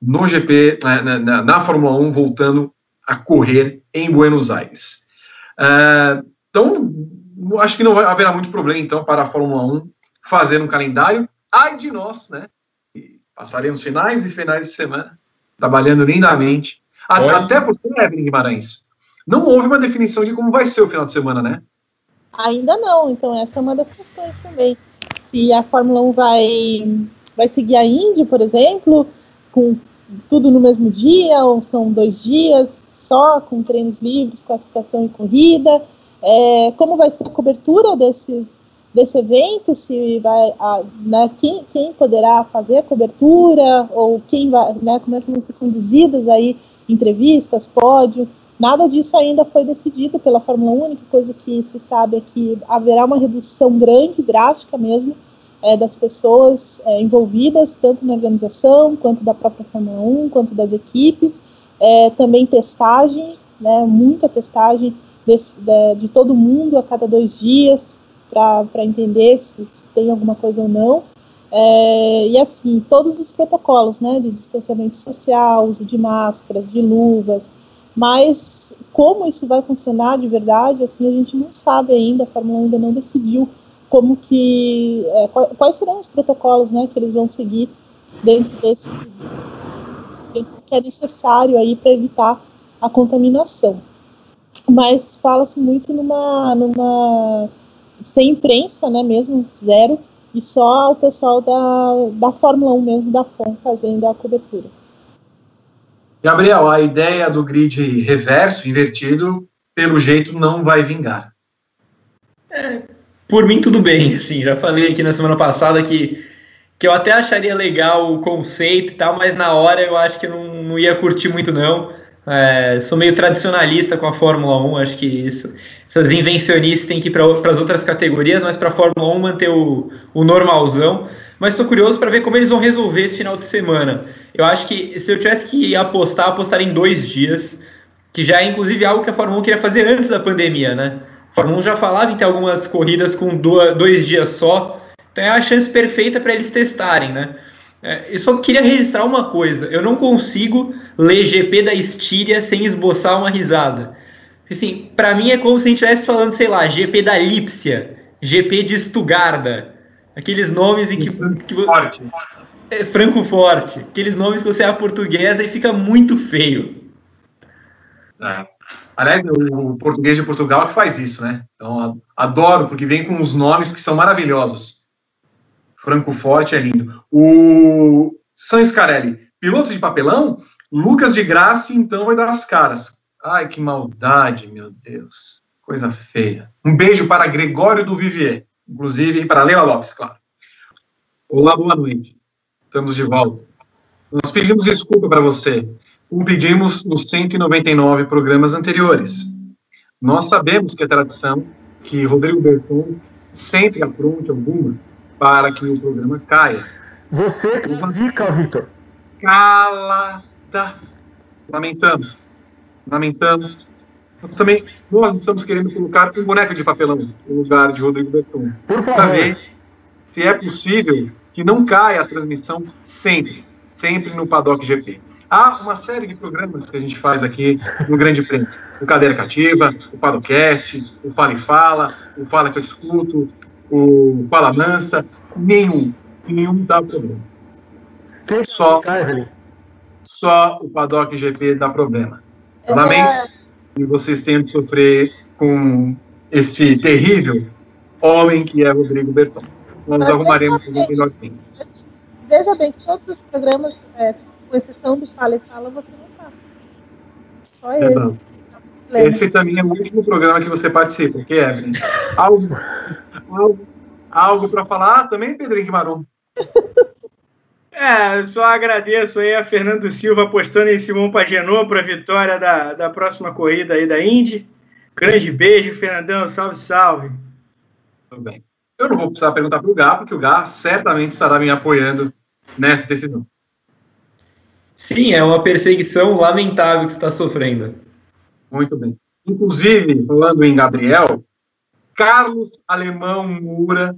no GP, né, na, na, na, Fórmula 1, voltando a correr em Buenos Aires. É, então, acho que não haverá muito problema, então, para a Fórmula 1 fazer um calendário. Ai de nós, né? Passaremos finais e finais de semana trabalhando lindamente até porque, Evelyn Guimarães, não houve uma definição de como vai ser o final de semana, né? Ainda não, então essa é uma das questões também. Se a Fórmula 1 vai, vai seguir a Indy, por exemplo, com tudo no mesmo dia, ou são dois dias só, com treinos livres, classificação e corrida, é, como vai ser a cobertura desses, desse evento, se vai, a, né, quem, quem poderá fazer a cobertura, ou quem vai, né, como é que vão ser conduzidas aí entrevistas, pódio, nada disso ainda foi decidido pela Fórmula 1, a única coisa que se sabe é que haverá uma redução grande, drástica mesmo, é, das pessoas é, envolvidas, tanto na organização, quanto da própria Fórmula 1, quanto das equipes, é, também testagens, né, muita testagem desse, de, de, todo mundo a cada dois dias, para entender se, se tem alguma coisa ou não, é, e assim, todos os protocolos, né, de distanciamento social, uso de máscaras, de luvas, mas como isso vai funcionar de verdade, assim, a gente não sabe ainda, a Fórmula 1 ainda não decidiu como que, é, quais serão os protocolos, né, que eles vão seguir dentro desse, dentro que é necessário aí para evitar a contaminação. Mas fala-se muito numa, numa, sem imprensa, né, mesmo, zero, e só o pessoal da, da Fórmula 1 mesmo, da FOM, fazendo a cobertura. Gabriel, a ideia do grid reverso, invertido, pelo jeito não vai vingar. É, por mim, tudo bem. Assim, já falei aqui na semana passada que, que eu até acharia legal o conceito e tal, mas na hora eu acho que não, não ia curtir muito, não. É, sou meio tradicionalista com a Fórmula 1, acho que isso, essas invencionistas têm que ir para as outras categorias, mas para a Fórmula 1 manter o, o normalzão. Mas estou curioso para ver como eles vão resolver esse final de semana. Eu acho que se eu tivesse que apostar, apostar em dois dias, que já é inclusive algo que a Fórmula 1 queria fazer antes da pandemia, né? Fórmula 1 já falava em ter algumas corridas com dois dias só, então é a chance perfeita para eles testarem, né? É, eu só queria registrar uma coisa: eu não consigo ler GP da Estíria sem esboçar uma risada. Assim, para mim é como se a gente estivesse falando, sei lá, GP da Lípsia, GP de Estugarda, aqueles nomes em que. que Forte. É, Franco Forte, aqueles nomes que você é a portuguesa e fica muito feio. É. Aliás, o português de Portugal é que faz isso, né? Então, adoro, porque vem com os nomes que são maravilhosos. Francoforte é lindo. O San Scarelli, piloto de papelão, Lucas de Graça, então vai dar as caras. Ai, que maldade, meu Deus. Coisa feia. Um beijo para Gregório do Vivier, inclusive, e para Leila Lopes, claro. Olá, boa noite. Estamos de volta. Nós pedimos desculpa para você, como pedimos nos 199 programas anteriores. Nós sabemos que a tradição que Rodrigo Berton sempre apronte alguma para que o programa caia. Você que zica, Vitor. Calada. Lamentamos. Lamentamos. Nós também nós estamos querendo colocar um boneco de papelão no lugar de Rodrigo Berton. Por favor. Para ver se é possível que não caia a transmissão sempre, sempre no Paddock GP. Há uma série de programas que a gente faz aqui no Grande Prêmio. O Cadeira Cativa, o Padocast, o Fala e Fala, o Fala que eu discuto, o Fala Mansa, nenhum, nenhum dá problema. Só, só o Paddock GP dá problema. Lamento que vocês tenham de sofrer com esse terrível homem que é Rodrigo Berton. Nós Mas arrumaremos um melhor tempo. Veja bem que todos os programas, é, com exceção do Fala e Fala, você não está. Só esse. Esse também é o último programa que você participa, que é algo, algo, algo para falar ah, também, Pedrinho Marum. É, só agradeço aí a Fernando Silva apostando em Simão Pagenot para a vitória da, da próxima corrida aí da Indy. Grande beijo, Fernandão. Salve, salve. Tudo bem. Eu não vou precisar perguntar para o Gá, porque o Gá certamente estará me apoiando nessa decisão. Sim, é uma perseguição lamentável que você está sofrendo. Muito bem. Inclusive, falando em Gabriel, Carlos Alemão Mura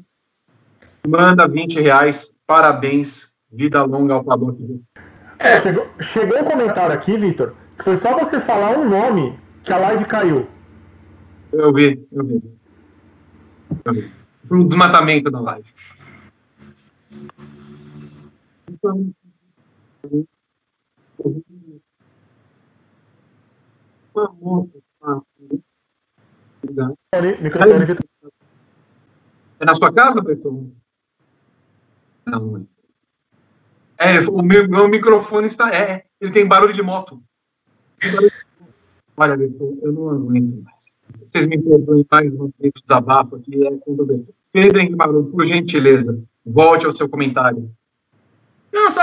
manda 20 reais. Parabéns Vida longa ao Paddock. É, chegou, chegou um comentário aqui, Vitor, que foi só você falar um nome que a live caiu. Eu vi, eu vi. Eu vi. Foi um desmatamento da live. Então, é na sua casa, Beto? Não, é, o meu, meu microfone está. É, ele tem barulho de moto. Olha, eu não aguento mais. Vocês me perdoem mais uma o desabafo aqui. É com Pedro Henrique Barulho, por gentileza, volte ao seu comentário. Não, só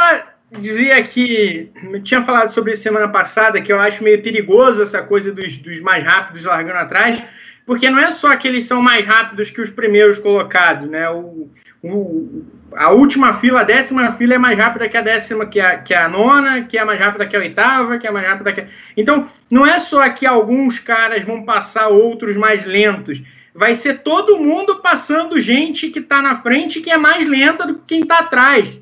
dizia que. Tinha falado sobre isso semana passada, que eu acho meio perigoso essa coisa dos, dos mais rápidos largando atrás, porque não é só que eles são mais rápidos que os primeiros colocados, né? O, o, a última fila, a décima fila é mais rápida que a décima, que a, que a nona, que é mais rápida que a oitava, que é mais rápida que a... Então, não é só que alguns caras vão passar outros mais lentos. Vai ser todo mundo passando gente que está na frente que é mais lenta do que quem está atrás.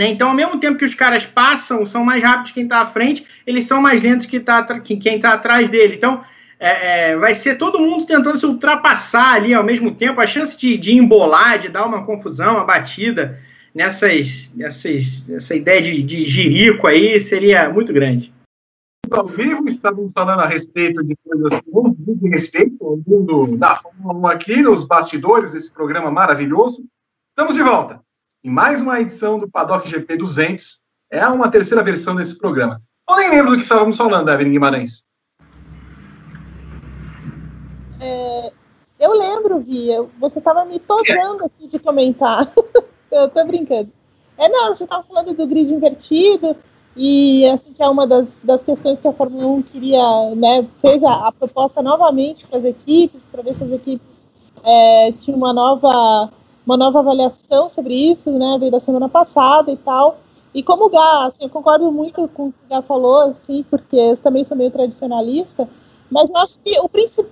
Né? Então, ao mesmo tempo que os caras passam, são mais rápidos quem está à frente, eles são mais lentos que, tá, que quem está atrás dele. Então, é, é, vai ser todo mundo tentando se ultrapassar ali ao mesmo tempo. A chance de, de embolar, de dar uma confusão, uma batida nessas, nessas, essa ideia de, de aí seria muito grande. Ao vivo, estávamos falando a respeito de coisas que não dizem respeito ao mundo da Fórmula 1 aqui, nos bastidores desse programa maravilhoso. Estamos de volta em mais uma edição do Paddock GP 200. É uma terceira versão desse programa. Eu nem lembro do que estávamos falando, Evelyn Guimarães. É, eu lembro, Via, você estava me tosando aqui de comentar. eu tô brincando. É, não, você estava falando do grid invertido, e assim que é uma das, das questões que a Fórmula 1 queria, né, fez a, a proposta novamente para as equipes, para ver se as equipes é, tinham uma nova, uma nova avaliação sobre isso, né, veio da semana passada e tal. E como o Gá, assim, eu concordo muito com o que o Gá falou, assim, porque eu também sou meio tradicionalista, mas eu acho que o principal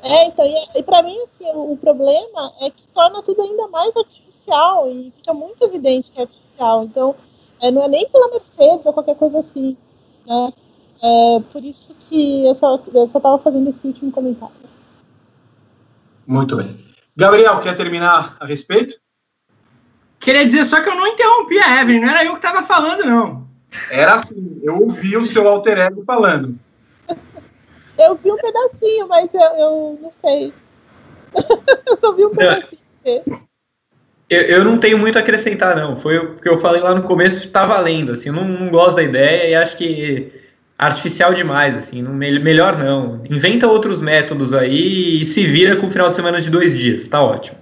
É, então, e, e para mim, assim, o, o, problema é que torna tudo ainda mais artificial e fica muito evidente que é artificial. Então, é, não é nem pela Mercedes ou qualquer coisa assim, né? É, por isso que eu só estava fazendo esse último comentário. Muito bem. Gabriel, quer terminar a respeito? Queria dizer só que eu não interrompi a Evelyn, não era eu que estava falando, não. Era assim, eu ouvi o seu alter ego falando. Eu vi um pedacinho, mas eu, eu não sei. eu só vi um pedacinho. Eu, eu não tenho muito a acrescentar, não. Foi o que eu falei lá no começo, tá valendo. Assim, eu não, não gosto da ideia e acho que artificial demais, assim, não, melhor não. Inventa outros métodos aí e se vira com o final de semana de dois dias, tá ótimo.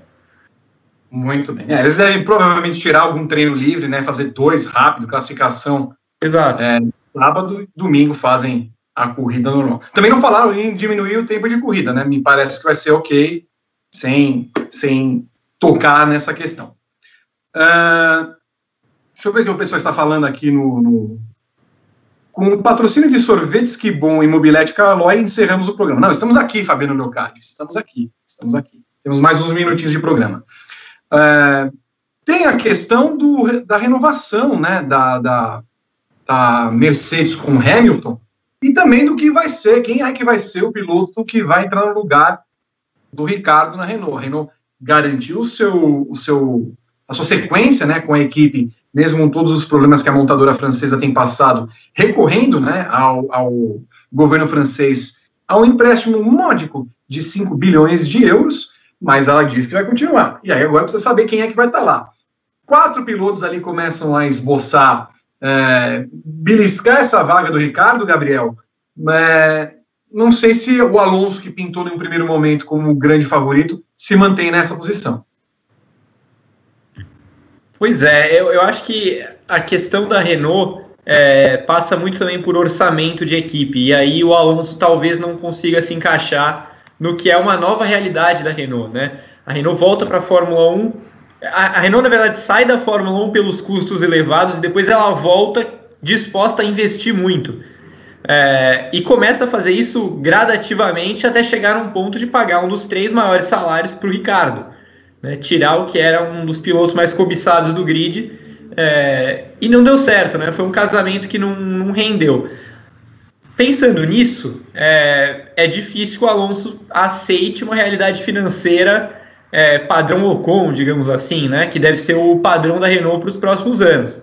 Muito bem. É, eles devem provavelmente tirar algum treino livre, né? Fazer dois rápido, classificação. Exato. É, sábado e domingo fazem a corrida normal. Também não falaram em diminuir o tempo de corrida, né? Me parece que vai ser ok, sem, sem tocar nessa questão. Uh, deixa eu ver o que o pessoal está falando aqui no, no... Com o patrocínio de sorvetes que bom e mobilete Calói, encerramos o programa. Não, estamos aqui, Fabiano Leocádio. Estamos aqui, estamos aqui. Temos mais uns minutinhos de programa. Uh, tem a questão do, da renovação, né, da, da, da Mercedes com Hamilton, e também do que vai ser, quem é que vai ser o piloto que vai entrar no lugar do Ricardo na Renault. A Renault garantiu o seu, o seu, a sua sequência né, com a equipe, mesmo com todos os problemas que a montadora francesa tem passado, recorrendo né, ao, ao governo francês a um empréstimo módico de 5 bilhões de euros, mas ela diz que vai continuar. E aí agora precisa saber quem é que vai estar lá. Quatro pilotos ali começam a esboçar, é, beliscar essa vaga do Ricardo, Gabriel. É, não sei se o Alonso, que pintou no primeiro momento como grande favorito, se mantém nessa posição. Pois é, eu, eu acho que a questão da Renault é, passa muito também por orçamento de equipe, e aí o Alonso talvez não consiga se encaixar no que é uma nova realidade da Renault, né? A Renault volta para a Fórmula 1, a, a Renault na verdade sai da Fórmula 1 pelos custos elevados e depois ela volta disposta a investir muito. É, e começa a fazer isso gradativamente até chegar num ponto de pagar um dos três maiores salários para o Ricardo. Né, tirar o que era um dos pilotos mais cobiçados do grid. É, e não deu certo, né? Foi um casamento que não, não rendeu. Pensando nisso, é, é, difícil que o Alonso aceite uma realidade financeira é, padrão Ocon, digamos assim, né? Que deve ser o padrão da Renault para os próximos anos.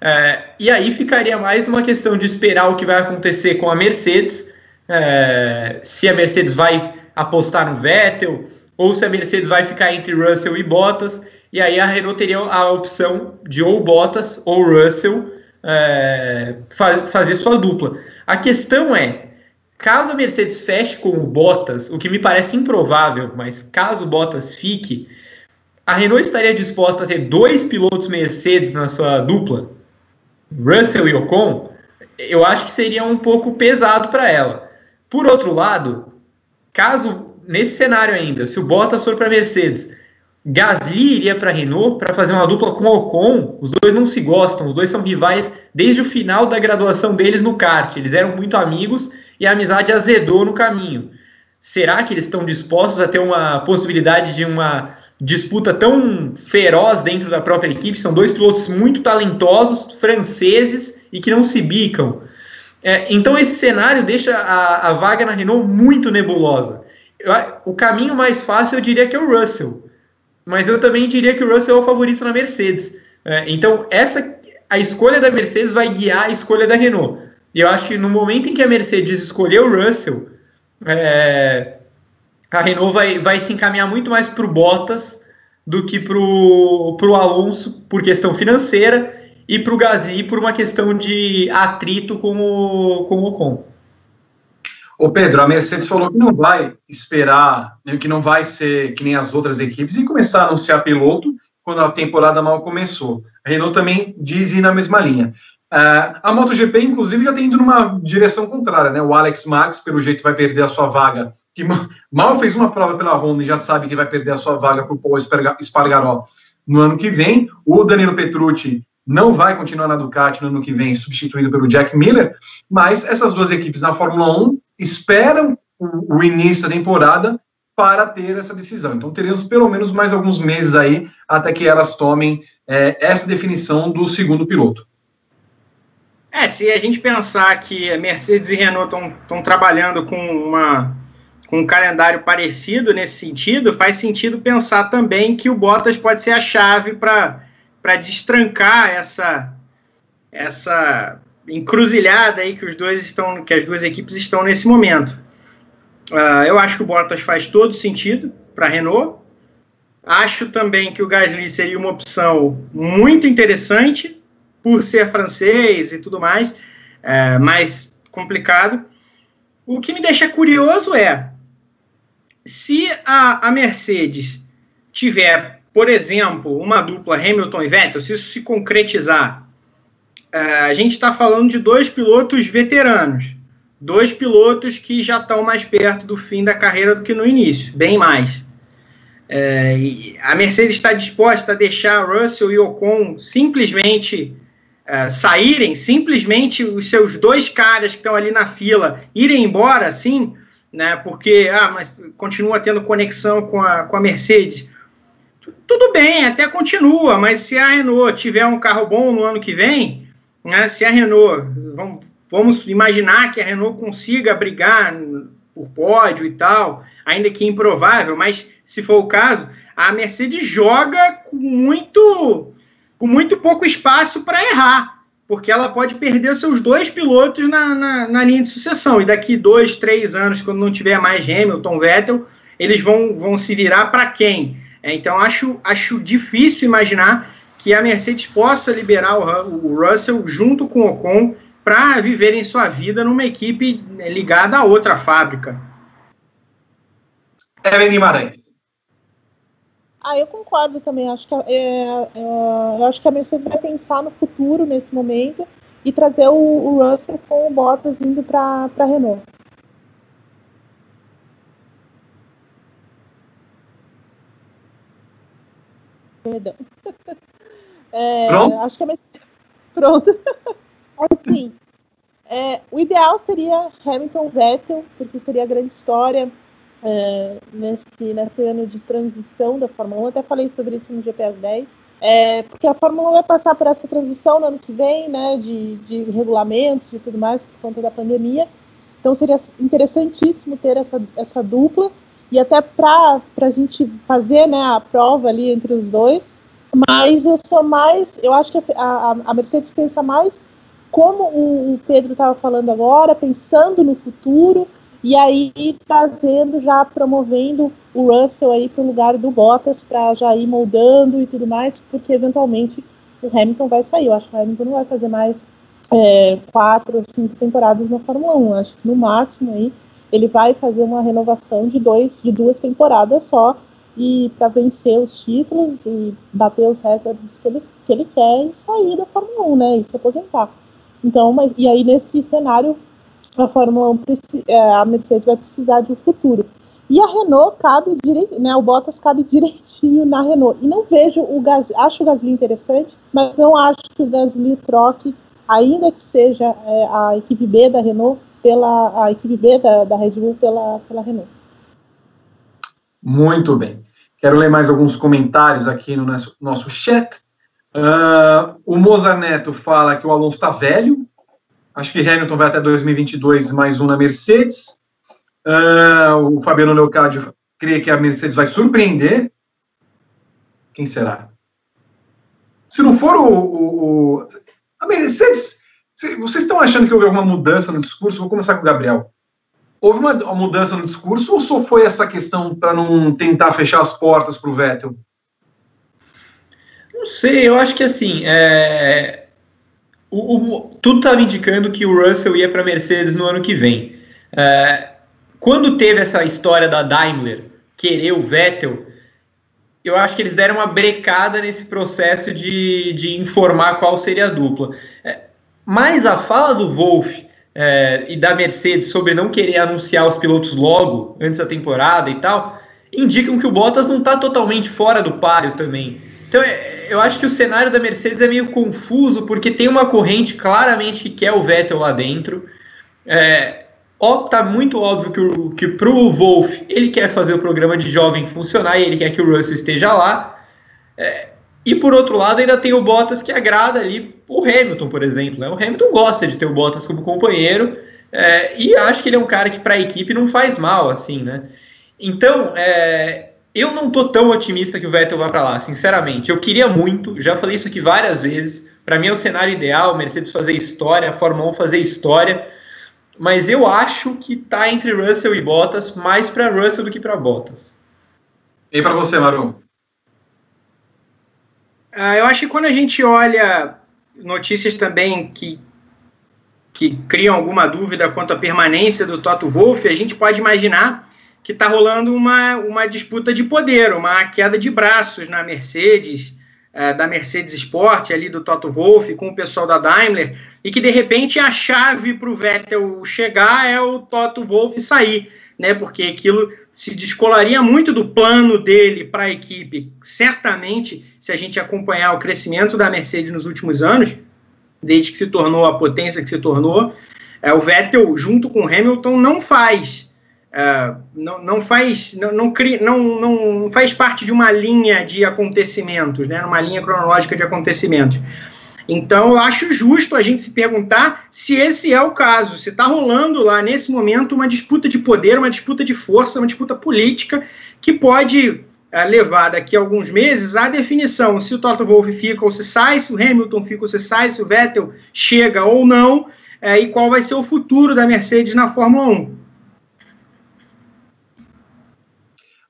É, e aí ficaria mais uma questão de esperar o que vai acontecer com a Mercedes, é, se a Mercedes vai apostar no Vettel, ou se a Mercedes vai ficar entre Russell e Bottas, e aí a Renault teria a opção de ou Bottas ou Russell é, fa fazer sua dupla. A questão é, caso a Mercedes feche com o Bottas, o que me parece improvável, mas caso o Bottas fique, a Renault estaria disposta a ter dois pilotos Mercedes na sua dupla? Russell e Ocon, eu acho que seria um pouco pesado para ela. Por outro lado, caso nesse cenário ainda, se o Bottas for para Mercedes, Gasly iria para Renault para fazer uma dupla com Ocon. Os dois não se gostam, os dois são rivais desde o final da graduação deles no kart. Eles eram muito amigos e a amizade azedou no caminho. Será que eles estão dispostos a ter uma possibilidade de uma disputa tão feroz dentro da própria equipe. São dois pilotos muito talentosos, franceses e que não se bicam. É, então esse cenário deixa a, a, vaga na Renault muito nebulosa. Eu, o caminho mais fácil eu diria que é o Russell, mas eu também diria que o Russell é o favorito na Mercedes. É, então essa a escolha da Mercedes vai guiar a escolha da Renault. E eu acho que no momento em que a Mercedes escolheu o Russell, é, a Renault vai, vai se encaminhar muito mais para o Bottas do que para o Alonso por questão financeira e para o Gasly por uma questão de atrito com o, com o Ocon. Ô Pedro, a Mercedes falou que não vai esperar, né, que não vai ser que nem as outras equipes e começar a anunciar piloto quando a temporada mal começou. A Renault também diz ir na mesma linha. Uh, a MotoGP, inclusive, já tem ido numa direção contrária, né? O Alex Max, pelo jeito, vai perder a sua vaga que mal fez uma prova pela Honda e já sabe que vai perder a sua vaga para o Paul Espargaró no ano que vem. O Danilo Petrucci não vai continuar na Ducati no ano que vem, substituído pelo Jack Miller, mas essas duas equipes na Fórmula 1 esperam o, o início da temporada para ter essa decisão. Então teremos pelo menos mais alguns meses aí até que elas tomem é, essa definição do segundo piloto. É, se a gente pensar que Mercedes e Renault estão trabalhando com uma com um calendário parecido nesse sentido, faz sentido pensar também que o Bottas pode ser a chave para destrancar essa essa encruzilhada aí que os dois estão, que as duas equipes estão nesse momento. Uh, eu acho que o Bottas faz todo sentido para a Renault. Acho também que o Gasly seria uma opção muito interessante por ser francês e tudo mais, é, mais complicado. O que me deixa curioso é se a, a Mercedes tiver, por exemplo, uma dupla Hamilton e Vettel, se isso se concretizar, uh, a gente está falando de dois pilotos veteranos, dois pilotos que já estão mais perto do fim da carreira do que no início, bem mais. É, a Mercedes está disposta a deixar Russell e Ocon simplesmente é, saírem, simplesmente os seus dois caras que estão ali na fila irem embora, assim, né? Porque, ah, mas continua tendo conexão com a, com a Mercedes. Tudo bem, até continua, mas se a Renault tiver um carro bom no ano que vem, né, se a Renault, vamos, vamos imaginar que a Renault consiga brigar por pódio e tal, ainda que improvável, mas se for o caso, a Mercedes joga com muito, com muito pouco espaço para errar, porque ela pode perder seus dois pilotos na, na, na, linha de sucessão. E daqui dois, três anos, quando não tiver mais Hamilton, Vettel, eles vão, vão se virar para quem? É, então, acho, acho difícil imaginar que a Mercedes possa liberar o, o Russell junto com o Ocon para viverem sua vida numa equipe ligada a outra fábrica. Evelyn Guimarães. Ah, eu concordo também. Acho que, é, é, eu acho que a Mercedes vai pensar no futuro nesse momento e trazer o, o Russell com o Bottas indo para a Renault. Perdão. É, Pronto? Acho que a Mercedes. Pronto. Assim, é, o ideal seria Hamilton Vettel, porque seria a grande história é, nesse, nesse ano de transição da Fórmula 1. até falei sobre isso no GPS 10. É, porque a Fórmula 1 vai passar por essa transição no ano que vem, né, de, de regulamentos e tudo mais, por conta da pandemia. Então seria interessantíssimo ter essa, essa dupla e até para a gente fazer né, a prova ali entre os dois. Mas eu sou mais, eu acho que a, a Mercedes pensa mais como o Pedro estava falando agora, pensando no futuro, e aí trazendo, já promovendo o Russell aí para o lugar do Bottas, para já ir moldando e tudo mais, porque eventualmente o Hamilton vai sair. Eu acho que o Hamilton não vai fazer mais é, quatro ou cinco temporadas na Fórmula 1. Acho que no máximo aí ele vai fazer uma renovação de, dois, de duas temporadas só e para vencer os títulos e bater os recordes que ele, que ele quer e sair da Fórmula 1, né? E se aposentar. Então, mas e aí nesse cenário a Fórmula 1 é, a Mercedes vai precisar de um futuro. E a Renault cabe direito, né? O Bottas cabe direitinho na Renault. E não vejo o Gasly, acho o Gasly interessante, mas não acho que o Gasly troque, ainda que seja é, a equipe B da Renault pela a equipe B da, da Red Bull pela, pela Renault. Muito bem. Quero ler mais alguns comentários aqui no nosso, nosso chat. Uh, o Mozart Neto fala que o Alonso está velho. Acho que Hamilton vai até 2022, mais um na Mercedes. Uh, o Fabiano Leocádio crê que a Mercedes vai surpreender. Quem será? Se não for o, o, o a Mercedes, vocês estão achando que houve alguma mudança no discurso? Vou começar com o Gabriel. Houve uma, uma mudança no discurso ou só foi essa questão para não tentar fechar as portas para o Vettel? Não sei, eu acho que assim, é... o, o, tudo estava indicando que o Russell ia para a Mercedes no ano que vem. É... Quando teve essa história da Daimler querer o Vettel, eu acho que eles deram uma brecada nesse processo de, de informar qual seria a dupla. É... Mas a fala do Wolff é, e da Mercedes sobre não querer anunciar os pilotos logo, antes da temporada e tal, indicam que o Bottas não está totalmente fora do páreo também. Então, é, eu acho que o cenário da Mercedes é meio confuso, porque tem uma corrente claramente que quer o Vettel lá dentro. É, ó, tá muito óbvio que, o, que pro Wolff ele quer fazer o programa de jovem funcionar e ele quer que o Russell esteja lá. É, e por outro lado, ainda tem o Bottas que agrada ali o Hamilton, por exemplo. Né? O Hamilton gosta de ter o Bottas como companheiro é, e acho que ele é um cara que para a equipe não faz mal, assim, né? Então, é, eu não tô tão otimista que o Vettel vá para lá, sinceramente. Eu queria muito, já falei isso aqui várias vezes. Para mim é o cenário ideal, Mercedes fazer história, a Fórmula 1 fazer história. Mas eu acho que tá entre Russell e Bottas, mais para Russell do que para Bottas. E para você, Maru? Ah, eu acho que quando a gente olha notícias também que, que criam alguma dúvida quanto à permanência do Toto Wolff, a gente pode imaginar que está rolando uma, uma disputa de poder, uma queda de braços na Mercedes, é, da Mercedes Sport, ali do Toto Wolff, com o pessoal da Daimler, e que de repente a chave para o Vettel chegar é o Toto Wolff sair, né? Porque aquilo se descolaria muito do plano dele para a equipe. Certamente, se a gente acompanhar o crescimento da Mercedes nos últimos anos, desde que se tornou a potência que se tornou, é, o Vettel, junto com o Hamilton, não faz Uh, não, não, faz não, não, não, não faz parte de uma linha de acontecimentos, né, numa linha cronológica de acontecimentos. Então, eu acho justo a gente se perguntar se esse é o caso, se está rolando lá nesse momento uma disputa de poder, uma disputa de força, uma disputa política que pode é, levar daqui a alguns meses a definição se o Toto Wolff fica ou se sai, se o Hamilton fica ou se sai, se o Vettel chega ou não, é, e qual vai ser o futuro da Mercedes na Fórmula 1.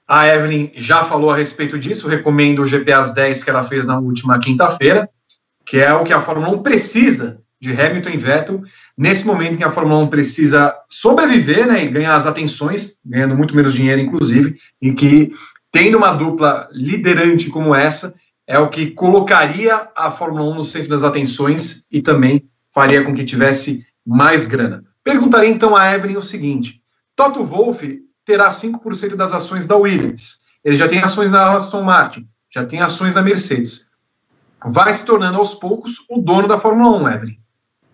A Evelyn já falou a respeito disso, recomendo o GP 10 que ela fez na última quinta-feira, que é o que a Fórmula 1 precisa de Hamilton e Vettel, nesse momento em que a Fórmula 1 precisa sobreviver né, e ganhar as atenções, ganhando muito menos dinheiro, inclusive, e que tendo uma dupla liderante como essa, é o que colocaria a Fórmula 1 no centro das atenções e também faria com que tivesse mais grana. Perguntaria então a Evelyn o seguinte: Toto Wolff terá 5% das ações da Williams. Ele já tem ações na Aston Martin, já tem ações na Mercedes. Vai se tornando aos poucos o dono da Fórmula 1, Evelyn.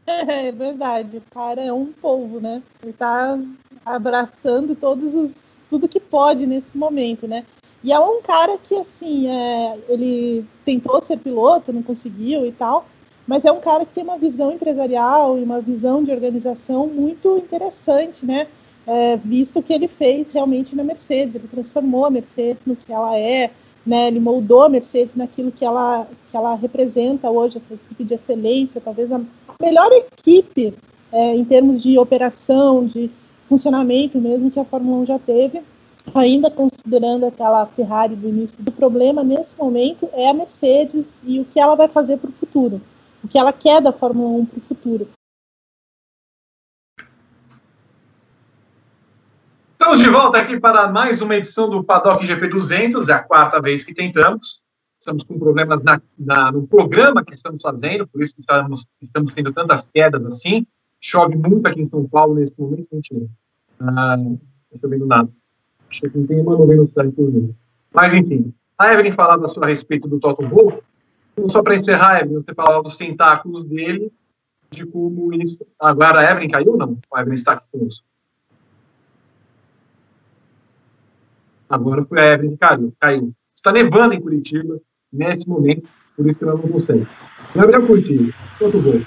É verdade, o cara é um povo, né? Ele está abraçando todos os, tudo que pode nesse momento, né? E é um cara que, assim, é, ele tentou ser piloto, não conseguiu e tal, mas é um cara que tem uma visão empresarial e uma visão de organização muito interessante, né? É, visto que ele fez realmente na Mercedes, ele transformou a Mercedes no que ela é, né? Ele moldou a Mercedes naquilo que ela, que ela representa hoje, essa equipe de excelência, talvez a melhor equipe é, em termos de operação, de funcionamento mesmo que a Fórmula 1 já teve ainda considerando aquela Ferrari do início do problema, nesse momento é a Mercedes e o que ela vai fazer para o futuro, o que ela quer da Fórmula 1 para o futuro. Estamos de volta aqui para mais uma edição do Paddock GP 200, é a quarta vez que tentamos. Estamos com problemas na, na, no programa que estamos fazendo, por isso que estamos, estamos tendo tantas quedas assim. Chove muito aqui em São Paulo nesse momento, mentira. Ah, não estou chovendo nada. Acho que não tem uma nuvem no céu, inclusive. Mas, enfim, a Evelyn falava a respeito do Toto Wolff. Então, só para encerrar, Evelyn, você falava dos tentáculos dele, de como isso. Agora a Evelyn caiu ou não? A Evelyn está aqui conosco. Agora foi a Evelyn que caiu. caiu. Está nevando em Curitiba nesse momento, por isso que ela não consegue. Gabriel Curitiba, Toto Wolff.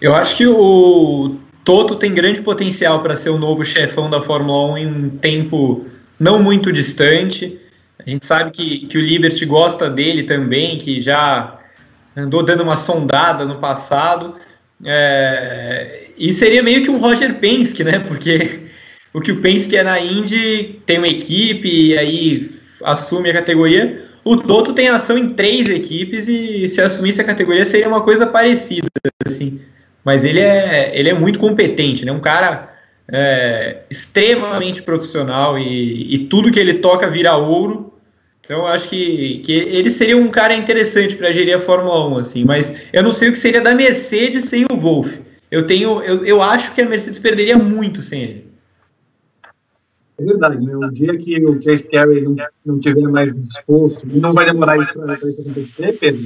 Eu acho que o Toto tem grande potencial para ser o novo chefão da Fórmula 1 em um tempo não muito distante. A gente sabe que, que o Liberty gosta dele também, que já andou dando uma sondada no passado. É, e seria meio que um Roger Penske, né? Porque o que o Penske é na Indy tem uma equipe e aí assume a categoria. O Toto tem ação em três equipes e se assumisse a categoria seria uma coisa parecida, assim mas ele é, ele é muito competente, né? Um cara é, extremamente profissional e, e, tudo que ele toca vira ouro. Então eu acho que, que ele seria um cara interessante para gerir a Fórmula 1, assim, mas eu não sei o que seria da Mercedes sem o Wolff. Eu tenho, eu, eu acho que a Mercedes perderia muito sem ele. É verdade, né? O dia que o Chase Carey não, não tiver mais disposto, não vai demorar isso para acontecer, Pedro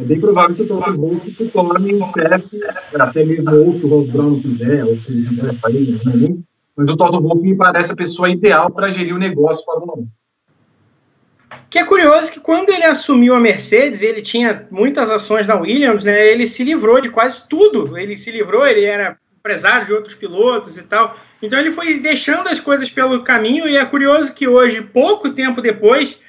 é bem provável que o Toto Wolff se torne um chefe, até mesmo ou se o Ross Brown quiser, ou se quiser sair, né? mas o Toto Wolff me parece a pessoa ideal para gerir o negócio Fórmula 1. Que é curioso que quando ele assumiu a Mercedes, ele tinha muitas ações na Williams, né? Ele se livrou de quase tudo. Ele se livrou, ele era empresário de outros pilotos e tal. Então ele foi deixando as coisas pelo caminho e é curioso que hoje, pouco tempo depois,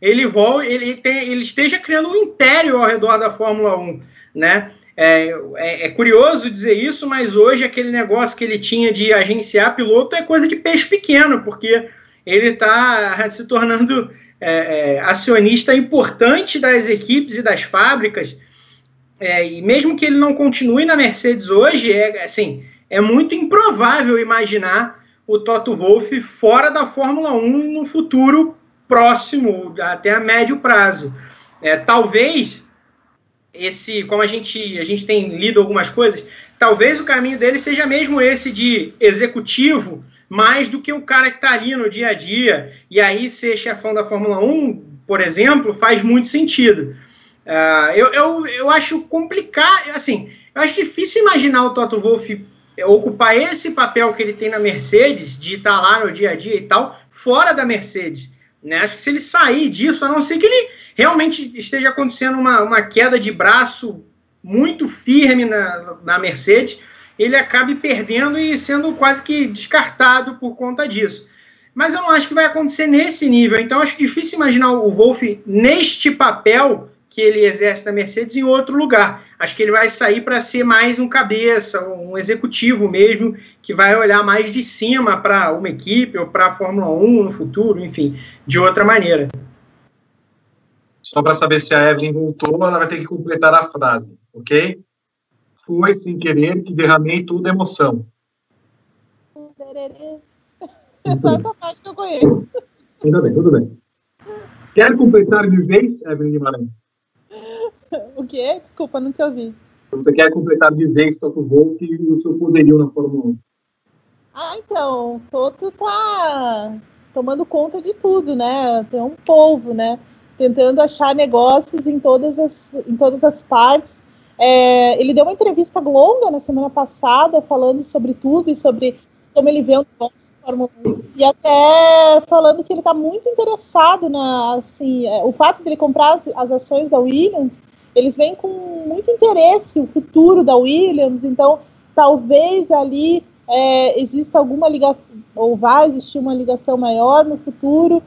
ele, volta, ele, tem, ele esteja criando um império ao redor da Fórmula 1, né? É, é, é, curioso dizer isso, mas hoje aquele negócio que ele tinha de agenciar piloto é coisa de peixe pequeno, porque ele está se tornando é, é, acionista importante das equipes e das fábricas. É, e mesmo que ele não continue na Mercedes hoje, é assim, é muito improvável imaginar o Toto Wolff fora da Fórmula 1 no futuro próximo, até a médio prazo. É, talvez esse, como a gente, a gente tem lido algumas coisas, talvez o caminho dele seja mesmo esse de executivo, mais do que o cara que está ali no dia a dia. E aí ser chefão da Fórmula 1, por exemplo, faz muito sentido. Uh, eu, eu, eu acho complicado, assim, eu acho difícil imaginar o Toto Wolff ocupar esse papel que ele tem na Mercedes, de estar lá no dia a dia e tal, fora da Mercedes. Né? Acho que se ele sair disso, a não ser que ele realmente esteja acontecendo uma, uma queda de braço muito firme na, na Mercedes, ele acabe perdendo e sendo quase que descartado por conta disso. mas eu não acho que vai acontecer nesse nível. Então, acho difícil imaginar o Wolff neste papel que ele exerce na Mercedes em outro lugar. Acho que ele vai sair para ser mais um cabeça, um executivo mesmo, que vai olhar mais de cima para uma equipe ou para a Fórmula 1 no futuro, enfim, de outra maneira. Só para saber se a Evelyn voltou, ela vai ter que completar a frase, ok? Foi sem querer que derramei toda emoção. É só essa parte que eu conheço. Tudo bem, tudo bem. Quer completar de vez, Evelyn Guimarães? O quê? Desculpa, não te ouvi. Você quer completar de vez o Wolf e o seu poderio na Fórmula 1? Ah, então, o Toto tá tomando conta de tudo, né? Tem um povo, né? Tentando achar negócios em todas as, em todas as partes. É, ele deu uma entrevista longa na semana passada falando sobre tudo e sobre como ele vê o negócio de Fórmula 1. E até falando que ele está muito interessado na, assim, é, o fato de ele comprar as, as ações da Williams, eles vêm com muito interesse o futuro da Williams, então talvez ali é, exista alguma ligação, ou vai existir uma ligação maior no futuro.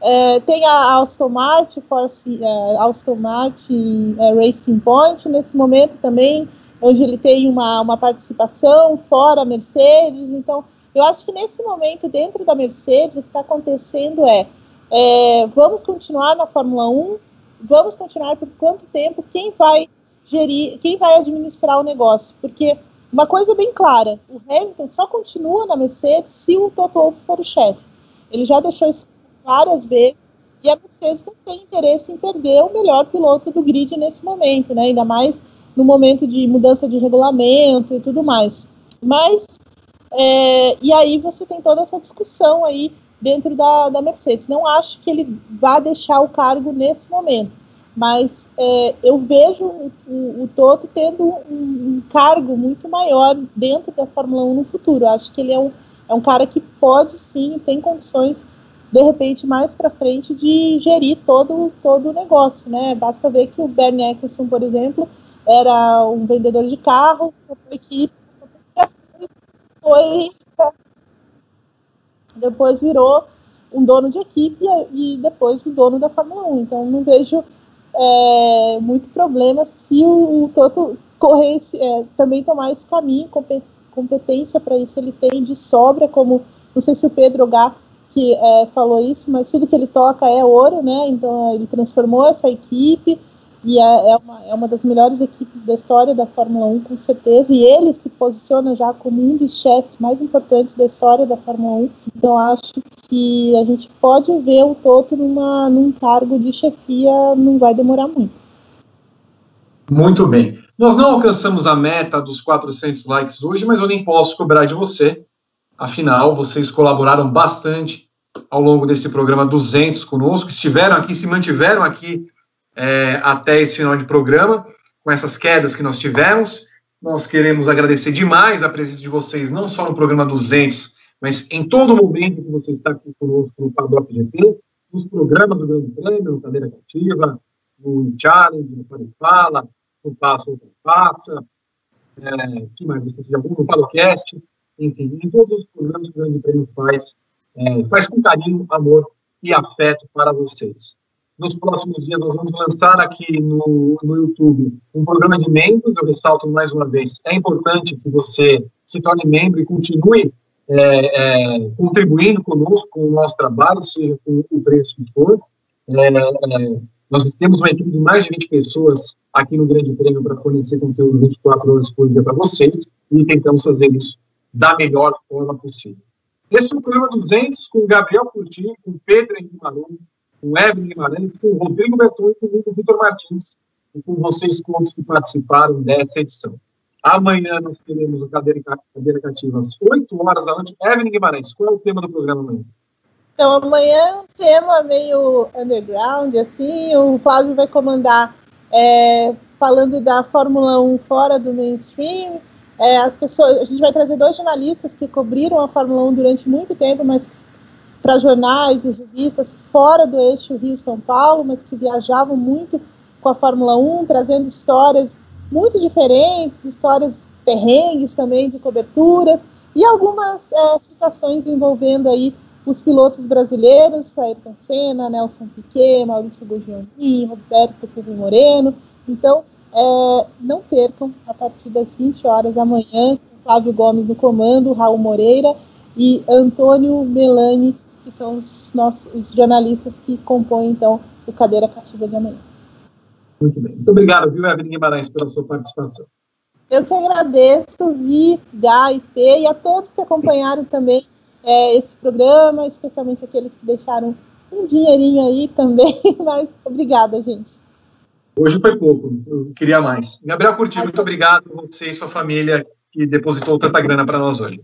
É, tem a Aston Martin, Force, é, Aston Martin é, Racing Point nesse momento também, onde ele tem uma, uma participação fora a Mercedes. Então, eu acho que nesse momento, dentro da Mercedes, o que está acontecendo é, é, vamos continuar na Fórmula 1, vamos continuar por quanto tempo, quem vai gerir, quem vai administrar o negócio, porque uma coisa bem clara, o Hamilton só continua na Mercedes se o Toto Wolff for o chefe. Ele já deixou isso várias vezes e a Mercedes não tem interesse em perder o melhor piloto do grid nesse momento, né? Ainda mais no momento de mudança de regulamento e tudo mais. Mas, é, e aí você tem toda essa discussão aí dentro da, da Mercedes. Não acho que ele vá deixar o cargo nesse momento, mas é, eu vejo o, o, Toto tendo um, um, cargo muito maior dentro da Fórmula 1 no futuro. Acho que ele é um, é um cara que pode sim, tem condições de repente mais para frente de gerir todo todo o negócio, né? Basta ver que o Bernie Eccleston, por exemplo, era um vendedor de carro, equipe, depois, depois virou um dono de equipe e depois o dono da Fórmula 1. Então não vejo é, muito problema se o, o Toto correr é, também tomar esse caminho, competência para isso ele tem de sobra, como não sei se o Pedro Gá que é, falou isso, mas tudo que ele toca é ouro, né? Então ele transformou essa equipe e é, é, uma, é uma das melhores equipes da história da Fórmula 1, com certeza, e ele se posiciona já como um dos chefes mais importantes da história da Fórmula 1, então acho que a gente pode ver o Toto numa, num cargo de chefia, não vai demorar muito. Muito bem. Nós não alcançamos a meta dos 400 likes hoje, mas eu nem posso cobrar de você, afinal, vocês colaboraram bastante ao longo desse programa 200 conosco, estiveram aqui, se mantiveram aqui é, até esse final de programa, com essas quedas que nós tivemos. Nós queremos agradecer demais a presença de vocês, não só no programa 200, mas em todo momento que você está conosco no Paddock GP, nos programas do Grande Prêmio, no Cadeira Cativa, no Challenge, no Pode Fala, no Passo ou Passa, é, que mais esqueci de algum, no Paddockcast, enfim, em todos os programas que o Grande Prêmio faz, é, faz com carinho, amor e afeto para vocês. Nos próximos dias, nós vamos lançar aqui no, no YouTube um programa de membros. Eu ressalto mais uma vez: é importante que você se torne membro e continue é, é, contribuindo conosco com o nosso trabalho, seja com o preço que for. É, é nós temos uma equipe de mais de 20 pessoas aqui no Grande Prêmio para fornecer conteúdo 24 horas por dia para vocês e tentamos fazer isso da melhor forma possível. Esse é o programa 200 com Gabriel Curti, com Pedro Henrique Maluco, com Evelyn Guimarães, com Rodrigo Berton e comigo, Vitor Martins, e com vocês todos que participaram dessa edição. Amanhã nós teremos o Cadeira, Cadeira Cativa às 8 horas da noite. Evelyn Guimarães, qual é o tema do programa amanhã? Então, amanhã é um tema meio underground, assim, o Flávio vai comandar é, falando da Fórmula 1 fora do mainstream. É, as pessoas, a gente vai trazer dois jornalistas que cobriram a Fórmula 1 durante muito tempo, mas para jornais e revistas fora do eixo Rio-São Paulo, mas que viajavam muito com a Fórmula 1, trazendo histórias muito diferentes, histórias perrengues também de coberturas e algumas é, situações envolvendo aí os pilotos brasileiros, Ayrton Senna, Nelson Piquet, Maurício Bugioni, Roberto Cubi Moreno. Então, é, não percam a partir das 20 horas amanhã, com Flávio Gomes no comando, Raul Moreira e Antônio Melani, que são os, nossos, os jornalistas que compõem, então, o Cadeira Cativa de amanhã. Muito bem. Muito obrigado, viu, Evelyn Guimarães, pela sua participação. Eu que agradeço, Vi, Gá e P, e a todos que acompanharam também é, esse programa, especialmente aqueles que deixaram um dinheirinho aí também, mas obrigada, gente. Hoje foi pouco, eu queria mais. Gabriel Curti, muito obrigado você e sua família que depositou tanta grana para nós hoje.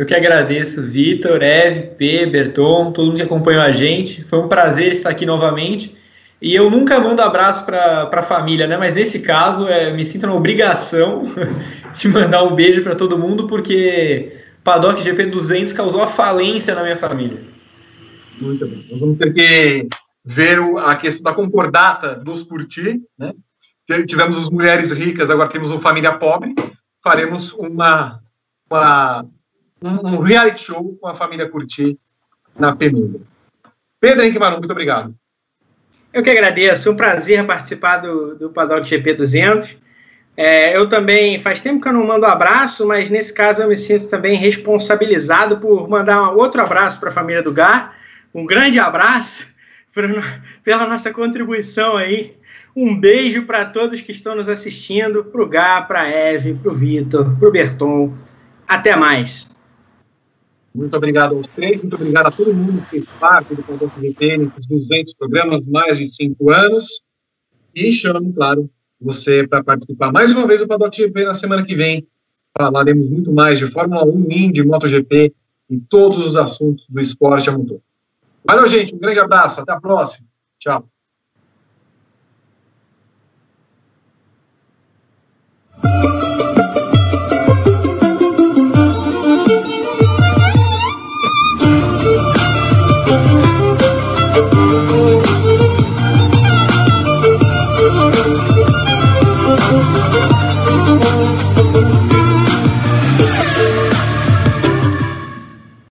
Eu que agradeço, Vitor, Eve, P, Berton, todo mundo que acompanhou a gente. Foi um prazer estar aqui novamente. E eu nunca mando abraço para a família, né? Mas nesse caso, é, me sinto na obrigação de mandar um beijo para todo mundo, porque Paddock GP 200 causou a falência na minha família. Muito bem. Nós vamos ter que ver a questão da concordata dos curtir, né? Tivemos as mulheres ricas, agora temos uma família pobre. Faremos uma, uma um, reality show com a família curtir na penumbra. Pedro Henrique Maru, muito obrigado. Eu que agradeço, um prazer participar do, do Paddock GP 200. É, eu também, faz tempo que eu não mando abraço, mas nesse caso eu me sinto também responsabilizado por mandar um outro abraço para a família do Gar. Um grande abraço por, pela nossa contribuição aí. Um beijo para todos que estão nos assistindo, para o Gar, para a Eve, para o Vitor, para o Berton. Até mais. Muito obrigado aos três, muito obrigado a todo mundo que fez parte do Conjunto GP Tênis 200 programas, mais de cinco anos. E chamo, claro, você para participar mais uma vez do Paddock GP na semana que vem. Falaremos muito mais de Fórmula 1, Indy, MotoGP e todos os assuntos do esporte a motor. Valeu, gente. Um grande abraço. Até a próxima. Tchau. thank you